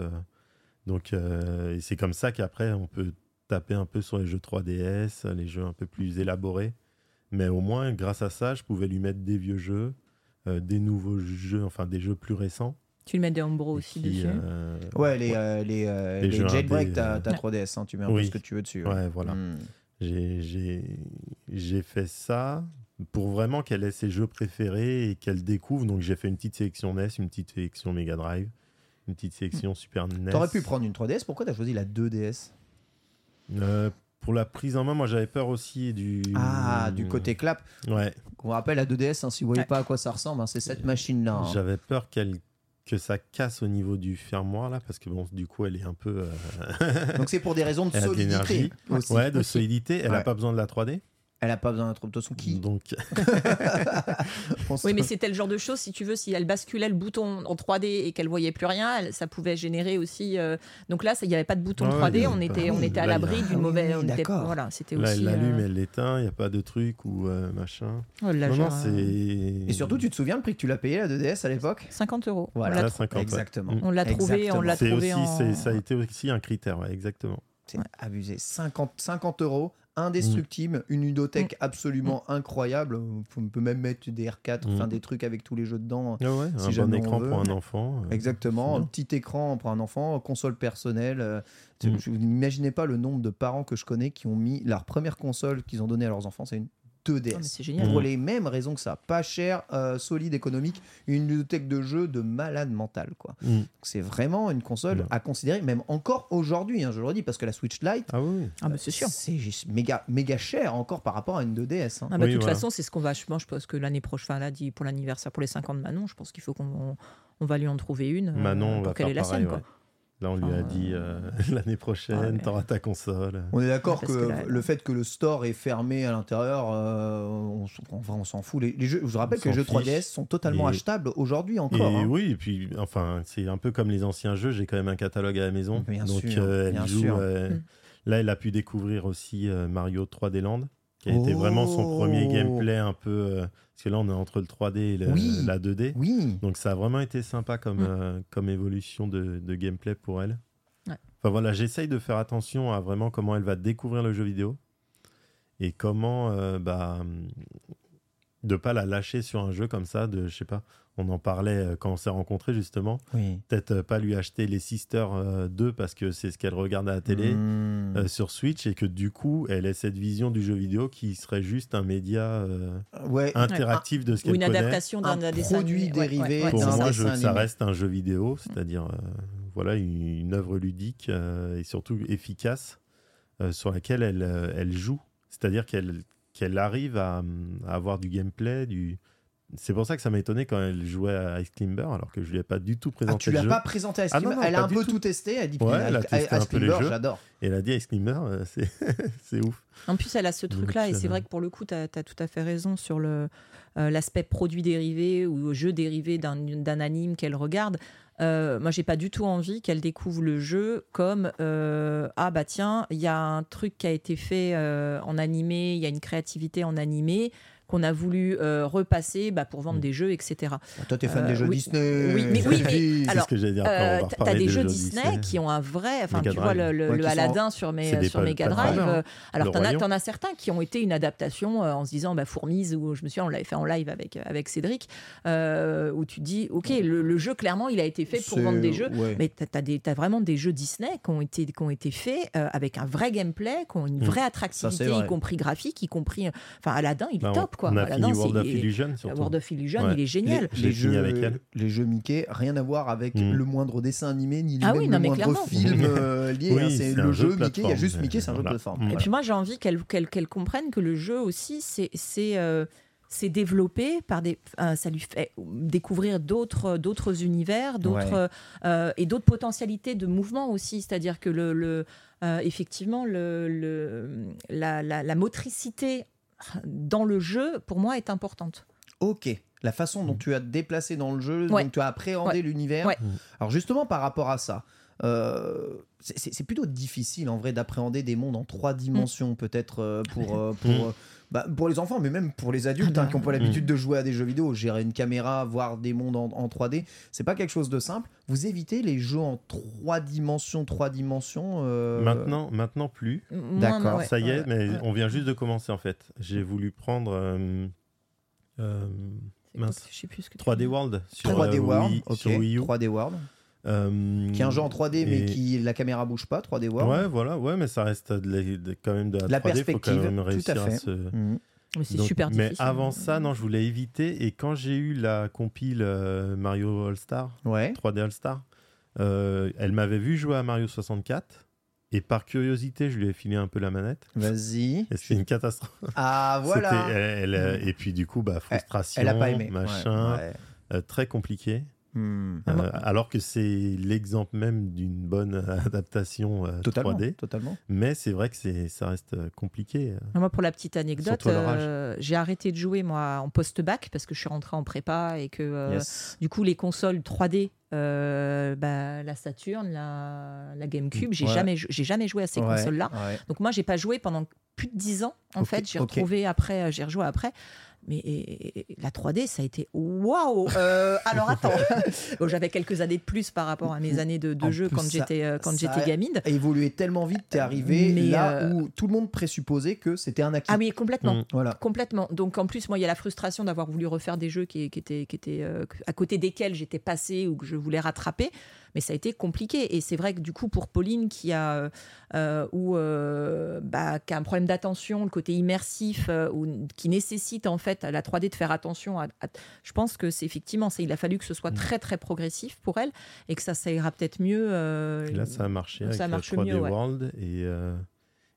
Donc, euh, et c'est comme ça qu'après, on peut taper un peu sur les jeux 3DS, les jeux un peu plus élaborés. Mais au moins, grâce à ça, je pouvais lui mettre des vieux jeux, euh, des nouveaux jeux, enfin des jeux plus récents. Tu le mets des Umbro aussi qui, dessus. euh, Ouais, les, euh, les, euh, Les les jeux jailbreak, t'as euh, t'as 3DS, hein, tu mets un peu ce que tu veux dessus. Ouais, voilà. Hmm. J'ai- J'ai j'ai fait ça pour vraiment qu'elle ait ses jeux préférés et qu'elle découvre. Donc j'ai fait une petite sélection NES, une petite sélection Mega Drive, une petite sélection Super NES. T'aurais pu prendre une 3DS, pourquoi t'as choisi la 2DS Euh, pour la prise en main, moi j'avais peur aussi du. Ah, du côté clap. Ouais. On rappelle la 2DS, hein, si vous voyez Ouais. pas à quoi ça ressemble, hein, c'est cette machine-là. hein. J'avais peur qu'elle que ça casse au niveau du fermoir là parce que bon du coup elle est un peu euh, Donc c'est pour des raisons de solidité. aussi. ouais de solidité elle Ouais. a pas besoin de la 3D Elle a pas besoin d'un de son qui donc On Oui, mais c'était le genre de chose, si tu veux, si elle basculait le bouton en 3D et qu'elle voyait plus rien, elle- ça pouvait générer aussi. euh, Donc là, ça- il n'y avait pas de bouton Ouais, 3D, il y on était, on était à l'abri Ah d'une oui, mauvaise. oui, on était- d'accord. Voilà, c'était là aussi. elle l'allume euh, elle l'éteint il y a pas de truc ou euh, machin oh, là, non genre, Et surtout, tu te souviens le prix que tu l'as payé la 2DS à l'époque? 50 euros. On Voilà. tr- 50, ouais. Exactement. Mm. On l'a trouvé, on l'a trouvé aussi en. ça a été aussi un critère ouais, exactement C'est abusé. 50, 50 euros, indestructible, une ludothèque absolument incroyable. On peut même mettre des R4, Mm. enfin des trucs avec tous les jeux dedans. Ah ouais, Si un jamais bon on écran veut. pour un enfant euh, Exactement, un petit écran pour un enfant, console personnelle. euh, Mm. N'imaginez pas le nombre de parents que je connais qui ont mis leur première console qu'ils ont donnée à leurs enfants, c'est une 2DS. Mais c'est génial. Pour Mm. les mêmes raisons que ça. Pas cher, euh, solide, économique, une ludothèque de jeux de malade mental. quoi. Mm. C'est vraiment une console Ouais. à considérer, même encore aujourd'hui, hein, je le redis, parce que la Switch Lite, ah oui Ah, bah, c'est sûr. c'est juste méga, méga cher encore par rapport à une 2DS. hein. Ah bah, Oui, de toute voilà. façon, c'est ce qu'on va. Je pense, je pense que l'année prochaine, enfin, là, pour l'anniversaire, pour les 50 de Manon, je pense qu'il faut qu'on on va lui en trouver une. euh, Manon on pour qu'elle ait la pareil sienne. Quoi. Là on lui a Enfin, dit euh, l'année prochaine ouais. t'auras ta console On est d'accord que, que là, le fait que le store est fermé à l'intérieur, euh, on, enfin, on s'en fout. Les, les jeux, je vous rappelle que les jeux s'en 3DS fiche. sont totalement Et- achetables aujourd'hui Et encore. hein. oui, et puis enfin, c'est un peu comme les anciens jeux. J'ai quand même un catalogue à la maison, Bien donc sûr, euh, elle bien joue. sûr. euh, Mm. Là, elle a pu découvrir aussi euh, Mario 3D Land, qui a été vraiment son Oh. premier gameplay un peu. euh, parce que là, on est entre le 3D et le- Oui. la 2D. Oui, Donc ça a vraiment été sympa comme, Mm. euh, comme évolution de, de gameplay pour elle. Ouais. Enfin voilà, j'essaye de faire attention à vraiment comment elle va découvrir le jeu vidéo et comment euh, bah, de pas la lâcher sur un jeu comme ça. De, je sais pas, on en parlait euh, quand on s'est rencontrés justement. oui. Peut-être euh, pas lui acheter les Sisters euh, 2 parce que c'est ce qu'elle regarde à la télé. Mmh. euh, sur Switch et que du coup elle ait cette vision du jeu vidéo qui serait juste un média euh, ouais. interactif de ce Ou qu'elle une connaît. adaptation d'un Un d'un dessin produit dérivé ouais, ouais, Pour moi, je veux dessin que ça reste un jeu vidéo, c'est-à-dire euh, voilà une, une œuvre ludique euh, et surtout efficace euh, sur laquelle elle, euh, elle joue. C'est-à-dire qu'elle qu'elle arrive à, à avoir du gameplay, du. C'est pour ça que ça m'a étonné quand elle jouait à Ice Climber, alors que je lui ai pas du tout Ah, présenté tu le l'as jeu. pas présenté à Ah Steam non, non, Elle a un peu tout. tout testé. Elle dit Ouais, elle a testé jeux. J'adore. Et elle a dit Ice Climber, euh, c'est ouf. En plus, elle a ce truc-là, et c'est vrai que pour le coup, tu as, tout à fait raison sur le, euh, l'aspect produit dérivé ou jeu dérivé d'un, anime qu'elle regarde. Euh, moi, j'ai pas du tout envie qu'elle découvre le jeu comme euh, ah bah tiens, il y a un truc qui a été fait euh, en animé, il y a une créativité en animé qu'on a voulu euh, repasser bah, pour vendre Mm. des jeux, etc. Toi, t'es fan Euh, des jeux oui. Disney. Oui, mais- oui, mais- Alors, ce que j'allais dire. Après, Euh, on va t'as- T'as des des jeux Disney, Disney. qui ont un vrai. Enfin, tu vois le, le- Ouais, le qui sont- Aladdin sur, mes, des sur Mega Drive. Euh, alors, t'en as, t'en as certains qui ont été une adaptation euh, en se disant bah, Fourmise, ou je me souviens, on l'avait fait en live avec, avec Cédric, euh, où tu te dis ok, le, le jeu, clairement, il a été fait pour vendre des jeux. ouais. Mais tu as, vraiment des jeux Disney qui ont été, qui ont été faits euh, avec un vrai gameplay, qui ont une Mm. vraie attractivité, y compris graphique, y compris. Enfin, Aladdin, il est Bah, top, quoi. On a fini World of Illusion surtout. World of Illusion, Ouais. il est génial. Avec elle. les jeux Mickey, rien à voir avec Mm. le moindre dessin animé, ni Ah même oui, le non, moindre clairement. film euh, lié. Oui, hein. c'est le jeu Mickey, il y a juste Mickey, c'est un jeu de plateforme. Mm. Et Voilà. puis moi, j'ai envie qu'elle qu'elle qu'elle comprenne que le jeu aussi, c'est c'est euh, c'est développé par des, euh, ça lui fait découvrir d'autres d'autres univers, d'autres euh, et d'autres potentialités de mouvement aussi. C'est-à-dire que le, le euh, effectivement le, le la, la, la motricité dans le jeu pour moi est importante. Ok. La façon dont tu as te déplacé dans le jeu, Ouais. dont tu as appréhendé Ouais. l'univers. Ouais. Mm. Alors justement par rapport à ça, euh, c'est- plutôt difficile en vrai d'appréhender des mondes en trois dimensions, peut-être euh, pour, euh, pour, Mm. bah, pour les enfants, mais même pour les adultes Ah hein, bah. qui n'ont pas l'habitude Mm. de jouer à des jeux vidéo. Gérer une caméra, voir des mondes en, en 3D, c'est pas quelque chose de simple. Vous évitez les jeux en trois dimensions, trois dimensions euh, Maintenant, maintenant plus. D'accord. ouais, ça y est, mais ouais. on vient juste de commencer en fait. J'ai voulu prendre euh, euh, C'est quoi mince, que- Je sais plus ce que tu 3D dis. World sur 3D euh, World, Wii- sur Wii U. 3D World, Euh, qui est un jeu en 3D mais qui la caméra bouge pas. 3D World. Ouais, voilà, ouais, mais ça reste de la- de- quand même de la, La 3D. faut quand perspective, même tout à réussir à fait. se. Mhm. Mais c'est Donc, super mais difficile. avant ça, non, je voulais éviter. Et quand j'ai eu la compile euh, Mario All Star, Ouais. 3D All Star, euh, elle m'avait vu jouer à Mario 64. Et par curiosité, je lui ai filé un peu la manette. Vas-y. Et c'était une catastrophe. Ah voilà. Elle- elle- et puis du coup, bah, frustration, Elle a pas aimé. machin, Ouais, ouais. euh, très compliqué. Hmm. Euh, alors que c'est l'exemple même d'une bonne adaptation euh, Totalement. 3D. Totalement. Mais c'est vrai que c'est, ça reste euh, compliqué. euh. Ah, Moi, pour la petite anecdote, euh, j'ai arrêté de jouer moi en post-bac parce que je suis rentrée en prépa et que euh, Yes. du coup les consoles 3D, euh, bah, la Saturn, la, la GameCube, j'ai Ouais. jamais, jou- j'ai jamais joué à ces Ouais, consoles-là. ouais. Donc moi, j'ai pas joué pendant plus de 10 ans. En fait, j'ai retrouvé après, j'ai rejoué après. Mais et- et- la 3D, ça a été waouh. Euh, alors attends, Bon, j'avais quelques années de plus par rapport à mes années de, jeu plus, quand j'étais euh, quand j'étais a gamine. évolué tellement vite, t'es arrivé Mais, là euh, où tout le monde présupposait que c'était un acquis. Ah oui, complètement. Mm. Voilà. Complètement. Donc en plus, moi, il y a la frustration d'avoir voulu refaire des jeux qui, qui étaient, qui étaient euh, à côté desquels j'étais passée ou que je voulais rattraper. Mais ça a été compliqué. Et c'est vrai que du coup, pour Pauline, qui a, euh, euh, ou, euh, bah, qui a un problème d'attention, le côté immersif, ou, qui nécessite en fait à la 3D de faire attention, à, à- je pense que c'est effectivement, il a fallu que ce soit très très progressif pour elle et que ça, ça ira peut-être mieux. Et là, ça a marché ça avec marche le 3D mieux, ouais. World. Et,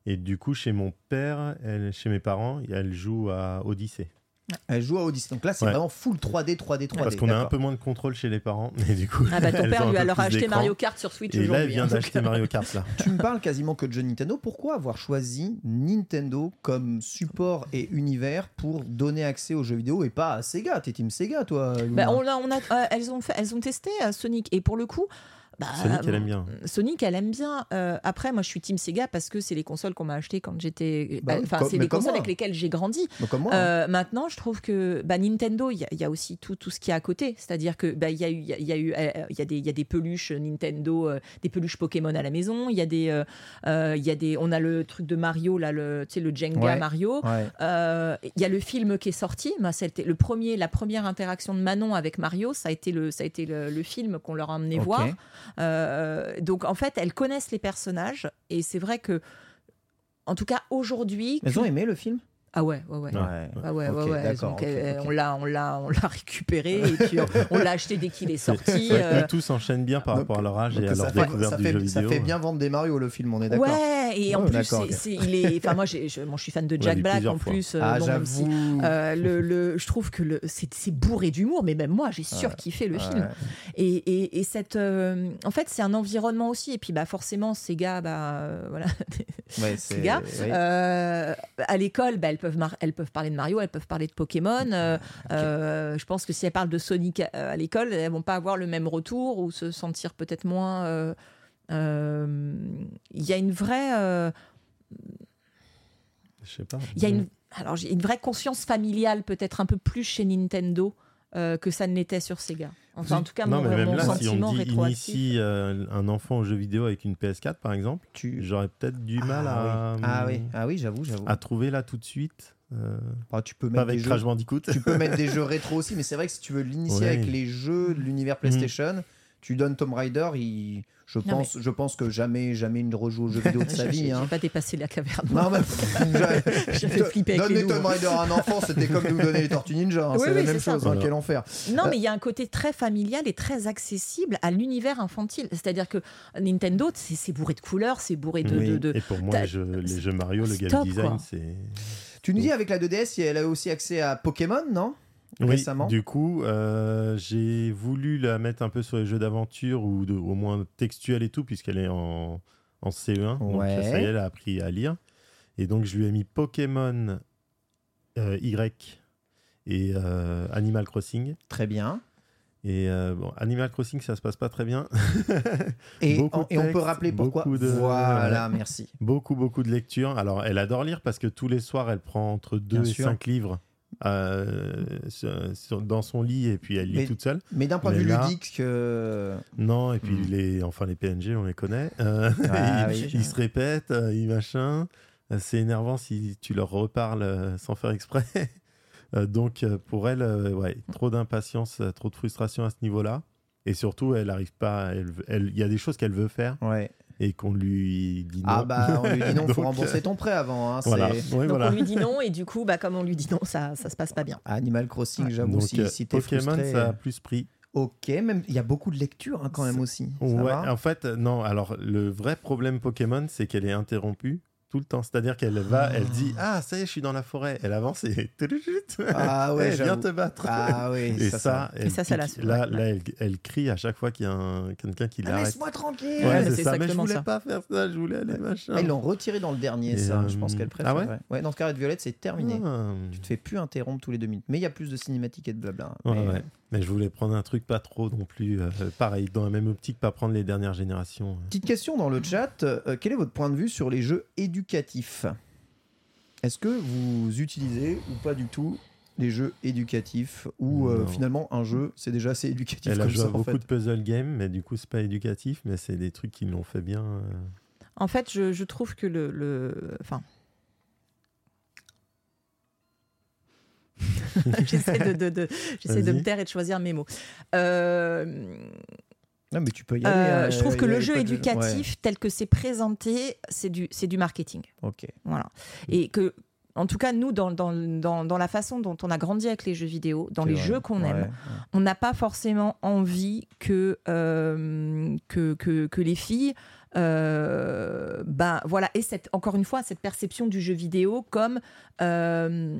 et du coup, chez mon père, elle, chez mes parents, elle joue à Odyssey. Elle joue à Odyssey. Donc là, c'est Ouais. vraiment full 3D, 3D, 3D. Parce qu'on a un peu moins de contrôle chez les parents. Et du coup, Ah bah ton père lui a plus acheté. Mario Kart sur Switch Et là, aujourd'hui. elle vient hein. d'acheter Mario Kart là. Tu me parles quasiment que de jeux Nintendo. Pourquoi avoir choisi Nintendo comme support et univers pour donner accès aux jeux vidéo et pas à Sega? T'es team Sega, toi Bah, on a, euh, elles, ont fait, elles ont testé euh, Sonic et pour le coup. Bah, Sonic, elle aime bien. Sonic, elle aime bien. Euh, après, moi, je suis Team Sega parce que c'est les consoles qu'on m'a achetées quand j'étais. Bah oui, Enfin, c'est les consoles avec lesquelles j'ai grandi. Bah, comme moi. hein. Euh, maintenant, je trouve que bah, Nintendo, il y, a- il y a aussi tout, tout ce qui est à côté. C'est-à-dire que bah, il y a eu, il y a- il y a eu, euh, il y a des, y a des peluches Nintendo, euh, des peluches Pokémon à la maison. Il y a des, il y a des, on a le truc de Mario là, le, tu sais, le Jenga Ouais. Mario. Ouais. Il y a le film qui est sorti. Moi, c'était le premier, la première interaction de Manon avec Mario, ça a été le, ça a été le, le film qu'on leur a emmené voir. Euh, donc, en fait, elles connaissent les personnages et c'est vrai que, en tout cas aujourd'hui, Elles ont aimé le film? Ah ouais, ouais, ouais. Ouais. Ah ouais, ouais, Ok, ouais. Donc, ok, euh, ok. On l'a, on l'a, on l'a récupéré et puis on, on l'a acheté dès qu'il est sorti. euh, tout s'enchaîne bien par Donc- rapport à leur âge et à ça leur fait, découverte ça du fait- jeu ça vidéo. fait bien vendre des Mario, le film, on est d'accord Ouais, et en Ouais, plus, c'est, c'est- il est. Enfin, moi, j'ai, je, moi, je suis fan de Jack Black en fois. plus. euh, Ah, bon, même si, euh, le, le- je trouve que le, c'est, c'est bourré d'humour, mais même moi, j'ai surkiffé le Ouais. film. Et, et, et cette, euh, en fait, c'est un environnement aussi. Et puis, bah, forcément, ces gars, bah, euh, voilà, ces gars, euh, à l'école, bah, peuvent elles peuvent parler de Mario, elles peuvent parler de Pokémon. euh, euh, je pense que si elles parlent de Sonic euh, à l'école, elles vont pas avoir le même retour ou se sentir peut-être moins. Il y a une vraie. Je sais pas. il y a une, alors, j'ai une vraie conscience familiale, peut-être un peu plus chez Nintendo euh, que ça ne l'était sur Sega. Enfin, en tout cas, non, mon, mais même mon là, si sentiment on dit initie euh, un enfant aux jeux vidéo avec une PS4, par exemple, Tu- j'aurais peut-être du mal ah, à, oui. ah oui, ah oui, j'avoue, j'avoue. à trouver là tout de suite. euh, Ah, tu peux pas mettre des jeux. Crash Bandicoot. Tu peux mettre des jeux rétro aussi, mais c'est vrai que si tu veux l'initier Ouais. avec les jeux de l'univers PlayStation, tu donnes Tomb Raider, il... je, Non, pense, je pense que jamais, jamais il ne rejoue aux jeux vidéo de sa vie. J'ai hein. pas dépassé la caverne. Non, mais J'avais flippé avec Donner. Tomb Raider à un enfant, c'était comme nous donner les Tortues Ninja. hein, Oui, c'est oui, la même chose. hein, quel enfer. Non, mais il y a un côté très familial et très accessible à l'univers infantile. C'est-à-dire que Nintendo, c'est bourré de couleurs, c'est bourré de. Oui. de- de- Et pour moi, les jeux, les jeux Mario, le game Stop, design, c'est. Tu nous dis avec la 2DS, elle a aussi accès à Pokémon, non? Oui, Récemment. du coup, euh, j'ai voulu la mettre un peu sur les jeux d'aventure ou de, au moins textuel et tout, puisqu'elle est en, en CE1. Donc Ouais. ça y est, elle a appris à lire. Et donc, je lui ai mis Pokémon euh, Y et euh, Animal Crossing. Très bien. Et euh, bon, Animal Crossing, ça se passe pas très bien. Et, on peut rappeler pourquoi. de- Voilà, merci. Beaucoup, beaucoup de lectures. Alors, elle adore lire parce que tous les soirs, elle prend entre 2 Bien et sûr. 5 livres euh, sur- dans son lit et puis elle lit Mais- toute seule. Mais d'un point de vue là- ludique, que... Non, et puis Hmm. les, enfin, les PNG, on les connaît. Euh, Ah ils, oui. ils se répètent, euh, ils machin. C'est énervant si tu leur reparles sans faire exprès. Donc, pour elle, ouais, trop d'impatience, trop de frustration à ce niveau-là. Et surtout, elle arrive pas. elle- elle- Il y a des choses qu'elle veut faire Ouais. Et qu'on lui dit non. Ah bah, on lui dit non, il faut rembourser euh, ton prêt avant. hein, Voilà. c'est- Oui, Donc voilà. on lui dit non et du coup, bah, comme on lui dit non, ça, ça se passe pas bien. Animal Crossing, j'avoue, Donc, si, euh, si t'es Pokémon, frustré... ça a plus pris. Ok, même il y a beaucoup de lectures hein, quand même aussi. Ça Ouais, va en fait, euh, non. Alors, le vrai problème Pokémon, c'est qu'elle est interrompue tout le temps. C'est-à-dire qu'elle va, elle dit Ah, ça y est, je suis dans la forêt. Elle avance et. Ah ouais, viens j'avoue. te battre. Ah oui, et ça, ça, ça- elle Et ça, ça lasse, Là, ouais, là elle, elle crie à chaque fois qu'il y a un- quelqu'un qui Ah, l'arrête. Laisse-moi tranquille Ouais, Ouais, mais c'est ça. Mais je voulais ça. pas faire ça, je voulais aller machin. Ah, Ils l'ont retiré dans le dernier, Et, ça. Je euh, pense qu'elle ah préfère. ouais dans Scarlet Violet, c'est terminé. Ah. Tu te fais plus interrompre tous les deux minutes. Mais il y a plus de cinématiques et de blabla. Ouais, Mais- ouais. Mais je voulais prendre un truc pas trop non plus. euh, pareil, dans la même optique, pas prendre les dernières générations. Petite question dans le chat. euh, quel est votre point de vue sur les jeux éducatifs? Est-ce que vous utilisez ou pas du tout les jeux éducatifs? Ou euh, finalement un jeu c'est déjà assez éducatif Elle a comme joué ça à en beaucoup fait de puzzle games, mais du coup, c'est pas éducatif, mais c'est des trucs qui l'ont fait bien. euh. En fait, je, je trouve que le. le- Enfin. J'essaie de, de- de- j'essaie de me taire et de choisir mes mots. Euh, Non, mais tu peux y euh, aller. hein, je trouve y que le jeu éducatif, tel que c'est présenté, c'est du, c'est du marketing. Ok. Voilà. Et que, en tout cas, nous, dans, dans, dans, dans la façon dont on a grandi avec les jeux vidéo, dans les vrai. jeux qu'on Ouais, aime, ouais. on n'a pas forcément envie que, euh, que, que, que les filles. euh, ben voilà et cette encore une fois cette perception du jeu vidéo comme euh,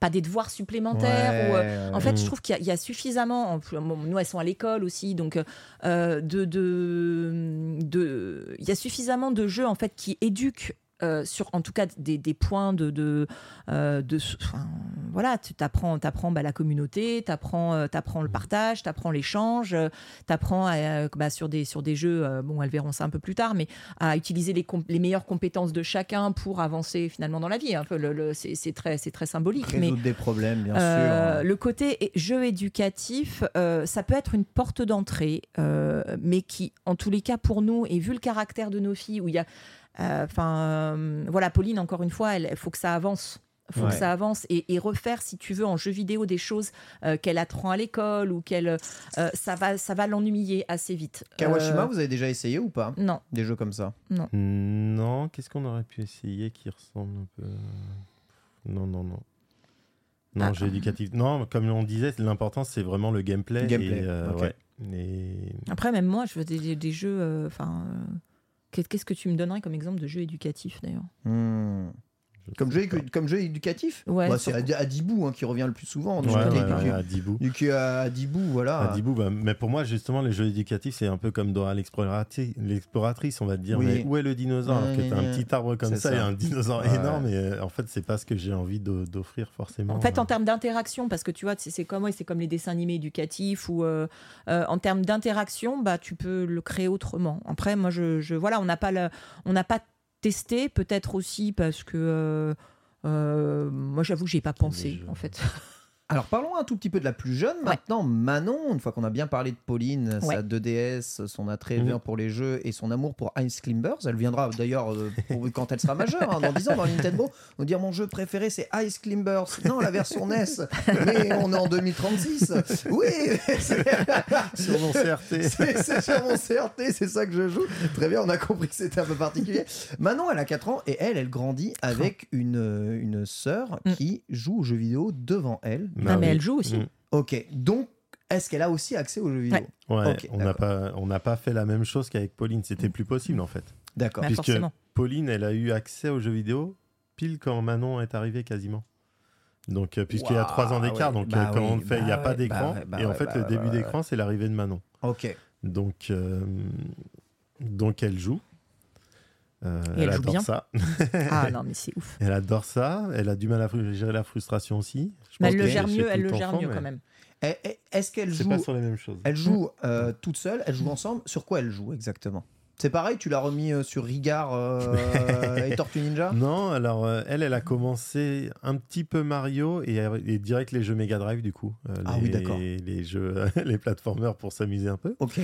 pas des devoirs supplémentaires ou, euh, en fait, je Mm. trouve qu'il y, a- il y a suffisamment. nous, elles sont à l'école aussi, donc euh, de, de, de- il y a suffisamment de jeux en fait qui éduquent. Euh, sur en tout cas des, des points de, de, euh, de enfin, voilà tu t'apprends t'apprends bah, la communauté t'apprends euh, t'apprends le partage t'apprends l'échange euh, t'apprends à, bah, sur des sur des jeux euh, bon elles verront ça un peu plus tard mais à utiliser les, meilleures compétences de chacun pour avancer finalement dans la vie. Un peu le, le- c'est très c'est très symbolique mais résoudre des problèmes bien euh, sûr le côté jeu éducatif, euh, ça peut être une porte d'entrée, euh, mais qui, en tous les cas, pour nous, et vu le caractère de nos filles, où il y a, euh, enfin, euh, voilà, Pauline, encore une fois, il faut que ça avance. faut Ouais. que ça avance et, et refaire, si tu veux, en jeu vidéo des choses euh, qu'elle apprend à l'école ou qu'elle, euh, ça va, ça va l'ennuyer assez vite. Kawashima Euh, vous avez déjà essayé ou pas? Non, des jeux comme ça? Non, qu'est-ce qu'on aurait pu essayer qui ressemble un peu Non, non, non. Non, Ah. jeu éducatif. Non, comme on disait, l'important c'est vraiment le gameplay. Gameplay, et, euh, ok. ouais. Et- Après, même moi, je veux des, des- jeux. Enfin, euh, qu'est-ce que tu me donnerais comme exemple de jeu éducatif d'ailleurs? Hmm. Comme, jeu, comme jeu éducatif Ouais, Bah, c'est Adi- Adibou hein, qui revient le plus souvent Ouais, ouais, Adibou. Adibou voilà Adibou, bah, mais pour moi, justement, les jeux éducatifs, c'est un peu comme Dora l'exploratrice, l'exploratrice, on va te dire. Oui. Mais où est le dinosaure Alors que t'as un petit arbre comme ça, ça. et un dinosaure Ouais. énorme, et euh, en fait, c'est pas ce que j'ai envie d'o- d'offrir forcément. En fait, en termes d'interaction, parce que tu vois, c'est comme, ouais, c'est comme les dessins animés éducatifs, ou euh, euh, en termes d'interaction, bah, tu peux le créer autrement. Après, moi, je, je- voilà, on n'a pas, le- on n'a pas testé, peut-être aussi parce que euh, euh, moi, j'avoue, j'y ai pas pensé, en fait. Alors parlons un tout petit peu de la plus jeune maintenant Manon une fois qu'on a bien parlé de Pauline Ouais. sa 2DS son attrait Mhm. pour les jeux et son amour pour Ice Climbers elle viendra d'ailleurs euh, quand elle sera majeure hein, dans 10 ans dans Nintendo nous dire mon jeu préféré c'est Ice Climbers non la version NES mais on est en 2036 oui c'est- Sur mon CRT. C'est sur mon CRT, c'est ça que je joue. Très bien, on a compris que c'était un peu particulier. Manon, elle a 4 ans et elle, elle grandit avec une, une sœur Mm. qui joue aux jeux vidéo devant elle. Bah Ah, mais oui. elle joue aussi. Mm. Ok, donc est-ce qu'elle a aussi accès aux jeux vidéo Ouais. On n'a d'accord. pas, on n'a pas fait la même chose qu'avec Pauline. C'était plus possible en fait. D'accord. Bah, Puisque forcément. Pauline, elle a eu accès aux jeux vidéo pile quand Manon est arrivée quasiment. Donc, euh, puisqu'il y a trois ans d'écart, ouais, donc bah euh, quand oui, on le fait, il n'y a bah pas d'écran. bah bah et en fait, bah le début bah d'écran, c'est l'arrivée de Manon. Ok. Donc, euh, donc elle joue. Euh, elle joue adore bien. ça. Ah non, mais c'est ouf. Elle adore ça. Elle a du mal à gérer la frustration aussi. Je Mais pense elle que le gère mieux, elle le gère enfant, mieux mais- quand même. Est-ce qu'elle C'est joue pas sur les mêmes choses. Elle joue euh, toute seule, elle joue ensemble? Sur quoi elle joue exactement? C'est pareil, tu l'as remis euh, sur Rigard euh, et Tortue Ninja? Non, alors euh, elle, elle a commencé un petit peu Mario et, et direct les jeux Mega Drive du coup. Euh, Ah les, oui, d'accord. Les jeux, les platformers pour s'amuser un peu. Ok.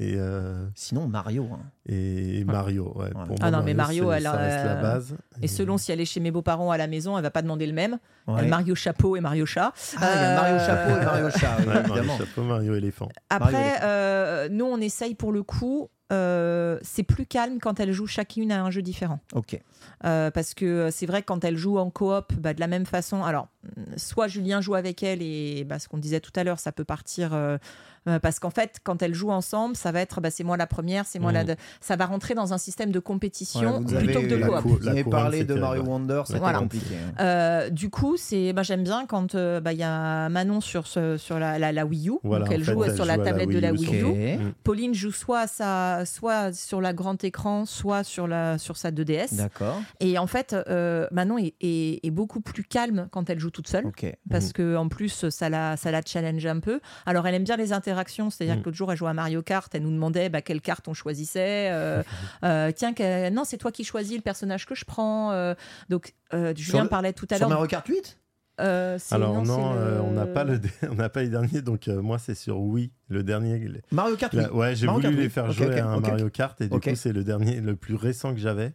Et, euh, Sinon, Mario. hein. et Mario, ouais. Pour Ah moi, non, mais Mario, c'est- elle ça reste la base. Et selon si elle est chez mes beaux-parents à la maison, elle va pas demander le même. Ouais. Elle Mario Chapeau et Mario Chat. Ah, il y a Mario Euh, Chapeau et Mario Chat, oui, Ouais, Mario évidemment. Chapeau, Mario éléphant. Mario Après, éléphant. euh, nous, on essaye pour le coup. euh, c'est plus calme quand elles jouent chacune à un jeu différent. Ok. Euh, parce que c'est vrai que quand elles jouent en coop, bah, de la même façon. Alors, soit Julien joue avec elle et bah, ce qu'on disait tout à l'heure, ça peut partir. euh, euh, parce qu'en fait, quand elles jouent ensemble, ça va être bah, c'est moi la première, c'est moi la. de- Ça va rentrer dans un système de compétition Ouais, plutôt que de la coop. cou- Vous avez parlé de Mario. Wonder, c'était Voilà. compliqué. hein. Euh, du coup, c'est, bah, j'aime bien quand euh, bah, il y a Manon sur, ce, sur la, la, la Wii U. Voilà, donc elle fait, joue elle sur la joue à la tablette de Wii la U Wii U. Ok. Mm. Pauline joue soit, à sa, soit sur la grand écran, soit sur, la, sur sa 2DS. D'accord. Et en fait, euh, Manon est, est- est beaucoup plus calme quand elle joue toute seule. Ok. Parce que en plus, ça la, ça la challenge un peu. Alors, elle aime bien les interactions. C'est-à-dire Mm. que l'autre jour, elle jouait à Mario Kart. Elle nous demandait bah, quelle carte on choisissait. euh, euh, tiens, que- non, c'est toi qui choisis le personnage que je prends. euh. donc, euh, Julien le- parlait tout à Sur l'heure. Mario Kart 8 Euh, c'est- Alors non, euh, le- on n'a pas le, dé- on n'a pas les derniers, donc euh, moi c'est sur Wii, le dernier. Mario Kart 8 la- ouais, j'ai voulu Kart, les oui. faire jouer à un. Mario Kart et du coup c'est le dernier, le plus récent que j'avais.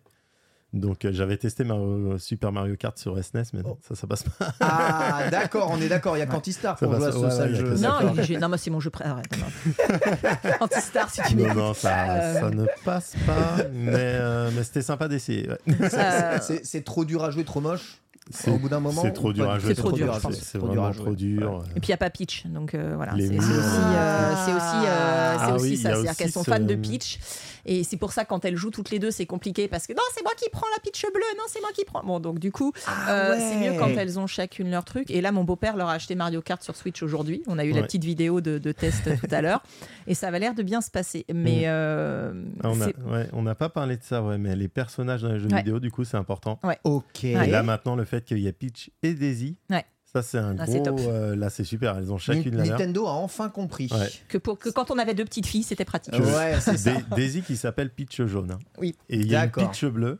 Donc euh, j'avais testé Mario- Super Mario Kart sur SNES, mais non, ça ça passe pas. Ah, d'accord, on est d'accord, il y a Cantistar pour jouer à ce ouais, sale ouais, jeu. Non, il non, moi c'est mon jeu pré. Arrête. Antistar, si tu non, m'écoutes. non, ça, Euh, ça ne passe pas, mais, euh, mais c'était sympa d'essayer. ouais. Euh, C'est- C'est trop dur à jouer, trop moche C'est- Au bout d'un moment C'est trop dur du à jouer. C'est trop dur, dur, je pense. C'est Trop dur à vraiment jouer. trop dur. Et puis il n'y a pas Peach, donc euh, voilà. C'est murs. c'est aussi, euh, c'est aussi, euh, c'est Ah aussi ça, a c'est-à-dire qu'elles sont fans de Peach, et c'est pour ça quand elles jouent toutes les deux, c'est compliqué parce que non, c'est moi qui prends la Peach bleue, non, c'est moi qui prends. Bon, donc du coup, euh, ouais. c'est mieux quand elles ont chacune leur truc. Et là, mon beau-père leur a acheté Mario Kart sur Switch aujourd'hui. On a eu la petite vidéo de, de test tout à l'heure, et ça avait l'air de bien se passer. Mais euh, Ah, on ouais, n'a pas parlé de ça, ouais, mais les personnages dans les jeux Ouais. vidéo, du coup, c'est important. Ok. Et là maintenant, le fait qu'il y a Peach et Daisy, Ouais. Ça c'est un Ah, gros. c'est top. euh, là, c'est super. Elles ont chacune la leur. Nintendo a enfin compris. Ouais. que, pour, que quand on avait deux petites filles, c'était pratique. Ouais, c'est ça. Da- Daisy qui s'appelle Peach jaune. hein. Oui. Et il y a une. Peach bleue.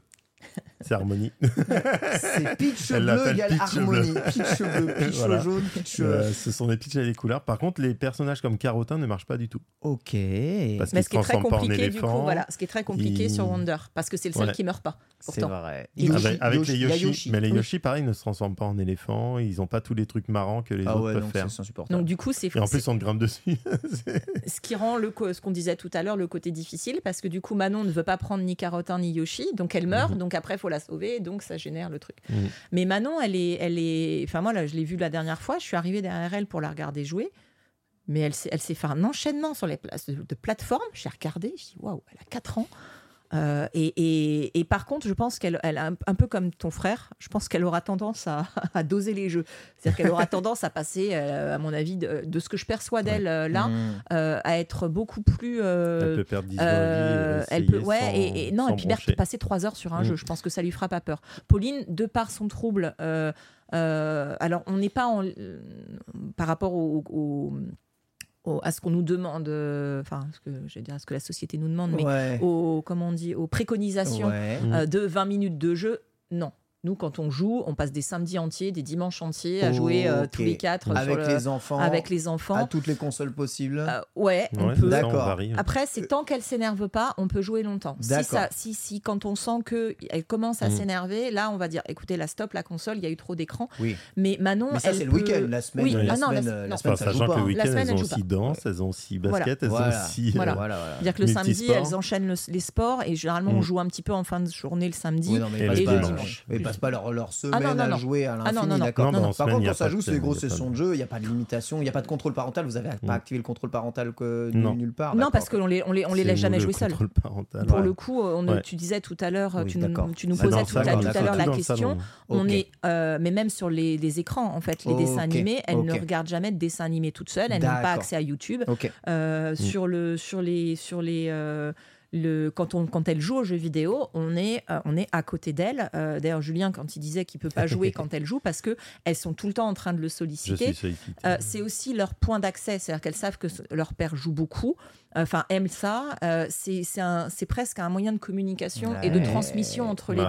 C'est Harmonie. C'est Elle bleu égale Peach harmonie. bleu. Peach bleu, Voilà. jaune, Peach. euh, ce sont des Peach avec des couleurs. Par contre, les personnages comme Carotin ne marchent pas du tout. Ok. Parce Mais ce qui est très compliqué, du coup, voilà, ce qui est très compliqué Il- sur Wonder, parce que c'est le seul Ouais. qui meurt pas. C'est vrai. Yoshi- Avec, avec Yoshi- les Yoshi, Yoshi. mais les. Yoshi, pareil, ne se transforment pas en éléphant. Ils n'ont pas tous les trucs marrants que les Ah autres ouais, peuvent donc faire. Donc du coup, c'est Et en plus, on te grimpe dessus. ce qui rend le co- ce qu'on disait tout à l'heure le côté difficile parce que du coup Manon ne veut pas prendre ni Carotin ni Yoshi, donc elle meurt, Mhm. Donc après il faut la sauver, donc ça génère le truc. Mhm. Mais Manon, elle est, elle est, enfin moi là je l'ai vue la dernière fois, je suis arrivée derrière elle pour la regarder jouer. Mais elle s'est, elle s'est fait un enchaînement sur les places de, de plateforme. J'ai regardé, je dis waouh, elle a 4 ans. Euh, et, et- et par contre, je pense qu'elle, elle, a un, peu comme ton frère, je pense qu'elle aura tendance à, à doser les jeux. C'est-à-dire qu'elle aura tendance à passer, euh, à mon avis, de, de ce que je perçois d'elle euh, là, Mmh. à être beaucoup plus. Elle peut perdre 10 euh, elle peut, ouais, sans, et, et- non, et puis broncher. passer trois heures sur un Mm. jeu, je pense que ça lui fera pas peur. Pauline, de par son trouble, alors on n'est pas en, par rapport au, au- au- à ce qu'on nous demande, euh, enfin, ce que je vais dire, à ce que la société nous demande, mais Ouais. aux, comment on dit, aux préconisations Ouais. Euh, de 20 minutes de jeu, non. Nous, quand on joue, on passe des samedis entiers, des dimanches entiers à jouer euh, tous les quatre sur Avec le- les enfants. avec les enfants. À toutes les consoles possibles. Euh, ouais, on Ouais, peut. on D'accord. Après, c'est tant qu'elle s'énerve pas, on peut jouer longtemps. Si, ça, si, si quand on sent que elle commence à Mm. s'énerver, là, on va dire, écoutez, la stop, la console, il y a eu trop d'écran. Oui. Mais Manon, Mais ça, elle c'est le week-end. La semaine, Oui, la ah non, semaine, la- euh, la non. semaine, Enfin, ça joue sachant pas. que le hein. week-end, La semaine, elles elle ont aussi danse, elles ont aussi Voilà. basket, elles Voilà. ont aussi. Voilà. euh, Voilà, voilà. C'est-à-dire que le samedi, elles enchaînent le- les sports et généralement, on Mm. joue un petit peu en fin de journée le samedi. Oui, non, mais Et le dimanche. Passent pas leur, leur semaine Ah non, non, à non. jouer à Ah non, l'infini, non, non. d'accord Non, non, en Par semaine, contre, quand ça joue, c'est des grosses sessions de jeu, il n'y a pas de limitation, il n'y a pas de contrôle parental. Vous avez pas activé le contrôle parental que Non. nulle part. Non, parce qu'on les, on les, on les laisse jamais jouer seuls. Pour Ouais. le coup, on, Ouais. tu disais tout à l'heure, Oui, tu, nous, posais tout à, salon, tout à d'accord. l'heure la question. On est, euh, mais même sur les, les écrans, en fait, les dessins animés, elle ne ok. regarde jamais de dessins animés toute seule. Elle n'a pas accès à YouTube. Euh, Mm. sur, le, sur les, sur les, euh, le, quand, on, quand elle joue aux jeux vidéo, on est, euh, on est à côté d'elle. Euh, D'ailleurs, Julien, quand il disait qu'il peut pas jouer quand elle joue, parce que elles sont tout le temps en train de le solliciter. Euh, c'est aussi leur point d'accès, c'est-à-dire qu'elles savent que leur père joue beaucoup, enfin aime ça. C'est presque un moyen de communication et de transmission entre les Ouais.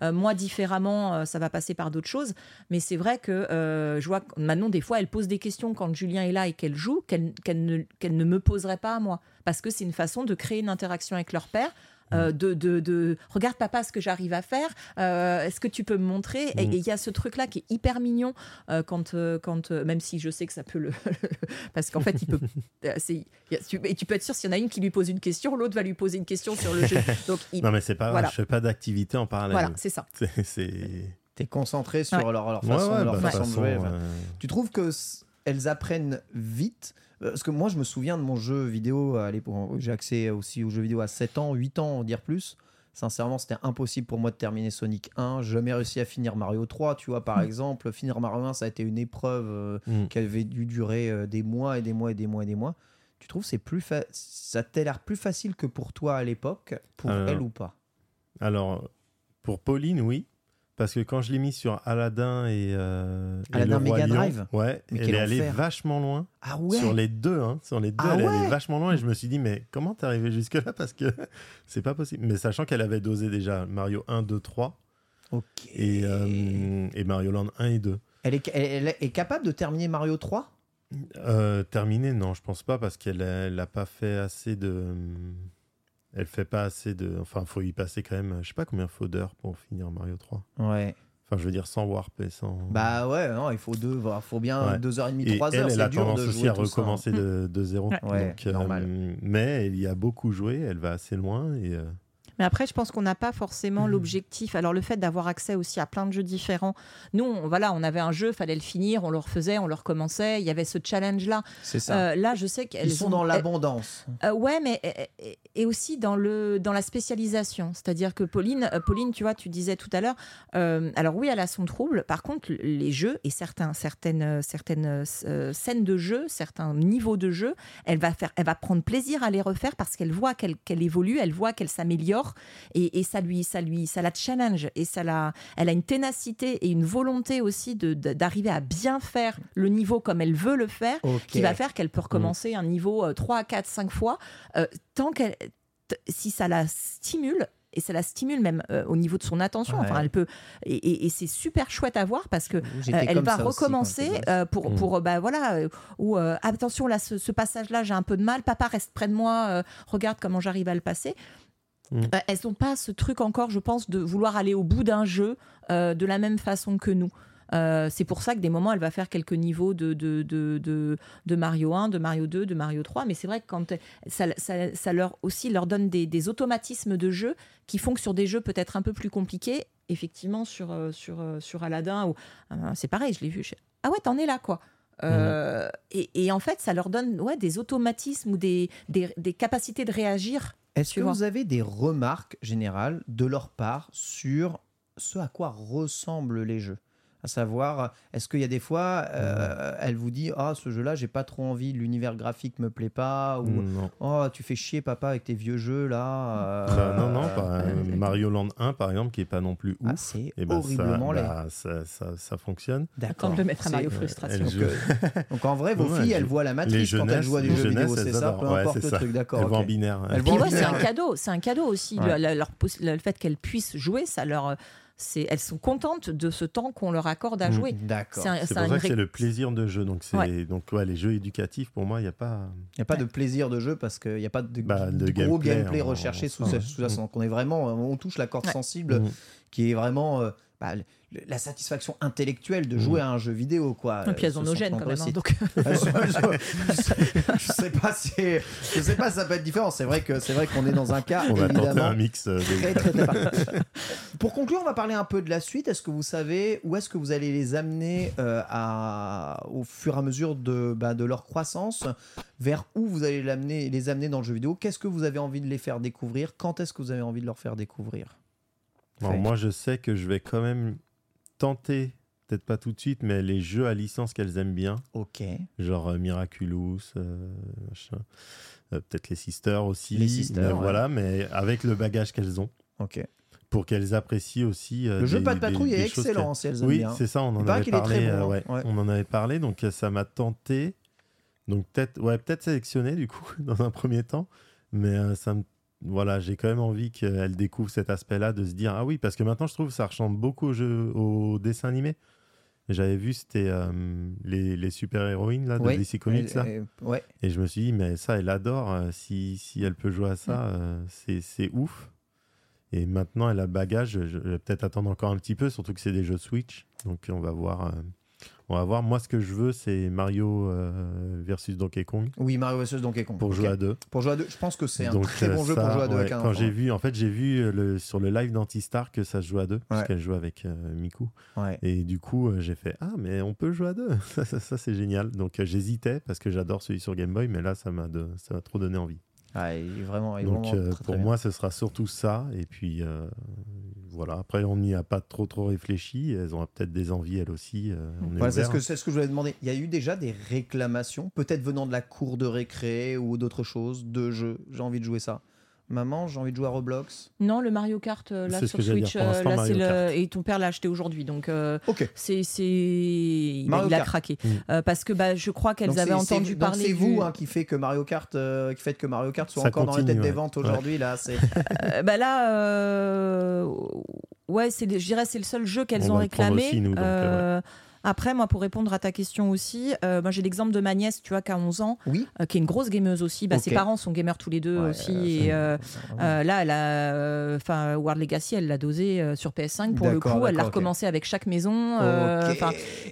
deux. Moi, différemment, ça va passer par d'autres choses. Mais c'est vrai que je vois que Manon, des fois, elle pose des questions quand Julien est là et qu'elle joue, qu'elle ne, qu'elle ne me poserait pas à moi. Parce que c'est une façon de créer une interaction avec leur père. euh, de, de, de- regarde papa ce que j'arrive à faire euh, est-ce que tu peux me montrer? Et Mm. et il y a ce truc là qui est hyper mignon euh, quand euh, quand euh, même si je sais que ça peut le parce qu'en fait il peut tu, et tu peux être sûr s'il y en a une qui lui pose une question l'autre va lui poser une question sur le jeu donc il- Non, mais c'est pas grave, voilà. je fais pas d'activité en parallèle. voilà c'est ça C'est-. T'es concentré sur Ouais. leur, leur Ouais, façon, ouais, leur bah, façon de jouer. Tu trouves que elles apprennent vite Euh, Parce que moi, je me souviens de mon jeu vidéo à l'époque. J'ai accès aussi aux jeux vidéo à 7 ans, 8 ans, on dire plus. Sincèrement, c'était impossible pour moi de terminer Sonic 1. J'ai jamais réussi à finir Mario 3, tu vois, par exemple. Finir Mario 1, ça a été une épreuve euh, Mm. qui avait dû durer euh, des mois et des mois et des mois et des mois. Tu trouves c'est plus fa- ça t'a l'air plus facile que pour toi à l'époque, pour Alors, elle ou pas? Alors, pour Pauline, oui. Parce que quand je l'ai mis sur Aladdin et, euh, et Aladdin le Roi Mega Lion, Drive ouais, Mais elle est allée vachement loin. Ah ouais Sur les deux, hein, sur les deux, Ah elle est allée ouais vachement loin et je me suis dit, mais comment t'es arrivé jusque-là? Parce que c'est pas possible. Mais sachant qu'elle avait dosé déjà Mario 1, 2, 3 Ok. et, euh, et Mario Land 1 et 2. Elle, est, elle- elle est capable de terminer Mario 3 Euh, terminé, non, je pense pas parce qu'elle a, elle a pas fait assez de. Elle fait pas assez de. Enfin, faut y passer quand même. Je sais pas combien faut d'heures pour finir Mario 3. Ouais. Enfin, je veux dire sans warp et sans. Bah ouais, non, il faut deux, il faut bien Ouais. deux heures et demie, et trois elle, heures. elle a dur tendance de aussi à ça, hein. recommencer de, de zéro. Ouais, Donc, euh, normal. mais elle y a beaucoup joué, elle va assez loin et. euh, Mais après, je pense qu'on n'a pas forcément Mhm. l'objectif. Alors, le fait d'avoir accès aussi à plein de jeux différents. Nous, on, voilà, on avait un jeu, fallait le finir, on le refaisait, on le recommençait. Il y avait ce challenge-là. C'est ça. Euh, là, je sais qu'elles Ils sont ont- dans l'abondance. Euh, ouais, mais et, et- et aussi dans le dans la spécialisation, c'est-à-dire que Pauline, euh, Pauline, tu vois, tu disais tout à l'heure. euh, alors oui, elle a son trouble. Par contre, les jeux et certains certaines certaines scènes de jeu, certains niveaux de jeu, elle va faire, elle va prendre plaisir à les refaire parce qu'elle voit qu'elle qu'elle évolue, elle voit qu'elle s'améliore et, et ça lui ça lui ça la challenge et ça la elle a une ténacité et une volonté aussi d'arriver à bien faire le niveau comme elle veut le faire qui va faire qu'elle peut recommencer un niveau euh, 3, 4, 5 fois, euh, tant qu'elle, si ça la stimule, et ça la stimule même euh, au niveau de son attention, Ouais. enfin elle peut, et, et- et c'est super chouette à voir parce que euh, elle va recommencer euh, pour, Mm. pour euh, bah voilà, ou attention là, ce, ce passage-là, j'ai un peu de mal, papa reste près de moi, regarde comment j'arrive à le passer. Mm. Euh, elles n'ont pas ce truc encore, je pense, de vouloir aller au bout d'un jeu euh, de la même façon que nous. Euh, c'est pour ça que des moments, elle va faire quelques niveaux de, de, de, de, Mario 1, de Mario 2, de Mario 3. Mais c'est vrai que quand ça, ça, ça leur aussi leur donne des, des automatismes de jeu qui font que sur des jeux peut-être un peu plus compliqués, effectivement sur, sur, sur Aladdin, ou c'est pareil, je l'ai vu. Ah ouais, t'en es là, quoi. Euh, et, et en fait, ça leur donne ouais, des automatismes ou des, des, des capacités de réagir. Est-ce que vois. vous avez des remarques générales de leur part sur ce à quoi ressemblent les jeux? À savoir, est-ce qu'il y a des fois, euh, elle vous dit, ah, ce jeu-là, j'ai pas trop envie, l'univers graphique me plaît pas, ou Non. oh, tu fais chier papa avec tes vieux jeux là. euh, Bah, non, non, pas, euh, Mario Land 1 par exemple, qui est pas non plus ouf. Ah, c'est et ben, horriblement ça, bah, ça, ça, ça fonctionne. D'accord. Le mettre à Mario Frustration. Donc, donc en vrai, vos Ouais, filles, les- elles voient la matrice quand elles jouent à des jeux vidéo, c'est ça, adorent. peu Ouais, importe c'est le ça. truc, d'accord. Elles vont en binaire. C'est un cadeau, c'est un cadeau aussi. Le, fait qu'elles puissent jouer, ça leur, elles sont contentes de ce temps qu'on leur accorde à Mm. jouer. D'accord. C'est pour un ça que c'est le plaisir de jeu. Donc, c'est, Ouais. donc ouais, les jeux éducatifs, pour moi, il n'y a pas. Il n'y a pas de plaisir de jeu parce qu'il n'y a pas de, Bah, de de gros gameplay recherché sous, en ce- soi, sous. Donc on est vraiment, on touche la corde Ouais. sensible Mhm. qui est vraiment euh, bah, le- la satisfaction intellectuelle de jouer à un jeu vidéo. Quoi. Et puis elles ont nos sont gènes quand même. hein, donc. je, sais, je sais pas si, je sais pas si ça peut être différent. C'est vrai que c'est vrai qu'on est dans un cas On va tenter évidemment un mix. euh, très, très, très. Pour conclure, on va parler un peu de la suite. Est-ce que vous savez où est-ce que vous allez les amener euh, à, au fur et à mesure de, bah, de leur croissance? Vers où vous allez l'amener, les amener dans le jeu vidéo? Qu'est-ce que vous avez envie de les faire découvrir? Quand est-ce que vous avez envie de leur faire découvrir? Bon, moi, je sais que je vais quand même tenter peut-être pas tout de suite, mais les jeux à licence qu'elles aiment bien, Ok. genre euh, Miraculous, euh. Euh, peut-être les Sisters aussi. Les Sisters, mais ouais. Voilà, mais avec le bagage qu'elles ont, Ok. pour qu'elles apprécient aussi. euh, Le jeu Pas de patrouille des est excellent, si elles aiment Oui, c'est ça, on en avait parlé. bon, euh, ouais, Ouais. On en avait parlé, donc euh, ça m'a tenté. Donc peut-être ouais, peut-être sélectionner du coup dans un premier temps, mais euh, ça me voilà, j'ai quand même envie qu'elle découvre cet aspect-là, de se dire ah oui, parce que maintenant je trouve que ça ressemble beaucoup au jeu, au dessin animé. J'avais vu c'était euh, les, les super héroïnes là de Oui. DC Comics Et- là, et- ouais. et je me suis dit mais ça elle adore. euh, si, si elle peut jouer à ça, euh, c'est c'est ouf. Et maintenant elle a le bagage. Je, je vais peut-être attendre encore un petit peu, surtout que c'est des jeux Switch, donc on va voir. Euh, on va voir. Moi, ce que je veux, c'est Mario euh, versus Donkey Kong Oui, Mario vs Donkey Kong. pour jouer à deux. Pour jouer à deux, je pense que c'est un Donc, très euh, bon jeu ça, pour jouer à deux ouais, avec un Quand j'ai vu, en fait, j'ai vu euh, le, sur le live d'Antistar que ça se joue à deux, parce Ouais. qu'elle joue avec euh, Miku. Ouais. Et du coup, euh, j'ai fait Ah, mais on peut jouer à deux. ça, ça, ça, c'est génial. Donc, euh, j'hésitais parce que j'adore celui sur Game Boy, mais là, ça m'a trop donné envie. Ah, il est vraiment, il est Donc, vraiment euh, très, pour moi, ce sera surtout ça. Et puis, euh, voilà. Après, on n'y a pas trop, trop réfléchi. Elles ont peut-être des envies, elles aussi. euh, Voilà, c'est ce que ce que je voulais demander. Il y a eu déjà des réclamations, peut-être venant de la cour de récré ou d'autres choses, de jeux. J'ai envie de jouer ça. Maman, j'ai envie de jouer à Roblox. Non, le Mario Kart, euh, là sur. Switch, euh, là c'est Mario le... Et ton père l'a acheté aujourd'hui, donc euh, Ok. c'est c'est il, a- il craqué Mm. Euh, parce que bah, je crois qu'elles Donc avaient c'est- c'est- entendu donc parler. C'est du- vous hein, qui fait que Mario Kart, euh, qui fait que Mario Kart soit Ça encore dans les continue, têtes des ventes aujourd'hui. Là, c'est Euh, bah là, euh, ouais, c'est, les- je dirais, c'est le seul jeu qu'elles On ont réclamé. aussi, nous, donc, Euh, Après, moi, pour répondre à ta question aussi, euh, moi j'ai l'exemple de ma nièce, tu vois, qui a 11 ans, oui. euh, qui est une grosse gameuse aussi. Bah. Ses parents sont gamers tous les deux Ouais, aussi. euh, et, euh, euh, là, elle a, euh, enfin, World Legacy, elle l'a dosé euh, sur PS5 pour le coup. Elle l'a recommencé avec chaque maison. euh,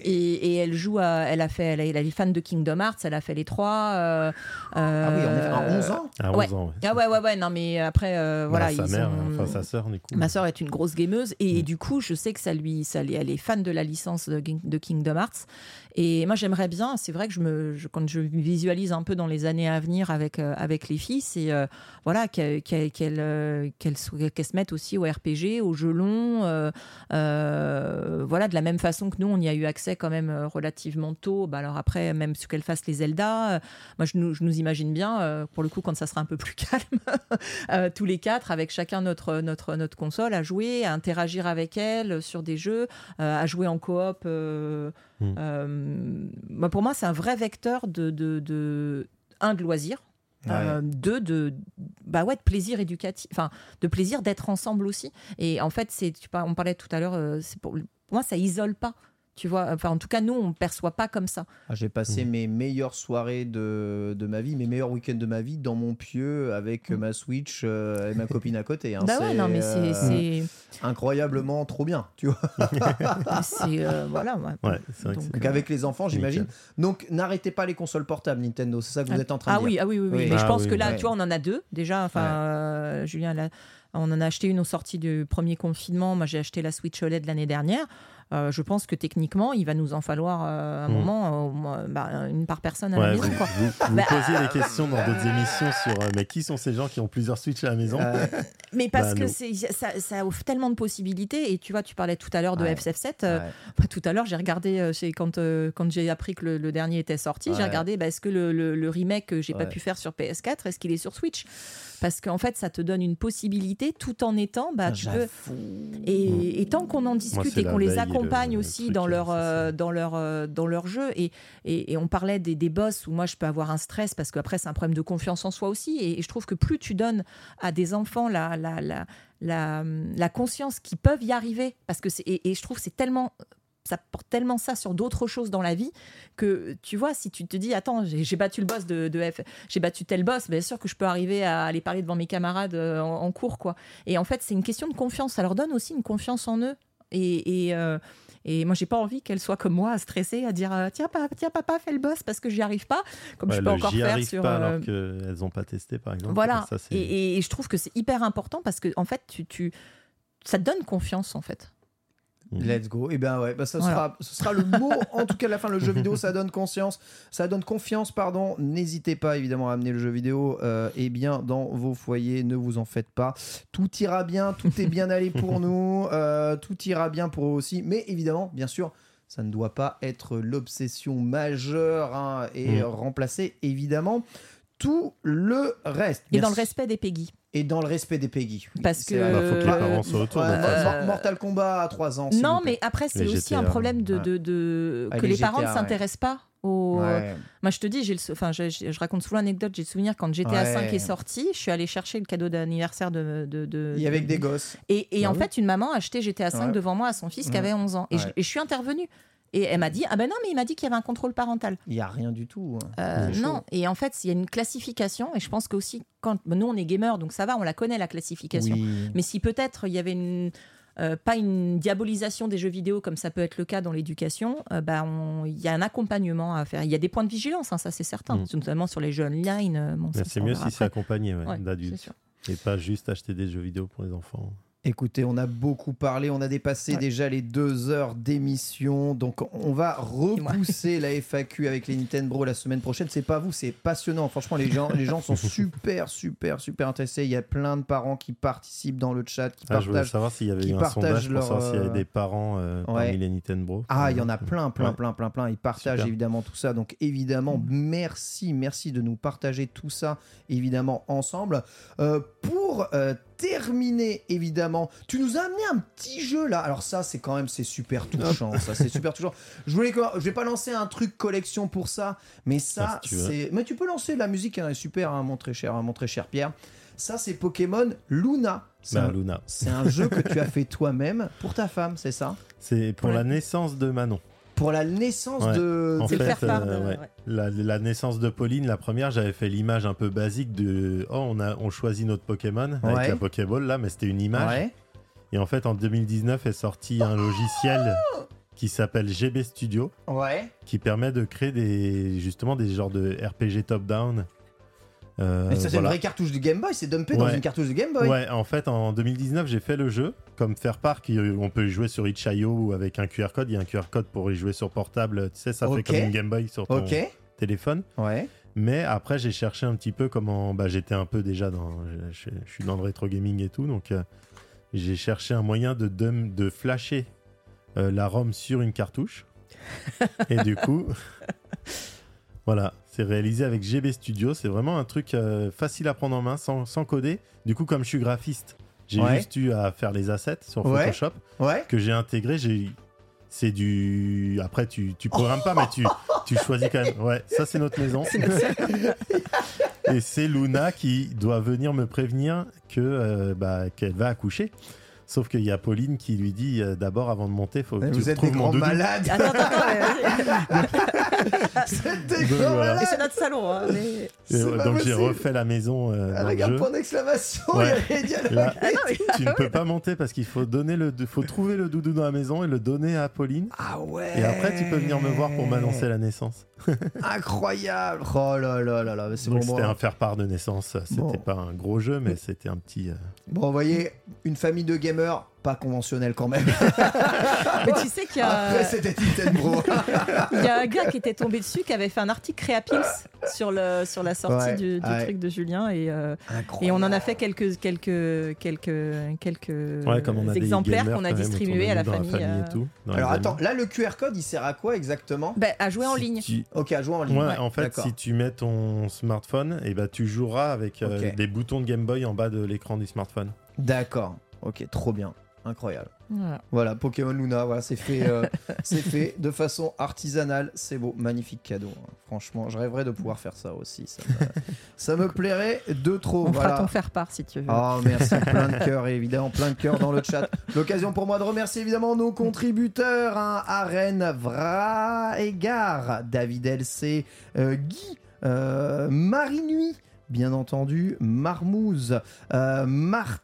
et, et elle joue à, elle a fait, elle, est- elle est fan de Kingdom Hearts, elle a fait les trois. euh, Ah oui, en effet, à euh, 11 ans. À 11 ouais. ans. ouais. Ah ouais, ouais, ouais, non, mais après, euh, voilà, Bah, sa ils mère, ont- enfin sa sœur, du coup. Ma sœur est une grosse gameuse et Mm. du coup, je sais que ça lui, ça, elle est fan de la licence de, de Kingdom Hearts. Et moi, j'aimerais bien, c'est vrai que je me, quand je visualise un peu dans les années à venir avec, euh, avec les filles, c'est euh, voilà, qu'elles qu'elles soient- qu'elles se mettent aussi au RPG, aux jeux longs. euh, voilà, de la même façon que nous, on y a eu accès quand même relativement tôt. Bah, alors après, même ce qu'elles fassent les Zelda, moi, je nous, je nous imagine bien, pour le coup, quand ça sera un peu plus calme, tous les quatre, avec chacun notre, notre, notre console, à jouer, à interagir avec elles sur des jeux, à jouer en coop. Euh, Mm. euh, pour moi, c'est un vrai vecteur de, de, de- un, de loisir. euh, deux de bah ouais de plaisir éducatif enfin de plaisir d'être ensemble aussi et en fait c'est tu on parlait tout à l'heure euh, c'est pour, pour moi ça isole pas tu vois enfin en tout cas nous on perçoit pas comme ça Ah, J'ai passé mes meilleures soirées de, de ma vie, mes meilleurs week-ends de ma vie dans mon pieu avec Mm. ma Switch euh, et ma copine à côté. hein. bah ouais C'est, non mais c'est euh, c'est incroyablement trop bien, tu vois. c'est euh, voilà ouais. Ouais, c'est vrai que Donc, c'est- Donc avec les enfants, j'imagine. Nickel. Donc n'arrêtez pas les consoles portables Nintendo, c'est ça que vous êtes en train ah de oui, dire. ah oui, oui, oui. Oui. Mais je Ah pense oui, que là, ouais. tu vois, on en a deux déjà. Enfin, Ouais. euh, Julien, là, on en a acheté une au sorti du premier confinement. Moi, j'ai acheté la Switch OLED l'année dernière. Euh, je pense que techniquement, il va nous en falloir euh, un Mm. moment, euh, bah, une par personne à la Ouais, maison. vous, Quoi. vous- vous Bah, posez des questions dans d'autres émissions sur euh, mais qui sont ces gens qui ont plusieurs Switch à la maison? Euh, Mais parce Bah, que c'est, ça, ça offre tellement de possibilités. Et tu vois, tu parlais tout à l'heure de Ouais. FF7. euh, ouais. bah, tout à l'heure, j'ai regardé, euh, c'est quand, euh, quand j'ai appris que le, le dernier était sorti, j'ai regardé bah, est-ce que le, le- le remake que j'ai pas pu faire sur PS4, est-ce qu'il est sur Switch? Parce qu'en fait, ça te donne une possibilité tout en étant. Bah, tu peux, J'avoue. et, et tant qu'on en discute et qu'on les accompagne le- aussi le truc, dans leur, euh, dans, leur, euh, dans leur jeu, et, et, et on parlait des, des boss où moi je peux avoir un stress parce qu'après c'est un problème de confiance en soi aussi, et, et je trouve que plus tu donnes à des enfants la, la, la, conscience qu'ils peuvent y arriver, parce que et, et je trouve c'est tellement ça porte tellement ça sur d'autres choses dans la vie que tu vois si tu te dis attends j'ai battu le boss de, de F j'ai battu tel boss bien sûr que je peux arriver à aller parler devant mes camarades euh, en, en cours quoi. Et en fait c'est une question de confiance. Ça leur donne aussi une confiance en eux. Et, et, euh, et moi j'ai pas envie qu'elles soient comme moi à stresser à dire euh, tiens papa tiens papa fais le boss parce que j'y arrive pas comme Ouais, je peux encore faire sur pas euh, alors qu'elles n'ont pas testé par exemple. voilà Ça, et, et- et je trouve que c'est hyper important parce que en fait tu, tu ça te donne confiance en fait Let's go. Et ben ouais, bah ça Voilà. sera, ce sera le mot. en tout cas, à la fin, le jeu vidéo, ça donne conscience, ça donne confiance, pardon. N'hésitez pas évidemment à amener le jeu vidéo euh, eh bien dans vos foyers. Ne vous en faites pas. Tout ira bien, tout est bien allé pour nous, euh, tout ira bien pour eux aussi. Mais évidemment, bien sûr. Ça ne doit pas être l'obsession majeure hein, et Mm. remplacer évidemment tout le reste. Et dans le respect des Peggy. Et dans le respect des Peggy. Parce que-. Bah, faut que les parents soient autour. Ouais. Mor- Mortal Kombat à 3 ans. Non, mais après, c'est aussi un GTA, problème de, ouais. de, de- Ah, que les les parents ne GTA, s'intéressent pas au. Ouais. Moi, je te dis, j'ai le enfin, je, je- je raconte souvent l'anecdote. J'ai le souvenir quand GTA Ouais. 5 est sorti, je suis allée chercher le cadeau d'anniversaire de, de, de- Et avec de- des gosses. Et, et Bah en fait, une maman a acheté GTA 5 Ouais. devant moi à son fils qui Ouais. avait 11 ans. Et, je, et je suis intervenue. Et elle m'a dit Ah ben non, mais il m'a dit qu'il y avait un contrôle parental. Il n'y a rien du tout. hein. Euh, non, et en fait, il y a une classification, et je pense que aussi, quand bah, nous on est gamers, donc ça va, on la connaît la classification. Oui. Mais si peut-être il y avait une, euh, pas une diabolisation des jeux vidéo comme ça peut être le cas dans l'éducation, euh, bah, on- il y a un accompagnement à faire. Il y a des points de vigilance, hein, ça c'est certain, Mm. notamment sur les jeux online. euh, bon, ça, c'est on mieux si c'est accompagné ouais, Ouais, c'est d'adultes. Et pas juste acheter des jeux vidéo pour les enfants. Écoutez, on a beaucoup parlé, on a dépassé Ouais. déjà les deux heures d'émission, donc on va repousser la FAQ avec les Nintendo la semaine prochaine. C'est pas vous, c'est passionnant. Franchement, les gens, les gens sont super, super, super intéressés. Il y a plein de parents qui participent dans le chat, qui Ah, je voulais partagent. savoir s'il y avait qui eu un partagent sondage pour leur, savoir s'il y avait euh, des parents euh, ouais. parmi les Nintendo. Ah, il y en a plein, plein, Ouais. plein, plein, plein. Ils partagent Super. évidemment tout ça. Donc évidemment, merci, merci de nous partager tout ça, évidemment, ensemble. Euh, pour euh, terminer, évidemment, tu nous as amené un petit jeu là. Alors ça, c'est quand même, c'est super touchant. ça, c'est super touchant. Je voulais, je vais pas lancer un truc collection pour ça, mais ça, Ah, si c'est. Mais tu peux lancer la musique, est super, hein, mon très cher, hein, mon très cher Pierre. Ça, c'est Pokémon Luna. C'est Bah, un- Luna. c'est un jeu que tu as fait toi-même pour ta femme, c'est ça? C'est pour Ouais. la naissance de Manon. Pour la naissance Ouais. de. En fait, euh, ouais. ouais. la, la naissance de Pauline, la première, j'avais fait l'image un peu basique de oh on a on choisit notre Pokémon Ouais. avec la Pokéball là, mais c'était une image. Ouais. Et en fait, en 2019 est sorti un logiciel qui s'appelle GB Studio Ouais. qui permet de créer des justement des genres de RPG top down. Euh, Mais ça, c'est voilà. une vraie cartouche de Game Boy, c'est dumpé dans une cartouche de Game Boy. Ouais, en fait, en 2019, j'ai fait le jeu. Comme faire part, qui- on peut y jouer sur itch.io ou avec un QR code. Il y a un QR code pour y jouer sur portable. Tu sais, ça fait comme une Game Boy sur ton téléphone. Ouais. Mais après, j'ai cherché un petit peu comment. Bah, j'étais un peu déjà dans. Je, je suis dans le rétro gaming et tout. Donc, euh, j'ai cherché un moyen de, dump- de flasher euh, la ROM sur une cartouche. et du coup. Voilà, c'est réalisé avec GB Studio. C'est vraiment un truc euh, facile à prendre en main, sans, sans coder. Du coup, comme je suis graphiste, j'ai Ouais. juste eu à faire les assets sur. Photoshop Ouais. que j'ai intégré. J'ai c'est du après tu tu programmes pas mais tu tu choisis quand même. Ouais, ça c'est notre maison. Et c'est Luna qui doit venir me prévenir que euh, bah, qu'elle va accoucher. Sauf qu'il y a Pauline qui lui dit euh, d'abord avant de monter, faut que tu Vous êtes des retrouves mon grands doudou. malades. Attends, attends, attends, Vous êtes des Donc, grands voilà. malades. mais c'est notre salon. hein, mais- Et, C'est euh, pas donc j'ai possible. refait la maison euh, dans Avec le un jeu. point d'exclamation, Ouais. il y a les dialogues. Là, Ah non, mais- tu ne peux pas monter parce qu'il faut donner le, faut trouver le doudou dans la maison et le donner à Pauline. Ah ouais. Et après, tu peux venir me voir pour m'annoncer la naissance. Incroyable. Oh là là là là. C'est Donc bon. c'était un faire-part de naissance. C'était Bon. pas un gros jeu, mais c'était un petit. euh, Bon, vous voyez, une famille de gamers, pas conventionnelle quand même. mais tu sais qu'il y a. Après, c'était Nintendo. Il y a un gars qui était tombé dessus qui avait fait un article Créapils sur, le, sur la sortie Ouais, du, du ouais. truc de Julien et, euh, et on en a fait quelques, quelques, quelques, quelques Ouais, comme on a des exemplaires qu'on a distribués à la nous, dans famille. euh, et tout. dans Alors attends, là, le QR code, il sert à quoi exactement? Ben, à jouer en Si ligne. tu- Ok, à jouer en ligne. Ouais, Ouais, en fait, si tu mets ton smartphone, et ben tu joueras avec euh, des boutons de Game Boy en bas de l'écran du smartphone. D'accord. Ok, trop bien. Incroyable. Voilà. Voilà, Pokémon Luna, voilà, c'est fait, euh, c'est fait de façon artisanale, c'est beau, magnifique cadeau. hein. Franchement, je rêverais de pouvoir faire ça aussi. Ça me, ça me plairait de trop. On voilà. fera ton faire part si tu veux. Oh, merci, plein de cœur, évidemment, plein de cœur dans le chat. L'occasion pour moi de remercier évidemment nos contributeurs, hein, Aren Vraegar, David LC, euh, Guy, euh, Marie Nuit, bien entendu, Marmouze, euh, Martin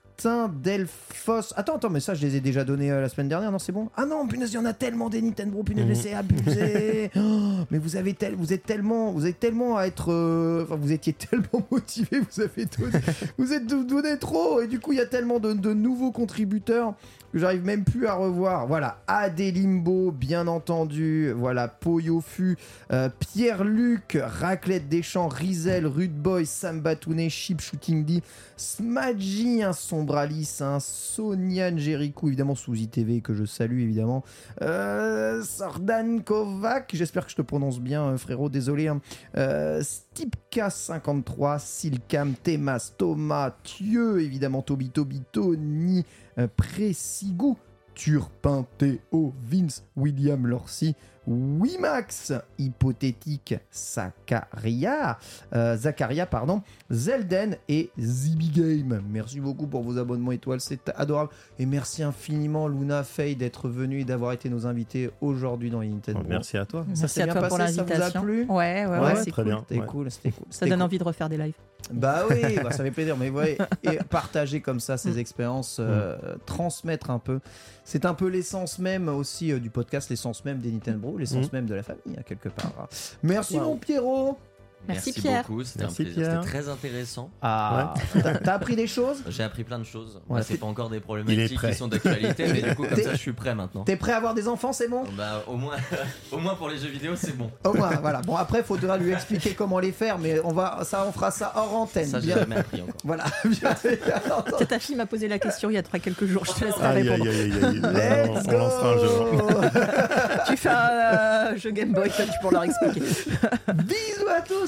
Delphos. Attends, attends, mais ça, je les ai déjà donnés euh, la semaine dernière, non, c'est bon? Ah non, punaise, il y en a tellement des Nintendo, punaise, Mhm. c'est abusé. Oh, mais vous avez tel, vous êtes tellement, vous êtes tellement à être, euh, enfin, vous étiez tellement motivé, vous avez donné, vous êtes donné trop, et du coup, il y a tellement de, de nouveaux contributeurs que j'arrive même plus à revoir. Voilà, Adélimbo, bien entendu. Voilà, Poyofu, euh, Pierre-Luc, Raclette Deschamps, Rizel, Rude Boy, Sam Batounet, Chip Shooting D, Smadji, un son Ambralis, hein, Sonia Jericho, évidemment sous ITV que je salue évidemment, euh, Sardan Kovac, j'espère que je te prononce bien euh, frérot, désolé, hein. euh, Stipka53, Silcam, Temas, Thomas, Thieu, évidemment Toby, Toby, Tony, euh, Présigou, Turpin, Théo, Vince, William, Lorcy, Wimax, Hypothétique, Zakaria, euh, Zakaria, pardon, Zelden et Zibi Game. Merci beaucoup pour vos abonnements étoiles, c'est adorable. Et merci infiniment Luna Faye d'être venue et d'avoir été nos invités aujourd'hui dans Nintendo. Merci à toi. Ça Merci s'est à bien toi pour passé, ça vous a l'invitation. plu? Ouais, ouais, ouais, Ouais, c'est très cool. bien. C'était Ouais. cool, cool. Ça donne cool. envie de refaire des lives. Bah oui, bah, ça fait plaisir. Mais ouais, et partager comme ça Mm. ces expériences, euh, transmettre un peu. C'est un peu l'essence même aussi euh, du podcast, l'essence même des Nintendo, l'essence Mm. même de la famille, hein, quelque part. Merci Wow. mon Pierrot. Merci, Pierre. beaucoup, c'était un Merci, plaisir. Pierre. C'était très intéressant. Ah, t'as- t'as appris des choses? J'ai appris plein de choses. Ouais, Bah, c'est pas encore des Il est problématiques prêt. qui sont d'actualité, mais du coup, comme T'es- ça, je suis prêt maintenant. T'es prêt à avoir des enfants, c'est bon? Bah, au moins, au moins pour les jeux vidéo, c'est bon. Au moins, voilà. Bon, après, faudra lui expliquer comment les faire, mais on va, ça, on fera ça hors antenne. Ça, j'ai Bien- jamais appris encore. Voilà. Bien- ta fille m'a posé la question il y a trois quelques jours. Je te laisserai Aïe, répondre. aïe, aïe, aïe, aïe. Let's on, on lancera un jeu. Tu fais un euh, jeu Game Boy, ça, tu pour leur expliquer. Bisous à tous